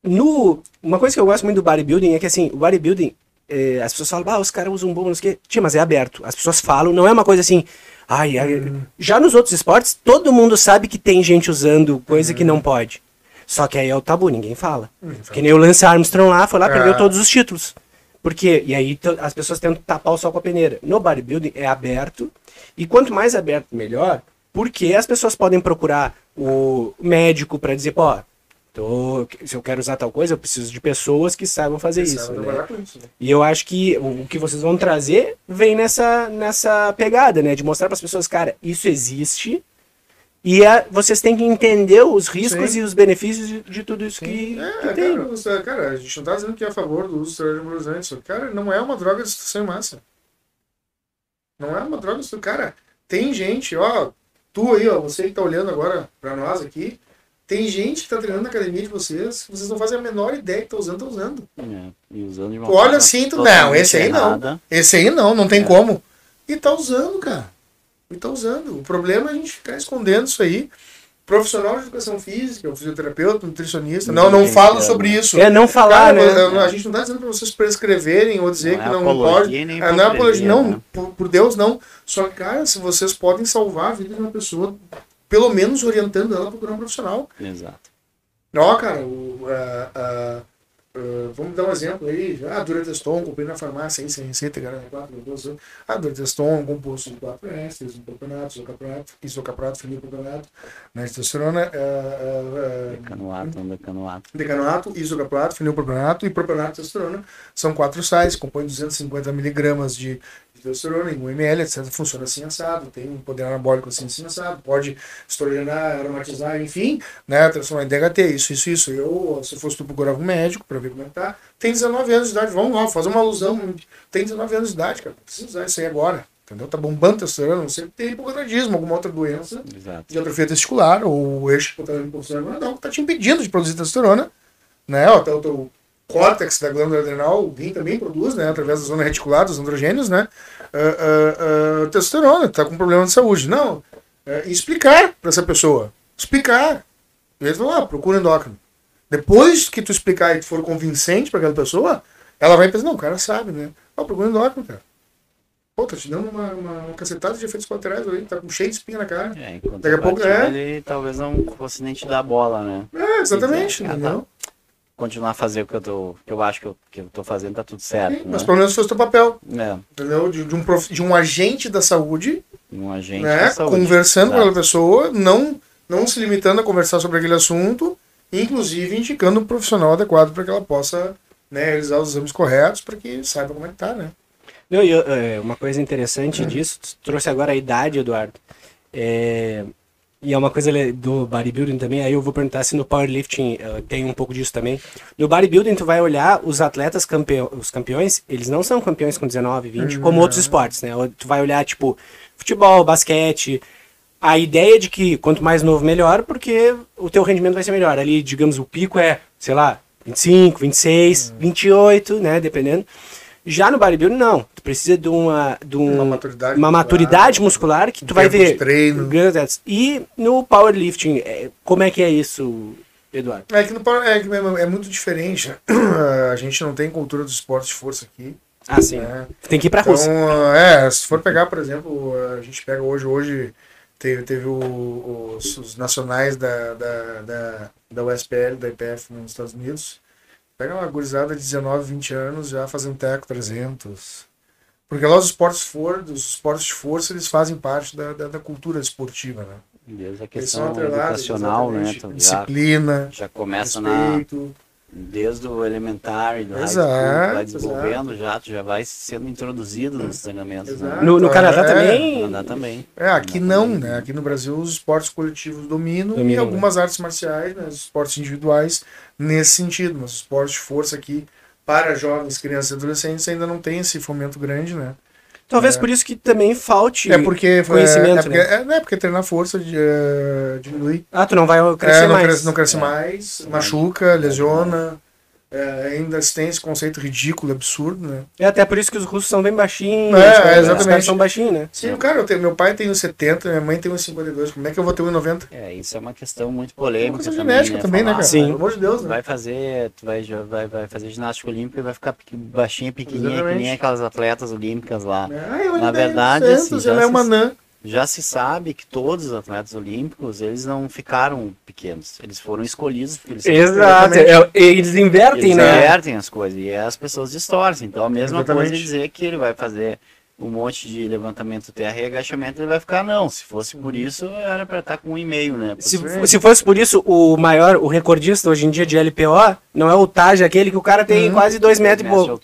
no, uma coisa que eu gosto muito do bodybuilding é que, assim, o bodybuilding é, as pessoas falam, ah, os caras usam bomba, não sei o quê. Tia, mas é aberto. As pessoas falam, não é uma coisa assim. Ai, hum. Já nos outros esportes, todo mundo sabe que tem gente usando coisa hum. que não pode. Só que aí é o tabu, ninguém fala. Hum, que nem o Lance Armstrong lá, foi lá, é. perdeu todos os títulos. Por quê? E aí as pessoas tentam tapar o sol com a peneira. No bodybuilding é aberto, e quanto mais aberto, melhor, porque as pessoas podem procurar o médico para dizer, pô, então, se eu quero usar tal coisa, eu preciso de pessoas que saibam fazer isso, né? isso né? E eu acho que o que vocês vão trazer vem nessa, nessa pegada, né? De mostrar para as pessoas, cara, isso existe e é, vocês têm que entender os riscos Sim. e os benefícios de, de tudo isso Sim. que, é, que tem. Cara, cara, a gente não está dizendo que é a favor do uso de esteroide Cara, não é uma droga de destruição em massa. Não é uma droga de Cara, tem gente, ó, tu aí, ó, você que está olhando agora para nós aqui, tem gente que tá treinando na academia de vocês, vocês não fazem a menor ideia que tá usando, tá usando. É, e usando de uma olha assim, tu, não, esse aí errada. não. Esse aí não, não tem é. como. E tá usando, cara. E tá usando. O problema é a gente ficar escondendo isso aí. Profissional de educação física, o fisioterapeuta, nutricionista. Não, não, não falo sobre isso. É não falar, cara, né? A gente não tá dizendo para vocês prescreverem ou dizer não que é não, pode. Nem é, não é apologia, não, né? por, por Deus, não. Só que, cara, se vocês podem salvar a vida de uma pessoa pelo menos orientando ela a procurar um profissional. Exato. Ó, cara, o, uh, uh, Uh, vamos dar um exemplo aí. Ah, Durateston, comprei na farmácia aí, sem receita, garante 4, 12 Ah, Durateston, composto de 4 ésteres, isopropenato, isocaprato, isocaprato, fenilpropenato, né, testosterona, uh, uh, decanoato, decanoato. Decanoato, isocaprato, fenilpropenato e propenato testosterona. São quatro sais, compõem 250 miligramas de testosterona em 1 ml, etc. Funciona assim assado, tem um poder anabólico assim, assim assado, pode estrogenar, aromatizar, enfim, né? Transformar em DHT, isso, isso, isso. Eu, se fosse tu procurava um médico para ver como é que tá. Tem 19 anos de idade, vamos lá, fazer uma alusão. Tem 19 anos de idade, cara, precisa usar isso aí agora. Entendeu? Tá bombando testosterona, não sei, tem hipogonadismo, alguma outra doença Exato. de atrofia testicular, ou o eixo hipotalâmico não, tá te impedindo de produzir testosterona, né? Ó, tá o teu córtex da glândula adrenal, o rim também produz, né, através da zona reticular, dos androgênios, né, uh, uh, uh, testosterona, tá com problema de saúde. Não, é, explicar para essa pessoa, explicar. E ele falou, ah, procura endócrino. Depois que tu explicar e tu for convincente para aquela pessoa, ela vai pensar, não, o cara sabe, né, ah, procura endócrino, cara. Pô, tá te dando uma, uma, uma cacetada de efeitos colaterais ali, tá com cheio de espinha na cara. É, Daqui a pouco é. Ele talvez não fosse nem te dar bola, né? É, exatamente, entendeu? Tá continuar a fazer o que eu tô, que eu acho que eu, que eu tô fazendo, tá tudo certo. Sim, né? Mas pelo menos foi o teu papel. É. Entendeu? De, de, um prof, de um agente da saúde. Um agente né? da saúde. Conversando Exato. com aquela pessoa, não, não se limitando a conversar sobre aquele assunto, inclusive indicando um profissional adequado para que ela possa né, realizar os exames corretos para que saiba como é que tá, né? Não, e, é, uma coisa interessante é. disso, trouxe agora a idade, Eduardo. É, e é uma coisa do bodybuilding também, aí eu vou perguntar se no powerlifting uh, tem um pouco disso também. No bodybuilding, tu vai olhar os atletas campeões, os campeões, eles não são campeões com 19, 20, uhum. como outros esportes, né? Tu vai olhar, tipo, futebol, basquete. A ideia de que quanto mais novo, melhor, porque o teu rendimento vai ser melhor. Ali, digamos, o pico é, sei lá, 25, 26, uhum. 28, né? Dependendo. Já no bodybuilding, não. Tu precisa de uma, de um, uma maturidade, uma maturidade muscular, que tu vai ver. Treino. E no powerlifting, é, como é que é isso, Eduardo? É que no power, é, é muito diferente. A gente não tem cultura do esporte de força aqui. Ah, sim. Né? Tem que ir pra então, Rússia. É, se for pegar, por exemplo, a gente pega hoje, hoje teve, teve o, os, os, nacionais da, da, da, da USPL, da IPF nos Estados Unidos. Pega uma gurizada de 19, 20 anos já fazendo teco 300. Porque lá os esportes, for, os esportes de força eles fazem parte da, da, da cultura esportiva, né? Desde a questão educacional, né? Disciplina, já, já começa respeito. na desde o elementar e do exato, high school, vai desenvolvendo já, já vai sendo introduzido nos treinamentos. Né? No, no, Canadá é, também? No Canadá também. É, aqui não, né? Aqui no Brasil os esportes coletivos dominam, dominam e algumas né? artes marciais, né? os esportes individuais nesse sentido, mas os esportes de força aqui para jovens, crianças e adolescentes ainda não tem esse fomento grande, né? Talvez é. por isso que também falte é porque, conhecimento. É, porque, né? é, é porque treinar força de, uh, diminui. Ah, tu não vai crescer é, não mais. Cresce, não cresce mais, machuca, lesiona. É, ainda tem esse conceito ridículo, absurdo, né? É até por isso que os russos são bem baixinhos. É, é exatamente. Os são baixinhos, né? Sim, cara, eu tenho, meu pai tem uns 70, minha mãe tem uns 52. Como é que eu vou ter 1,90? É, isso é uma questão muito polêmica. É uma genética também, né, cara? Sim. Pelo amor de Deus, né? Vai fazer, tu vai, vai, vai fazer ginástica olímpica e vai ficar baixinha, pequenininha, exatamente. que nem aquelas atletas olímpicas lá. É, Na verdade, 100, assim, ela é uma nã já se sabe que todos os atletas olímpicos eles não ficaram pequenos, eles foram escolhidos porque eles Exato, é, eles invertem, eles né? invertem as coisas e as pessoas distorcem. Então a mesma Exatamente. coisa é dizer que ele vai fazer um monte de levantamento terra e agachamento, ele vai ficar não. Se fosse por isso, era para estar com um e-mail, né? Se, se fosse por isso, o maior, o recordista hoje em dia de LPO não é o Taj, aquele que o cara tem hum, quase dois metros e pouco.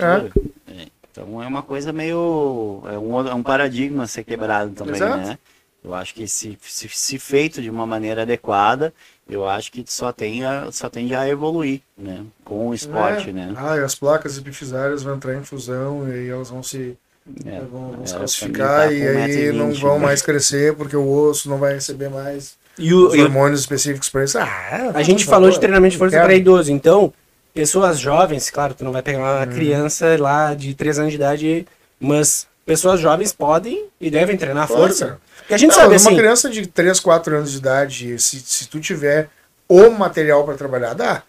É. Então é uma coisa meio. É um, é um paradigma a ser quebrado também, Exato. né? Eu acho que se, se, se, feito de uma maneira adequada, eu acho que só tem a, só tende a evoluir, né? Com o esporte, é. né? Ah, e as placas epifisárias vão entrar em fusão e aí elas vão se é, vão, vão se calcificar tá e aí não vão né? mais crescer porque o osso não vai receber mais e o, os hormônios específicos para isso. Ah, a gente falou de treinamento de força para idoso, então pessoas jovens, claro, tu não vai pegar uma hum. criança lá de 3 anos de idade, mas pessoas jovens podem e devem treinar força. Porque a gente não, sabe assim... Uma criança de 3, 4 anos de idade, se, se tu tiver o material para trabalhar, dá.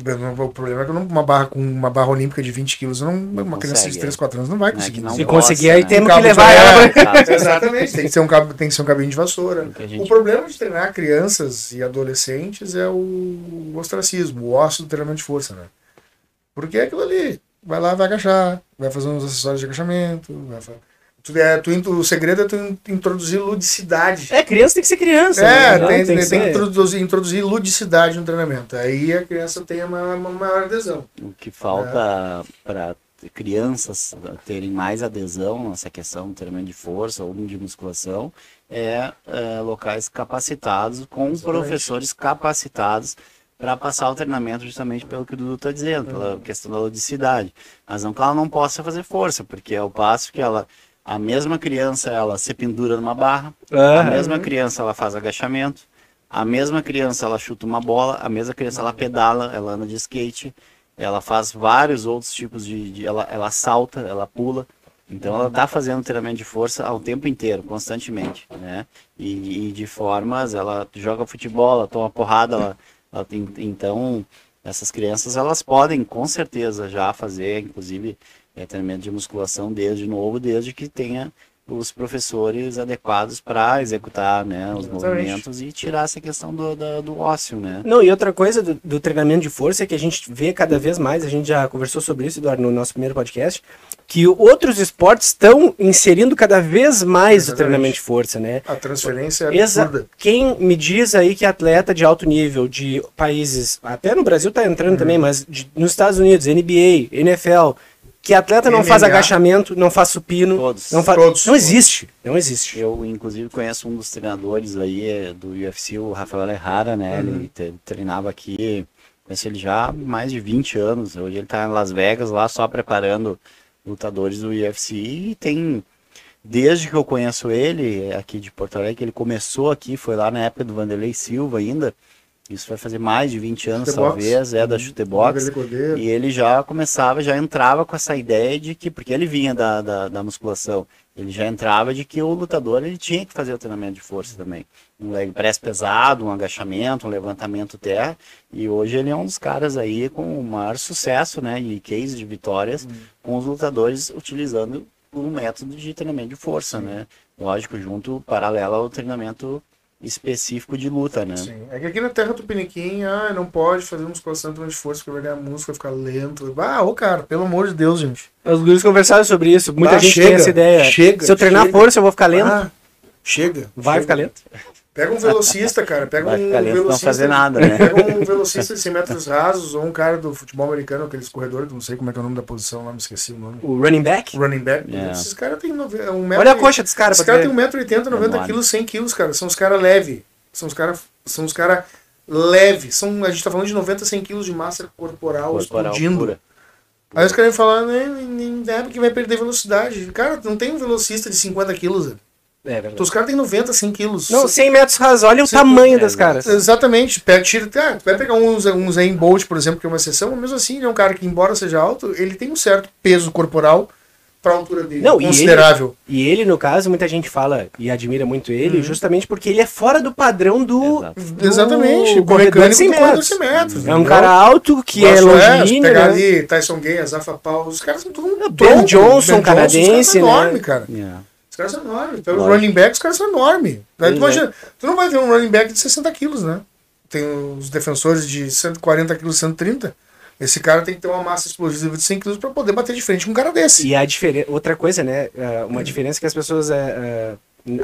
O problema é que uma barra com uma barra olímpica de 20 quilos, não, uma consegue, criança de 3, 4 anos não vai conseguir. Não se conseguir, aí né? temos um que levar ela. Exatamente, tem que, ser um cabo, tem que ser um cabinho de vassoura. Gente... O problema de treinar crianças e adolescentes é o ostracismo, o ócio do treinamento de força, né? Porque é aquilo ali. Vai lá, vai agachar, vai fazer uns acessórios de agachamento, vai fazer Tu, é, tu, o segredo é tu introduzir ludicidade. É, criança tem que ser criança. É, né? tem, tem, que, tem que introduzir, introduzir, ludicidade no treinamento. Aí a criança tem uma, uma maior adesão. O que falta é. para crianças terem mais adesão nessa questão do treinamento de força ou de musculação é, é locais capacitados, com Exatamente. professores capacitados para passar o treinamento justamente pelo que o Dudu está dizendo, pela uhum. questão da ludicidade. Mas não que ela não possa fazer força, porque é o passo que ela a mesma criança, ela se pendura numa barra, a mesma criança, ela faz agachamento, a mesma criança, ela chuta uma bola, a mesma criança, ela pedala, ela anda de skate, ela faz vários outros tipos de... de ela, ela salta, ela pula. Então ela está fazendo treinamento de força ao tempo inteiro, constantemente, né? E, e de formas, ela joga futebol, ela toma porrada, ela, ela tem, então essas crianças elas podem com certeza já fazer, inclusive é, treinamento de musculação desde novo, desde que tenha os professores adequados para executar né, os Exatamente. movimentos e tirar essa questão do, do, do ócio, né? Não, e outra coisa do, do, treinamento de força é que a gente vê cada vez mais, a gente já conversou sobre isso, Eduardo, no nosso primeiro podcast, que outros esportes estão inserindo cada vez mais Exatamente. o treinamento de força, né? A transferência é absurda. Quem me diz aí que atleta de alto nível de países, até no Brasil está entrando uhum. também, mas de, nos Estados Unidos, NBA, NFL, que atleta não MMA, faz agachamento, não faz supino, todos, não faz, todos, não existe, não existe. Eu inclusive conheço um dos treinadores aí é, do UFC, o Rafael Herrara, né? Uhum. Ele treinava aqui, conheço ele já há mais de 20 anos. Hoje ele está em Las Vegas lá só preparando lutadores do UFC e tem desde que eu conheço ele aqui de Porto Alegre, ele começou aqui, foi lá na época do Vanderlei Silva ainda. Isso vai fazer mais de 20 anos, talvez, é da uhum. chutebox. E ele já começava, já entrava com essa ideia de que, porque ele vinha da, da, da, musculação, ele já entrava de que o lutador ele tinha que fazer o treinamento de força também. Um leg press pesado, um agachamento, um levantamento terra. E hoje ele é um dos caras aí com o maior sucesso, né? E case de vitórias uhum. com os lutadores utilizando um método de treinamento de força, né? lógico, junto, paralelo ao treinamento específico de luta, né? Sim. É que aqui na Terra do Piniquim, ah, não pode fazer musculação de força porque vai ganhar músculo, vai ficar lento. Ah, ô cara, pelo amor de Deus, gente. Os guris conversaram sobre isso, muita Ah, gente chega, tem essa ideia. chega, Se eu treinar chega. força, eu vou ficar lento. Ah, chega. vai chega. ficar lento. Pega um velocista, cara. Pega Vai um lento, não velocista. fazer nada, né? Pega um velocista de 100 metros rasos ou um cara do futebol americano, aqueles corredores, não sei como é que é o nome da posição lá, me esqueci o nome. O running back. Running back. É. Esses caras têm nove- um metro. Olha a coxa desse cara Esses caras têm ver. 1,80m, 90 Enorme. quilos, 100 quilos, cara. São os caras leves. São os caras. São os caras leves. São, a gente tá falando de 90, 100 quilos de massa corporal, Corporal explodindo. pura. Aí os caras falam, né, nem é porque vai perder velocidade. Cara, não tem um velocista de 50 quilos. É verdade. Então, os caras têm 90, 100 quilos. Não, 100 metros rasos. Olha o Sim, tamanho é, das caras. Exatamente. Pega, tira, ah, vai pegar uns, uns aí em Bolt, por exemplo, que é uma exceção, mas mesmo assim, ele é um cara que, embora seja alto, ele tem um certo peso corporal pra altura dele. Não, e considerável. E ele, no caso, muita gente fala e admira muito ele, Uhum. justamente porque ele é fora do padrão do. Exato. do Exatamente. O corredor de mecânico 100 do corredor de metros. 100 metros. É um cara alto que é Gosto, se longínquo, pegar né? ali Tyson Gay, Zafa Paul, os caras são tudo um Ben. Johnson, os caras canadense, são né? enormes, cara. É. Os caras são enormes. Pelo Lógico. running back, os caras são enormes. Pois tu, imagina, tu não vai ver um running back de 60 quilos, né? Tem os defensores de 140 quilos, 130. Esse cara tem que ter uma massa explosiva de 100 quilos pra poder bater de frente com um cara desse. E a diferença. Outra coisa, né? é, Uma diferença que as pessoas. é, é,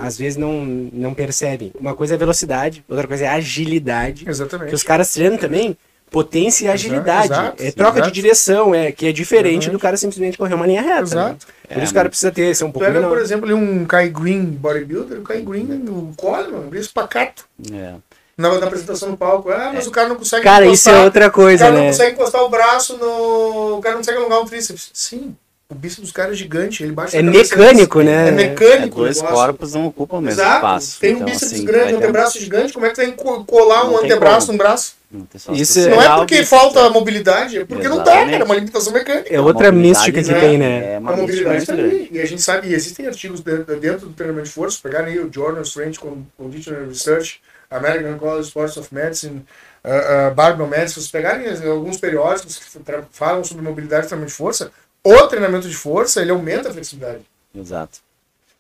às vezes não, não percebem. Uma coisa é velocidade, outra coisa é agilidade. Exatamente. Que os caras treinam também potência e agilidade. exato, é troca exato. de direção, é que é diferente Exatamente. do cara simplesmente correr uma linha reta. Exato. Né? Por isso o cara precisa ter, ser um pouco Pega, menor. por exemplo, um Kai Green bodybuilder, o Kai Green, o Coleman, brilho espacato. É. Na, na apresentação no palco. Ah, mas o cara não consegue Cara, isso é outra O coisa, cara não né? consegue encostar o braço no. O cara não consegue alongar um tríceps. Sim. O bíceps dos caras é gigante. Ele baixa É a mecânico, né? É É, mecânico. o dois corpos não ocupam o mesmo Exato. espaço. Tem um Então, bíceps assim, grande, um ter- antebraço gigante. Como é que vai colar um Não tem antebraço como. num braço? Não Isso é- Não é porque bíceps, falta mobilidade, é porque não dá, Exatamente. cara. É uma limitação mecânica. É outra mística que né? tem, né? É uma a mística mobilidade muito tá. E a gente sabe, e existem artigos dentro, do treinamento de força, pegarem aí o Journal Strength Conditioning Research, American College of Sports of Medicine, uh, uh, Barbell Medicine, se vocês pegarem alguns periódicos que falam sobre mobilidade e treinamento de força, o treinamento de força, ele aumenta a flexibilidade. Exato.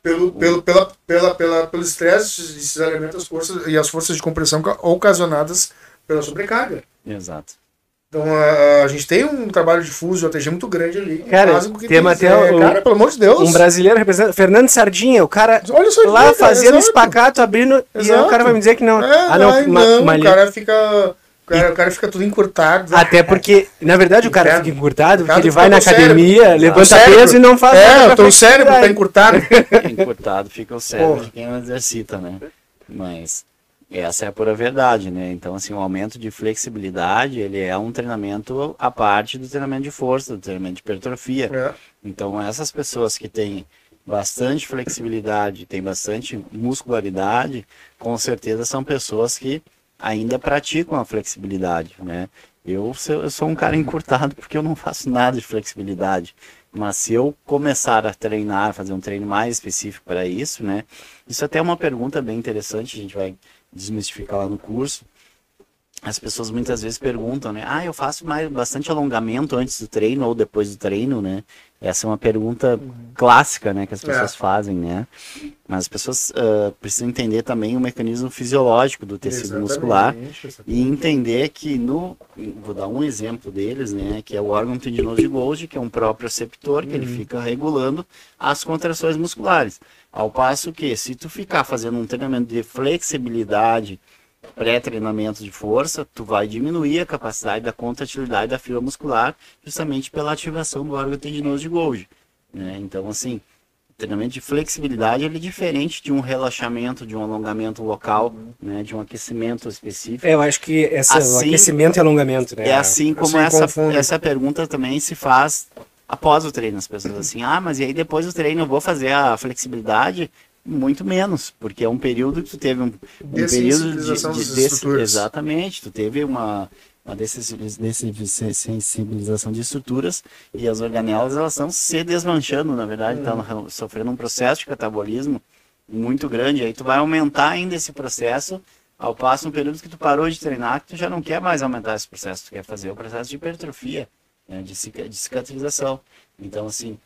Pelo, pelo, pela, pela, pela, pelo estresse de cesariamento as forças, e as forças de compressão ca- ocasionadas pela sobrecarga. Exato. Então a, a gente tem um trabalho de fuso de OTG muito grande ali. que Cara, tem- até é, o- cara, pelo amor de Deus. Um brasileiro representando. Fernando Sardinha, o cara Olha só lá vida, fazendo exato. espacato, abrindo. E aí o Exato. cara vai me dizer que não. É, ah, não, ai, ma- não, o cara fica. O cara, o cara fica tudo encurtado. Até porque, na verdade, o cara Inferno. fica encurtado porque ele vai na o cérebro. academia, levanta peso e não faz É, nada o pra teu cérebro tá encurtado. Encurtado fica o cérebro Porra. de quem não exercita, né? Mas essa é a pura verdade, né? Então, assim, o aumento de flexibilidade, ele é um treinamento à parte do treinamento de força, do treinamento de hipertrofia. É. Então, essas pessoas que têm bastante flexibilidade, têm bastante muscularidade, com certeza são pessoas que ainda praticam a flexibilidade, né? Eu eu sou um cara encurtado porque eu não faço nada de flexibilidade. Mas se eu começar a treinar, fazer um treino mais específico para isso, né? Isso até é uma pergunta bem interessante, a gente vai desmistificar lá no curso. As pessoas muitas vezes perguntam, né? Ah, eu faço mais, bastante alongamento antes do treino ou depois do treino, né? Essa é uma pergunta clássica, né? Que as pessoas fazem, né? Mas as pessoas ah, precisam entender também o mecanismo fisiológico do tecido Exatamente, muscular exatamente. e entender que no vou dar um exemplo deles né que é o órgão tendinoso de Golgi que é um próprio receptor que ele fica regulando as contrações musculares ao passo que se tu ficar fazendo um treinamento de flexibilidade pré-treinamento de força tu vai diminuir a capacidade da contratilidade da fibra muscular justamente pela ativação do órgão tendinoso de Golgi né? então assim o treinamento de flexibilidade ele é diferente de um relaxamento, de um alongamento local, né, de um aquecimento específico. É, eu acho que essa, Assim- aquecimento e alongamento, né? É assim como Assim essa, confunde. essa pergunta também se faz após o treino. As pessoas assim, ah, mas e aí depois do treino eu vou fazer a flexibilidade? Muito menos, porque é um período que tu teve um, um período de, de des- exatamente, tu teve uma, uma dessensibiliz- dessensibilização de estruturas e as organelas elas estão se desmanchando, na verdade, estão sofrendo um processo de catabolismo muito grande, aí tu vai aumentar ainda esse processo ao passo um período que tu parou de treinar, que tu já não quer mais aumentar esse processo, tu quer fazer o processo de hipertrofia, né, de cicatrização. Então, assim,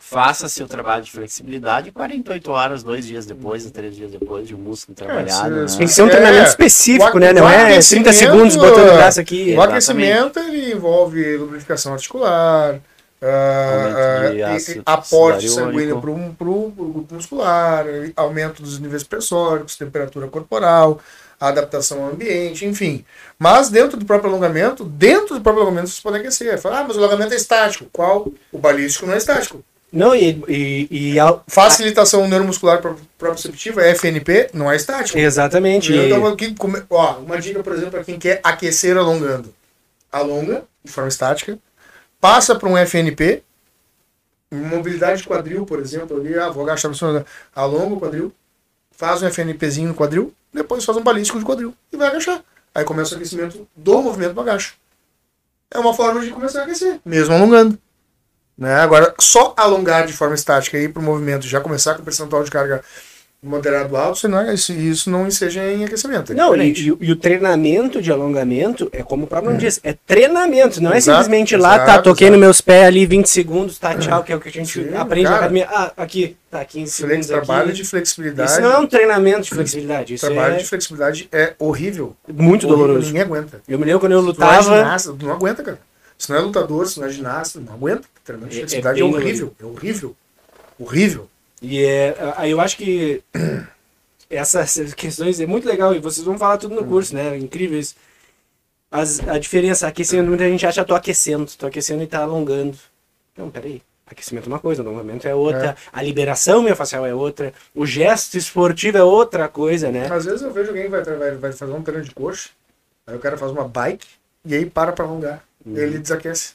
faça seu trabalho de flexibilidade 48 horas, dois dias depois, três dias depois de um músculo trabalhado. É, né? Tem que ser um treinamento É, específico, o né? Não é 30 aquecimento- segundos botando o braço aqui. O aquecimento ele envolve lubrificação articular, ah, ah, ácido aporte sanguíneo para o grupo muscular, aumento dos níveis pressóricos, temperatura corporal, adaptação ao ambiente, enfim. Mas dentro do próprio alongamento, dentro do próprio alongamento vocês podem aquecer. Fala, ah, mas o alongamento é estático. Qual? O balístico não é estático. Não, e, e, e ao- Facilitação neuromuscular pro- proprioceptiva, FNP, não é estático. Exatamente. Então, aqui, ó, uma dica, por exemplo, para quem quer aquecer alongando. Alonga, de forma estática, passa para um FNP, mobilidade de quadril, por exemplo, ali, ah, vou agachar alonga o quadril, faz um FNPzinho no quadril, depois faz um balístico de quadril e vai agachar. Aí começa o aquecimento do movimento do agacho. É uma forma de começar a aquecer, mesmo alongando. Né? Agora, só alongar de forma estática e ir para o movimento já começar com percentual de carga moderado alto, senão isso, isso não enseja em aquecimento. é Não, e, e- e o treinamento de alongamento é como o próprio nome diz, é treinamento, não é Exato, simplesmente lá, tá, exato, toquei exato. nos meus pés ali 20 segundos, tá, tchau, que é o que a gente Sim, aprende na cara. academia. Ah, aqui, tá, 15 Flex, segundos trabalho aqui. de flexibilidade. Isso não é um treinamento de flexibilidade, isso trabalho é de flexibilidade é horrível. muito Horrível, doloroso. Ninguém aguenta. Eu me lembro quando eu é lutava, tu não aguenta, cara. Se não é lutador, se não é ginasta, não aguenta. Treinamento de É- é é, bem horrível. É horrível. Horrível. E é, aí eu acho que essas questões é muito legal e vocês vão falar tudo no curso, né? Incrível isso. As, a diferença, aquecimento, muita gente acha tô aquecendo, tô aquecendo e tá alongando. Não, peraí. Aquecimento é uma coisa, alongamento é outra, a liberação miofascial é outra, o gesto esportivo é outra coisa, né? Às vezes eu vejo alguém que vai, vai, vai fazer um treino de coxa, aí o cara faz uma bike e aí para pra alongar. Uhum. E ele desaquece.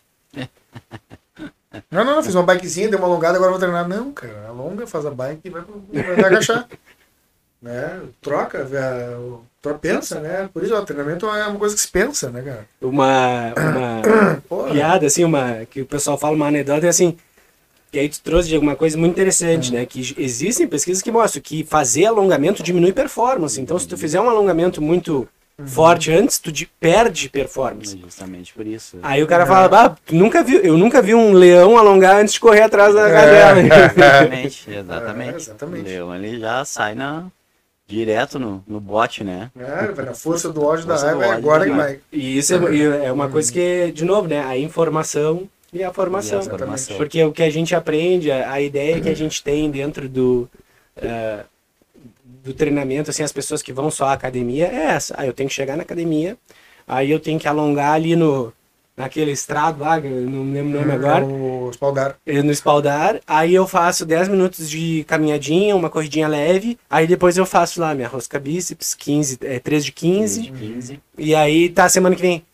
Não, não, não, fiz uma bikezinha, deu uma alongada, agora vou treinar. Não, cara, alonga, faz a bike e vai, vai, vai agachar. né? Troca, vê- o- tro- pensa, né? Por isso o treinamento é uma coisa que se pensa, né, cara? Uma, uma piada, assim, uma, que o pessoal fala, uma anedota, é assim, que aí tu trouxe de alguma coisa muito interessante, Hum. né? Que existem pesquisas que mostram que fazer alongamento diminui performance. Então, se tu fizer um alongamento muito Uhum. forte antes, tu de- perde performance. Justamente por isso. Aí o cara fala, bah, tu nunca viu, eu nunca vi um leão alongar antes de correr atrás da cadela. Exatamente, exatamente. É, exatamente. O leão ele já sai na, direto no, no bote, né? É, vai na força do ódio da Força do raiva, é agora da que vai. E isso é, é uma coisa que, de novo, né? A informação e a formação. E a formação. Porque o que a gente aprende, a, a ideia que a gente tem dentro do, eh, do treinamento, assim, as pessoas que vão só à academia é essa. Ah, eu tenho que chegar na academia, aí eu tenho que alongar ali no naquele estrado lá, que eu não lembro o nome agora, O espaldar. eh, no espaldar, aí eu faço 10 minutos de caminhadinha, uma corridinha leve, aí depois eu faço lá minha rosca bíceps, 15, é, 3 de 15, 15. e aí tá semana que vem.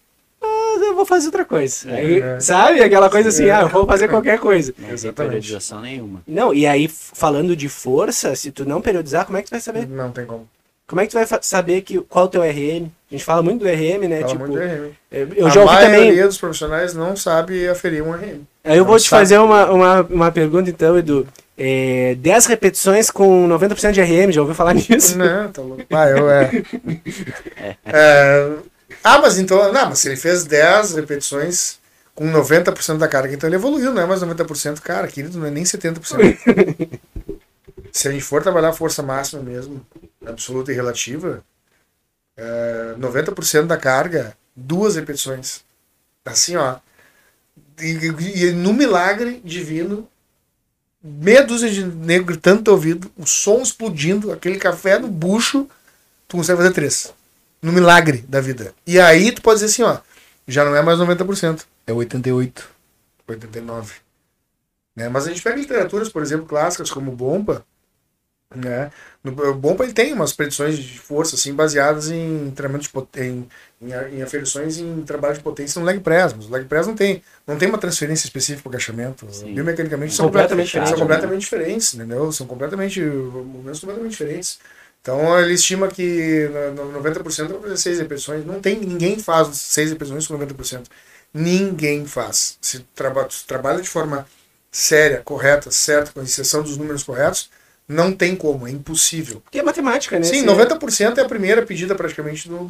Vou fazer outra coisa. Aí, É. Sabe? Aquela coisa assim, É. ah, eu vou fazer qualquer coisa. Não tem Exatamente. periodização nenhuma. Não, e aí, falando de força, se tu não periodizar, como é que tu vai saber? Não tem como. Como é que tu vai saber que, qual é o teu RM? A gente fala muito do RM, né? Fala tipo, muito RM. eu eu a já ouvi maioria também. dos profissionais não sabe aferir um RM. Aí eu vou não te sabe. fazer uma, uma, uma pergunta então, Edu. É, 10 repetições com 90% de RM, já ouviu falar nisso? Não, tá louco. Ah, eu é. É, Ah, mas então. Não, mas se ele fez 10 repetições com 90% da carga, então ele evoluiu, não é mais 90%, cara, querido, não é nem 70%. se a gente for trabalhar a força máxima mesmo, absoluta e relativa, é, 90% da carga, duas repetições. Assim, ó. E, e- e no milagre divino, meia dúzia de negro gritando no teu ouvido, o som explodindo, aquele café no bucho, tu consegue fazer três. No milagre da vida. E aí tu pode dizer assim, ó, já não é mais 90%, é 88, 89. Né? Mas a gente pega literaturas, por exemplo, clássicas como Bompa, né? No o Bompa ele tem umas predições de força assim baseadas em treinamento de pot- em, em, em aferições em trabalho de potência no leg press, mas o leg press não tem, não tem uma transferência específica para o agachamento. Sim. Biomecanicamente são Completamente completamente, são diferente, completamente diferentes, entendeu? São completamente movimentos completamente diferentes. Então ele estima que no- no 90% vai fazer 6 repetições. Não tem, ninguém faz 6 repetições com 90%. Ninguém faz. Se traba, se trabalha de forma séria, correta, certa, com exceção dos números corretos, não tem como, é impossível. Porque é matemática, né? Sim, Você- 90% é a primeira pedida praticamente de uma,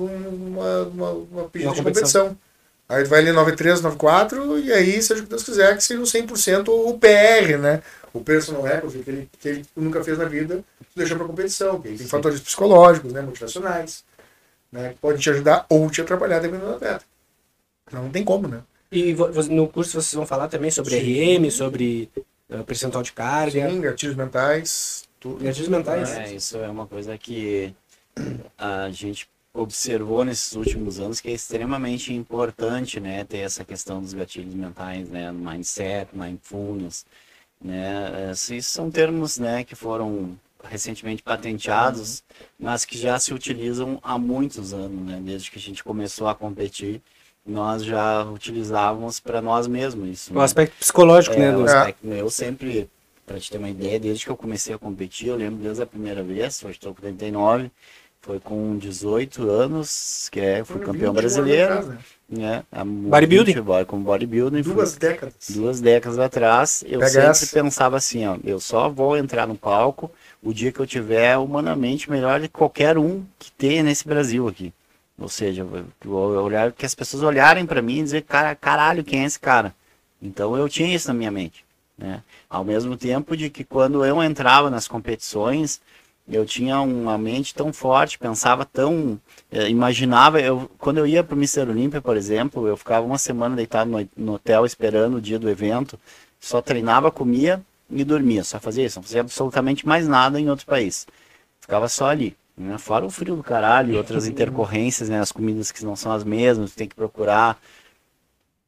uma, uma pedida Uma de competição. competição. Aí vai ali 93, 94, e aí, seja o que Deus quiser, que seja o 100% o PR, né? O personal record que ele, que ele nunca fez na vida, deixa pra competição. Que tem fatores psicológicos, né? Motivacionais, né? Que podem te ajudar ou te atrapalhar dependendo do atleta. Não tem como, né? E no curso vocês vão falar também sobre Sim. RM, sobre uh, percentual de carga. Sim, gatilhos mentais. Tudo. Gatilhos mentais. É, isso é uma coisa que a gente observou nesses últimos anos que é extremamente importante, né, ter essa questão dos gatilhos mentais, né, mindset, mindfulness, né, esses são termos, né, que foram recentemente patenteados, mas que já se utilizam há muitos anos, né, desde que a gente começou a competir, nós já utilizávamos para nós mesmos isso. O né? aspecto psicológico, é, né? O aspecto, eu sempre, para te ter uma ideia, desde que eu comecei a competir, eu lembro desde a primeira vez, hoje estou com 39, foi com 18 anos, que é, foi campeão brasileiro. Atrás, né? É, bodybuilding. Com bodybuilding. Duas décadas. Duas décadas atrás. Eu Pega sempre essa. pensava assim, ó, eu só vou entrar no palco o dia que eu tiver humanamente melhor de qualquer um que tenha nesse Brasil aqui. Ou seja, olhar, que as pessoas olharem para mim e dizer, cara, caralho, quem é esse cara? Então eu tinha isso na minha mente. Né? Ao mesmo tempo de que quando eu entrava nas competições, eu tinha uma mente tão forte, pensava tão, eh, imaginava, eu, quando eu ia para o Mister Olímpia, por exemplo, eu ficava uma semana deitado no, no, hotel esperando o dia do evento, só treinava, comia e dormia, só fazia isso, não fazia absolutamente mais nada em outro país. Ficava só ali, né? fora o frio do caralho, outras intercorrências, né? as comidas que não são as mesmas, tem que procurar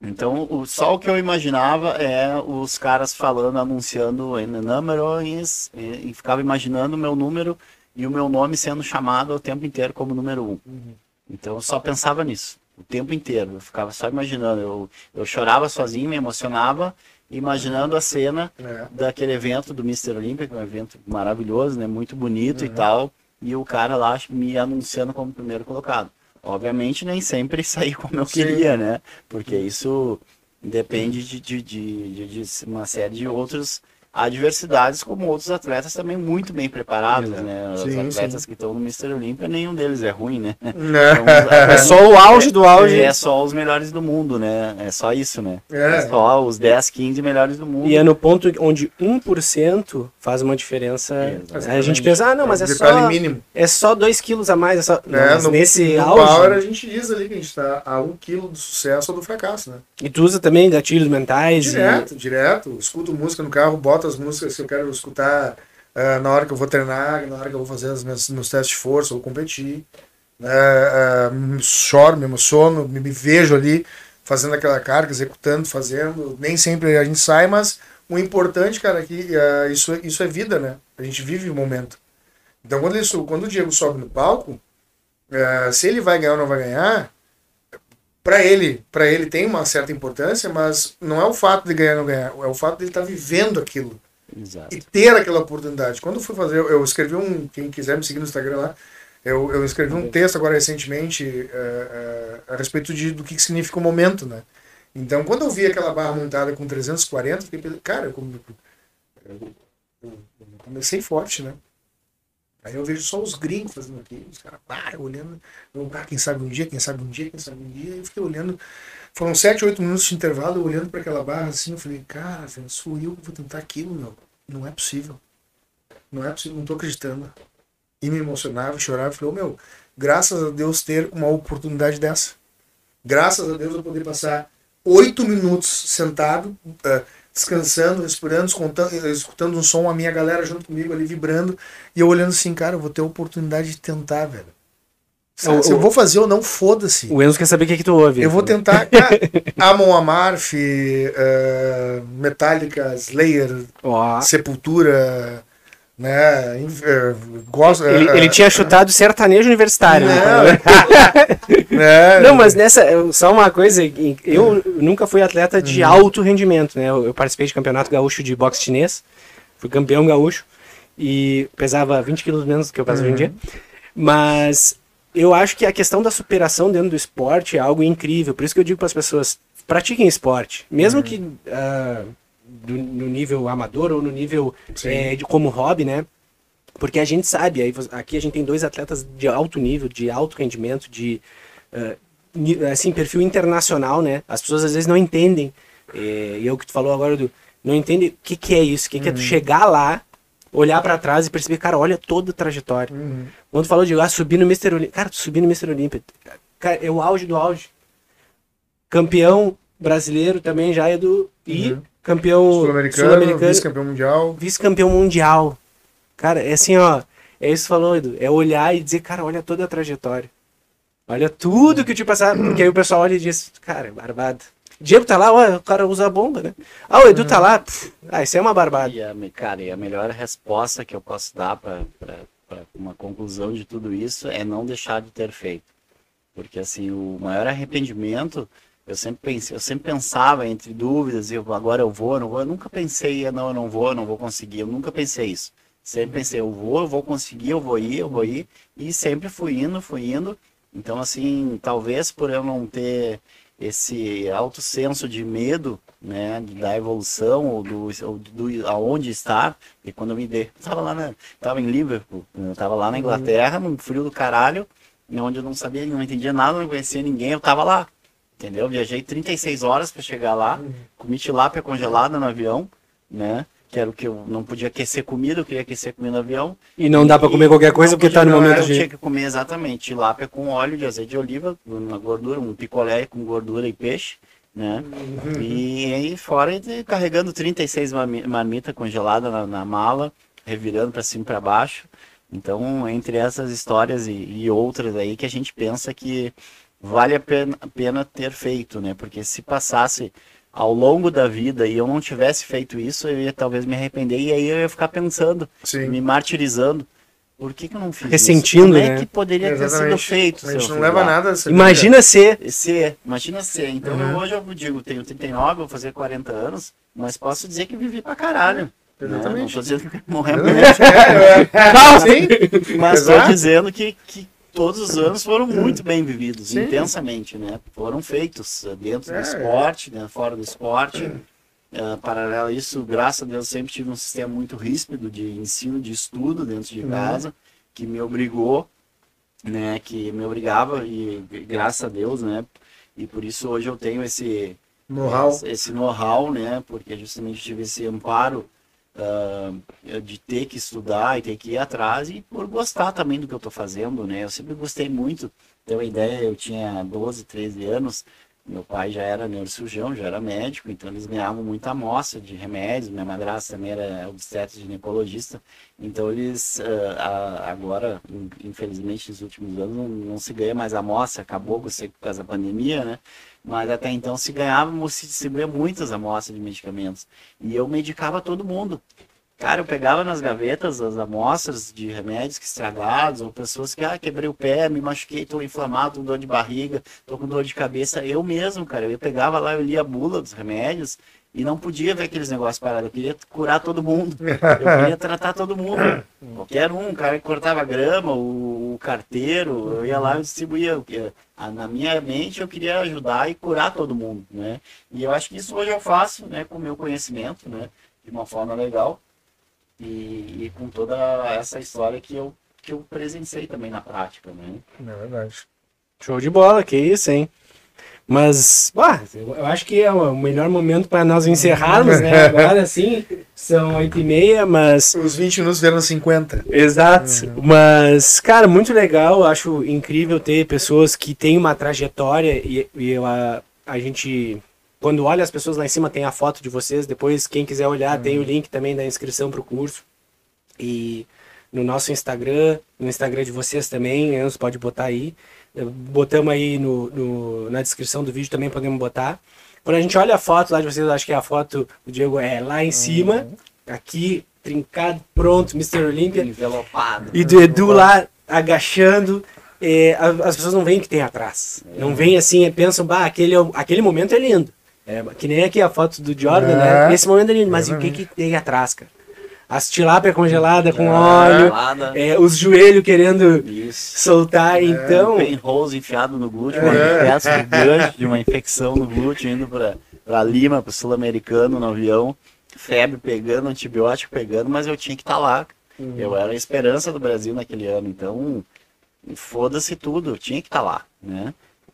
então, o, só o que eu imaginava é os caras falando, anunciando em número e, e, ficava imaginando o meu número e o meu nome sendo chamado o tempo inteiro como número um. Uhum. Então, eu só pensava nisso, o tempo inteiro. Eu ficava só imaginando. Eu, eu chorava sozinho, me emocionava, imaginando a cena é. daquele evento do Mr. Olympia, que é um evento maravilhoso, né? Muito bonito uhum. e tal. E o cara lá me anunciando como primeiro colocado. Obviamente nem sempre sair como eu queria, né? Porque isso depende de, de, de, de, uma série de outros adversidades, como outros atletas também muito bem preparados, né? Os sim, atletas sim. que estão no Mr. Olímpia, nenhum deles é ruim, né? Então, é só o auge do auge. É só os melhores do mundo, né? É só isso, né? É, é só os 10, 15 melhores do mundo. E é no ponto onde 1% faz uma diferença. a gente pensa, ah, não, mas é, só. Mínimo. É só 2 quilos a mais. É só... Não, é, no, nesse no auge. Power, a gente diz ali que a gente está a 1 quilo do sucesso ou do fracasso, né? E tu usa também gatilhos mentais? Direto, e... direto. Escuto música no carro, boto as músicas que eu quero escutar uh, na hora que eu vou treinar, na hora que eu vou fazer os meus, meus testes de força ou competir. Uh, uh, choro, me emociono, me, me, vejo ali fazendo aquela carga, executando, fazendo. Nem sempre a gente sai, mas o importante, cara, é que isso, isso é vida, né? A gente vive o momento. Então, quando, ele, quando o Diego sobe no palco, se ele vai ganhar ou não vai ganhar, para ele, para ele tem uma certa importância, mas não é o fato de ganhar ou não ganhar, é o fato de ele estar tá vivendo aquilo. Exato. E ter aquela oportunidade. Quando eu fui fazer, eu, eu, escrevi um, quem quiser me seguir no Instagram lá, eu, eu escrevi um texto agora recentemente uh, uh, a respeito de, do que significa o momento, né? Então, quando eu vi aquela barra montada com 340, eu fiquei, cara, eu, eu, eu comecei forte, né? Aí eu vejo só os gringos fazendo aquilo, os caras param olhando, eu, ah, quem sabe um dia, quem sabe um dia, quem sabe um dia, eu fiquei olhando, foram 7, 8 minutos de intervalo, eu olhando para aquela barra assim, eu falei, cara, sou eu que vou tentar aquilo, meu, não é possível, não é possível, não tô acreditando. E me emocionava, chorava, falei, oh, meu, graças a Deus ter uma oportunidade dessa. Graças a Deus eu poder passar oito minutos sentado, uh, descansando, respirando, escutando, escutando um som, a minha galera junto comigo ali vibrando, e eu olhando assim, cara, eu vou ter a oportunidade de tentar, velho. Sabe, o, se eu vou fazer ou não, foda-se. O Enzo quer saber o que, é que tu ouve. Eu vou tentar. Amon Amarth, uh, Metallica, Slayer, oh. Sepultura. Né? Gosto, ele, uh, ele tinha chutado sertanejo universitário. Não, né? É. não, mas nessa, só uma coisa, eu nunca fui atleta de uhum. alto rendimento, né? Eu, participei de campeonato gaúcho de boxe chinês, fui campeão gaúcho e pesava 20 quilos menos do que eu peso uhum. hoje em dia. Mas eu acho que a questão da superação dentro do esporte é algo incrível. Por isso que eu digo para as pessoas, pratiquem esporte. Mesmo uhum. que uh, do, no nível amador ou no nível é, de como hobby, né? Porque a gente sabe, aí, aqui a gente tem dois atletas de alto nível, de alto rendimento, de uh, assim, perfil internacional, né? As pessoas às vezes não entendem. É, e é o que tu falou agora, do, não entende o que, que é isso, o que, que é tu uhum. chegar lá, olhar para trás e perceber, cara, olha toda a trajetória. Uhum. Quando falou de ah, subir no Mr. Olímpia, cara, subir no Mr. Olímpia, cara, é o auge do auge. Campeão brasileiro também já é do. E uhum. Campeão sul-americano, sul vice-campeão mundial. Vice-campeão mundial. Cara, é assim, ó. É isso que falou, Edu. É olhar e dizer, cara, olha toda a trajetória. Olha tudo que te passar. Porque aí o pessoal olha e diz, cara, barbado. Diego tá lá, ó, o cara usa a bomba, né? Ah, o Edu tá lá, pff, ah, isso é uma barbada. E a, cara, e a melhor resposta que eu posso dar para uma conclusão de tudo isso é não deixar de ter feito. Porque assim, o maior arrependimento, eu sempre pensei, eu sempre pensava entre dúvidas, eu agora eu vou, não vou, eu nunca pensei, não, eu não vou, eu não vou conseguir, eu nunca pensei isso. Sempre pensei, eu vou, eu vou conseguir, eu vou ir, eu vou ir, e sempre fui indo, fui indo. Então, assim, talvez por eu não ter esse alto senso de medo, né, da evolução ou do, ou do aonde estar. E quando eu me dei, estava lá na, tava em Liverpool, eu tava lá na Inglaterra, no frio do caralho, onde eu não sabia, não entendia nada, não conhecia ninguém, eu tava lá. Entendeu? Viajei 36 horas para chegar lá, comi tilápia congelada no avião, né? que era o que eu não podia aquecer comida, eu queria aquecer comida no avião. E não dá para comer qualquer coisa porque está no momento eu de... tinha que comer exatamente tilápia com óleo de azeite de oliva, uma gordura, um picolé com gordura e peixe, né? Uhum. E aí fora carregando 36 marmita congelada na, na mala, revirando para cima e para baixo. Então, entre essas histórias e, e, outras aí que a gente pensa que vale a pena, a pena ter feito, né? Porque se passasse ao longo da vida e eu não tivesse feito isso, eu ia talvez me arrepender e aí eu ia ficar pensando, Sim. me martirizando. Por que, que eu não fiz Ressentindo, isso? Como é que poderia Exatamente. ter sido feito? A gente não leva lá. nada a ser. Imagina ser. Ser, imagina ser. Então uhum. hoje eu digo, tenho 39, vou fazer 40 anos, mas posso dizer que vivi pra caralho. Exatamente. Né? Não tô dizendo que morremos. É, é. Não, sim. Mas estou dizendo que, que todos os anos foram muito bem vividos, Sim. intensamente, né? Foram feitos eh, dentro é, do esporte, né? fora do esporte. Uh, paralelo a isso, graças a Deus, sempre tive um sistema muito ríspido de ensino, de estudo dentro de uhum. casa, que me obrigou, né? Que me obrigava e graças a Deus, né? E por isso hoje eu tenho esse know-how, esse know-how, né? Porque justamente tive esse amparo uh, de ter que estudar e ter que ir atrás e por gostar também do que eu estou fazendo, né? Eu sempre gostei muito. Ter uma ideia, eu tinha 12, 13 anos, meu pai já era neurocirurgião, já era médico, então eles ganhavam muita amostra de remédios. Minha madrasta também era obstetra ginecologista. Então eles, uh, agora, infelizmente, nos últimos anos, não, não se ganha mais amostra, acabou com por causa da pandemia, né? Mas até então se ganhava, se distribuía muitas amostras de medicamentos. E eu medicava todo mundo. Cara, eu pegava nas gavetas as amostras de remédios que estragados, ou pessoas que, ah, quebrei o pé, me machuquei, tô inflamado, com dor de barriga, tô com dor de cabeça. Eu mesmo, cara, eu pegava lá, eu lia a bula dos remédios e não podia ver aqueles negócios parados. Eu queria curar todo mundo. Eu queria tratar todo mundo. Qualquer um, o cara que cortava grama, o, o carteiro, eu ia lá e distribuía. Na minha mente eu queria ajudar e curar todo mundo, né? E eu acho que isso hoje eu faço, né, com o meu conhecimento, né, de uma forma legal. E, e com toda essa história que eu, que eu presenciei também na prática, né? É verdade. Show de bola, que isso, hein? Mas, bah, eu acho que é o melhor momento para nós encerrarmos, né? Agora assim, são 8 e meia, mas. Os 20 minutos vieram 50. Exato. Uhum. Mas, cara, muito legal. Acho incrível ter pessoas que têm uma trajetória e, e a, a gente. Quando olha as pessoas lá em cima, tem a foto de vocês. Depois, quem quiser olhar, uhum. tem o link também da inscrição para o curso. E no nosso Instagram, no Instagram de vocês também, Enzo pode botar aí. Botamos aí no, no, na descrição do vídeo também, podemos botar. Quando a gente olha a foto lá de vocês, acho que a foto do Diego é lá em cima, aqui, trincado, pronto, Mr. Olympia. Envelopado. E do Edu lá agachando. É, as pessoas não veem o que tem atrás. É. Não vem assim, pensam, bah, aquele, aquele momento é lindo. É, que nem aqui a foto do Jordan, né? É. Esse momento é lindo, mas o que, que tem atrás, cara? as tilápia congelada com é, óleo, é, os joelhos querendo Isso. soltar, é, então... Pen rose enfiado no glúteo, é. uma peça de gancho de uma infecção no glúteo, indo para Lima, para o sul-americano, no avião, febre pegando, antibiótico pegando, mas eu tinha que estar tá lá. Uhum. Eu era a esperança do Brasil naquele ano, então foda-se tudo, eu tinha que estar tá lá, né?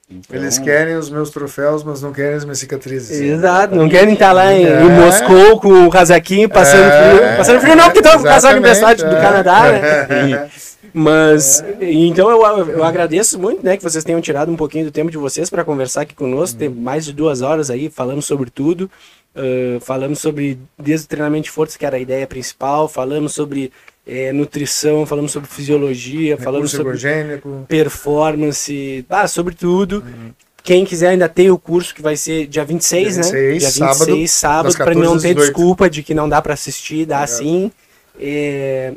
Então... Eles querem os meus troféus, mas não querem as minhas cicatrizes. Exato, não querem estar lá em, é. em Moscou com o casaquinho passando é. frio. Passando frio não, porque estão com o casaco aniversário do Canadá, né? Mas, então eu, eu agradeço muito, né, que vocês tenham tirado um pouquinho do tempo de vocês para conversar aqui conosco. Tem mais de duas horas aí falando sobre tudo. Uh, falamos sobre desde o treinamento de força, que era a ideia principal, falamos sobre é, nutrição, falamos sobre fisiologia, Recurso falamos sobre ergogênico. performance, ah, sobre tudo. Uhum. Quem quiser ainda tem o curso que vai ser dia 26, dia 26 né? Dia 26, sábado, sábado para não ter desculpa de que não dá para assistir, dá sim. É,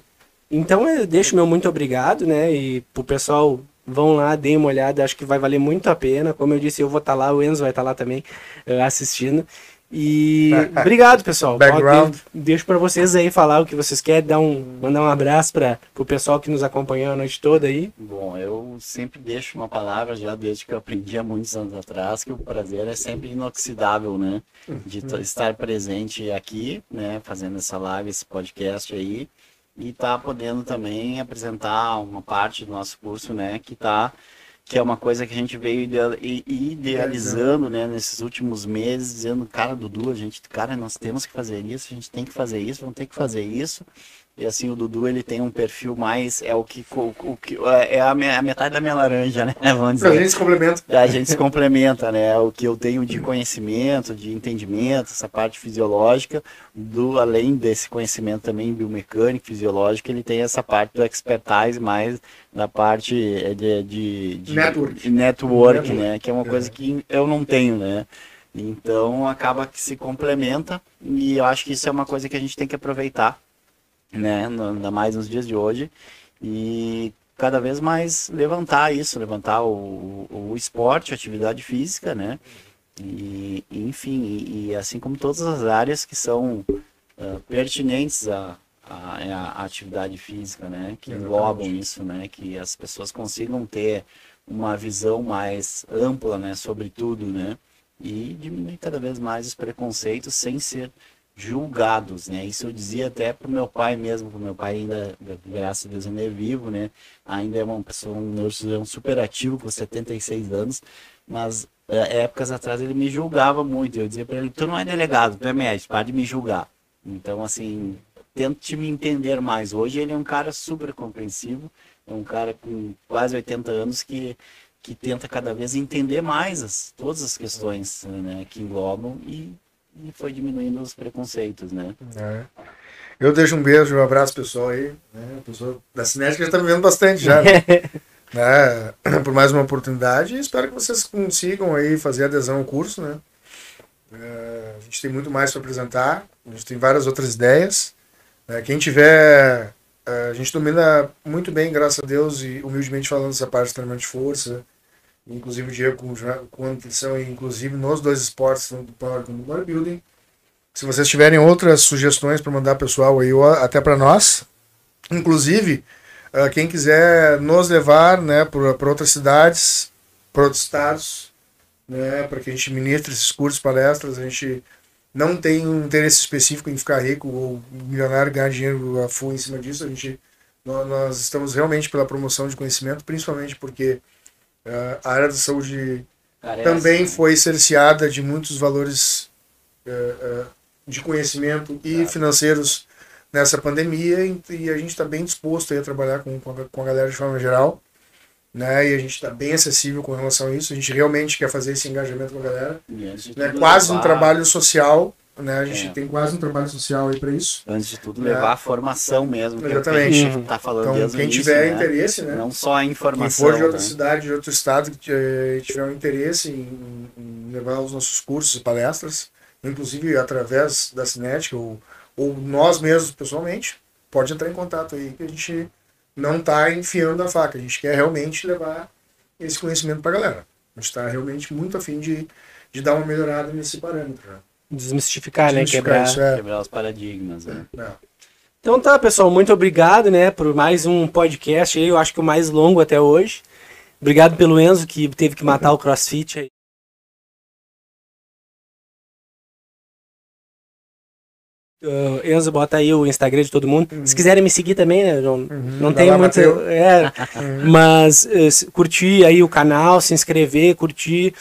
então eu deixo meu muito obrigado, né? E pro pessoal vão lá, deem uma olhada, acho que vai valer muito a pena. Como eu disse, eu vou estar tá lá, o Enzo vai estar tá lá também uh, assistindo. E obrigado, pessoal. Background. Deixo para vocês aí falar o que vocês querem, dar um, mandar um abraço para o pessoal que nos acompanhou a noite toda aí. Bom, eu sempre deixo uma palavra já desde que eu aprendi há muitos anos atrás que o prazer é sempre inoxidável, né? De uhum. estar presente aqui, né, fazendo essa live, esse podcast aí e estar tá podendo também apresentar uma parte do nosso curso, né, que está que é uma coisa que a gente veio idealizando, né, nesses últimos meses, dizendo, cara, Dudu, a gente, cara, nós temos que fazer isso, a gente tem que fazer isso, vamos ter que fazer isso. E assim, o Dudu, ele tem um perfil mais, é o que, o, que é a, minha, a, metade da minha laranja, né, vamos dizer. A gente se complementa. A gente se complementa, né, o que eu tenho de conhecimento, de entendimento, essa parte fisiológica, do além desse conhecimento também biomecânico, fisiológico, ele tem essa parte do expertise mais na parte é, de, de, de network, network, network, né, que é uma coisa que eu não tenho, né. Então acaba que se complementa e eu acho que isso é uma coisa que a gente tem que aproveitar né? Ainda mais nos dias de hoje. E cada vez mais levantar isso, levantar o, o, o esporte, a atividade física, né? E, enfim, e, e, assim como todas as áreas que são uh, pertinentes à, à, à, atividade física, né? Que englobam isso, né? Que as pessoas consigam ter uma visão mais ampla, né? Sobre tudo, né? E diminuir cada vez mais os preconceitos sem ser julgados, né? Isso eu dizia até pro meu pai mesmo, pro meu pai ainda, graças a Deus, ainda é vivo, né? Ainda é uma pessoa, um, um super ativo com 76 anos, mas é, épocas atrás ele me julgava muito. Eu dizia para ele: tu não é delegado, tu é médico, para de me julgar. Então, assim, tente me entender mais. Hoje ele é um cara super compreensivo, é um cara com quase 80 anos que que tenta cada vez entender mais as, todas as questões né, que englobam e e foi diminuindo os preconceitos, né? É. Eu deixo um beijo, um abraço pessoal aí, né? O pessoal da Cinética já está me vendo bastante já, né? né? Por mais uma oportunidade e espero que vocês consigam aí fazer adesão ao curso, né? É, a gente tem muito mais para apresentar, a gente tem várias outras ideias. Né? Quem tiver, é, a gente domina muito bem, graças a Deus, e humildemente falando essa parte de treinamento de força, inclusive o Diego com, com nutrição, inclusive nos dois esportes, tanto do Power quanto do Bodybuilding. Se vocês tiverem outras sugestões para mandar pessoal aí, ou até para nós, inclusive, uh, quem quiser nos levar né, para outras cidades, para outros estados, né, para que a gente ministre esses cursos, palestras, a gente não tem um interesse específico em ficar rico ou milionário, ganhar dinheiro a full em cima disso. A gente, nós estamos realmente pela promoção de conhecimento, principalmente porque Uh, a área da saúde Carece. também foi cerceada de muitos valores uh, uh, de conhecimento e financeiros nessa pandemia e, a gente está bem disposto a trabalhar com, com a, com, a, galera de forma geral. Né, e a gente está bem acessível com relação a isso. A gente realmente quer fazer esse engajamento com a galera. É né, quase um trabalho social né? A gente é. tem quase um trabalho social aí para isso. Antes de tudo, levar é. a formação mesmo. Exatamente. Que a gente tá falando então, quem início, tiver né? interesse, né? Não só a informação. Quem for de outra né? cidade, de outro estado, que tiver um interesse em, em, levar os nossos cursos e palestras, inclusive através da Cinética ou, ou nós mesmos pessoalmente, pode entrar em contato aí que a gente não está enfiando a faca. A gente quer realmente levar esse conhecimento para a galera. A gente está realmente muito afim de, de dar uma melhorada nesse parâmetro. Desmistificar, né? Quebrar, isso, é. quebrar os paradigmas, né? É. Então tá, pessoal, muito obrigado, né, por mais um podcast aí, eu acho que o mais longo até hoje. Obrigado pelo Enzo que teve que matar o CrossFit aí. Uh, Enzo, bota aí o Instagram de todo mundo. Uhum. Se quiserem me seguir também, né? Não, Uhum. não tem muito. É, Uhum. mas uh, curtir aí o canal, se inscrever, curtir,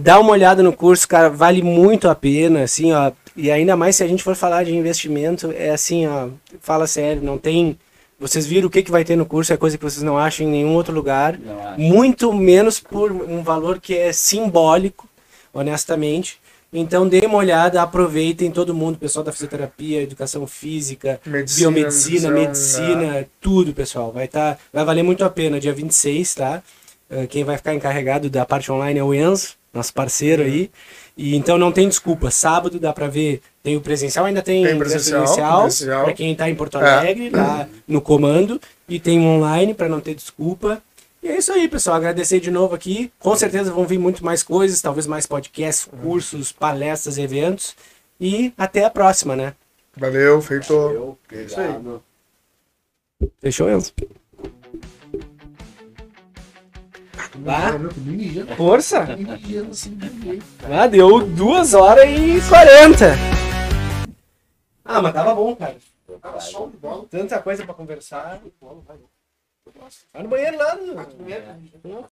dar uma olhada no curso, cara, vale muito a pena, assim, ó. E ainda mais se a gente for falar de investimento, é assim, ó, fala sério, não tem. Vocês viram o que, que vai ter no curso, é coisa que vocês não acham em nenhum outro lugar. Muito menos por um valor que é simbólico, honestamente. Então dê uma olhada, aproveitem todo mundo, pessoal da fisioterapia, educação física, Medicina, biomedicina, nutrição, medicina, tudo, pessoal. Vai tá, vai valer muito a pena, dia 26, tá? Eh, Quem vai ficar encarregado da parte online é o Enzo, nosso parceiro aí. E então não tem desculpa. Sábado dá pra ver, tem o presencial, ainda tem, Tem o presencial, presencial, presencial. pra quem tá em Porto É. Alegre, lá no comando, e tem online pra não ter desculpa. E é isso aí, pessoal. Agradecer de novo aqui. Com certeza vão vir muito mais coisas, talvez mais podcasts, cursos, palestras, eventos. E até a próxima, né? Valeu, feito. Eu, É isso aí. Fechou, Enzo? Vá. Força! Ah, deu 2 horas e 40. Ah, mas tava bom, cara. Tanta coisa pra conversar. Vai no banheiro lá. No...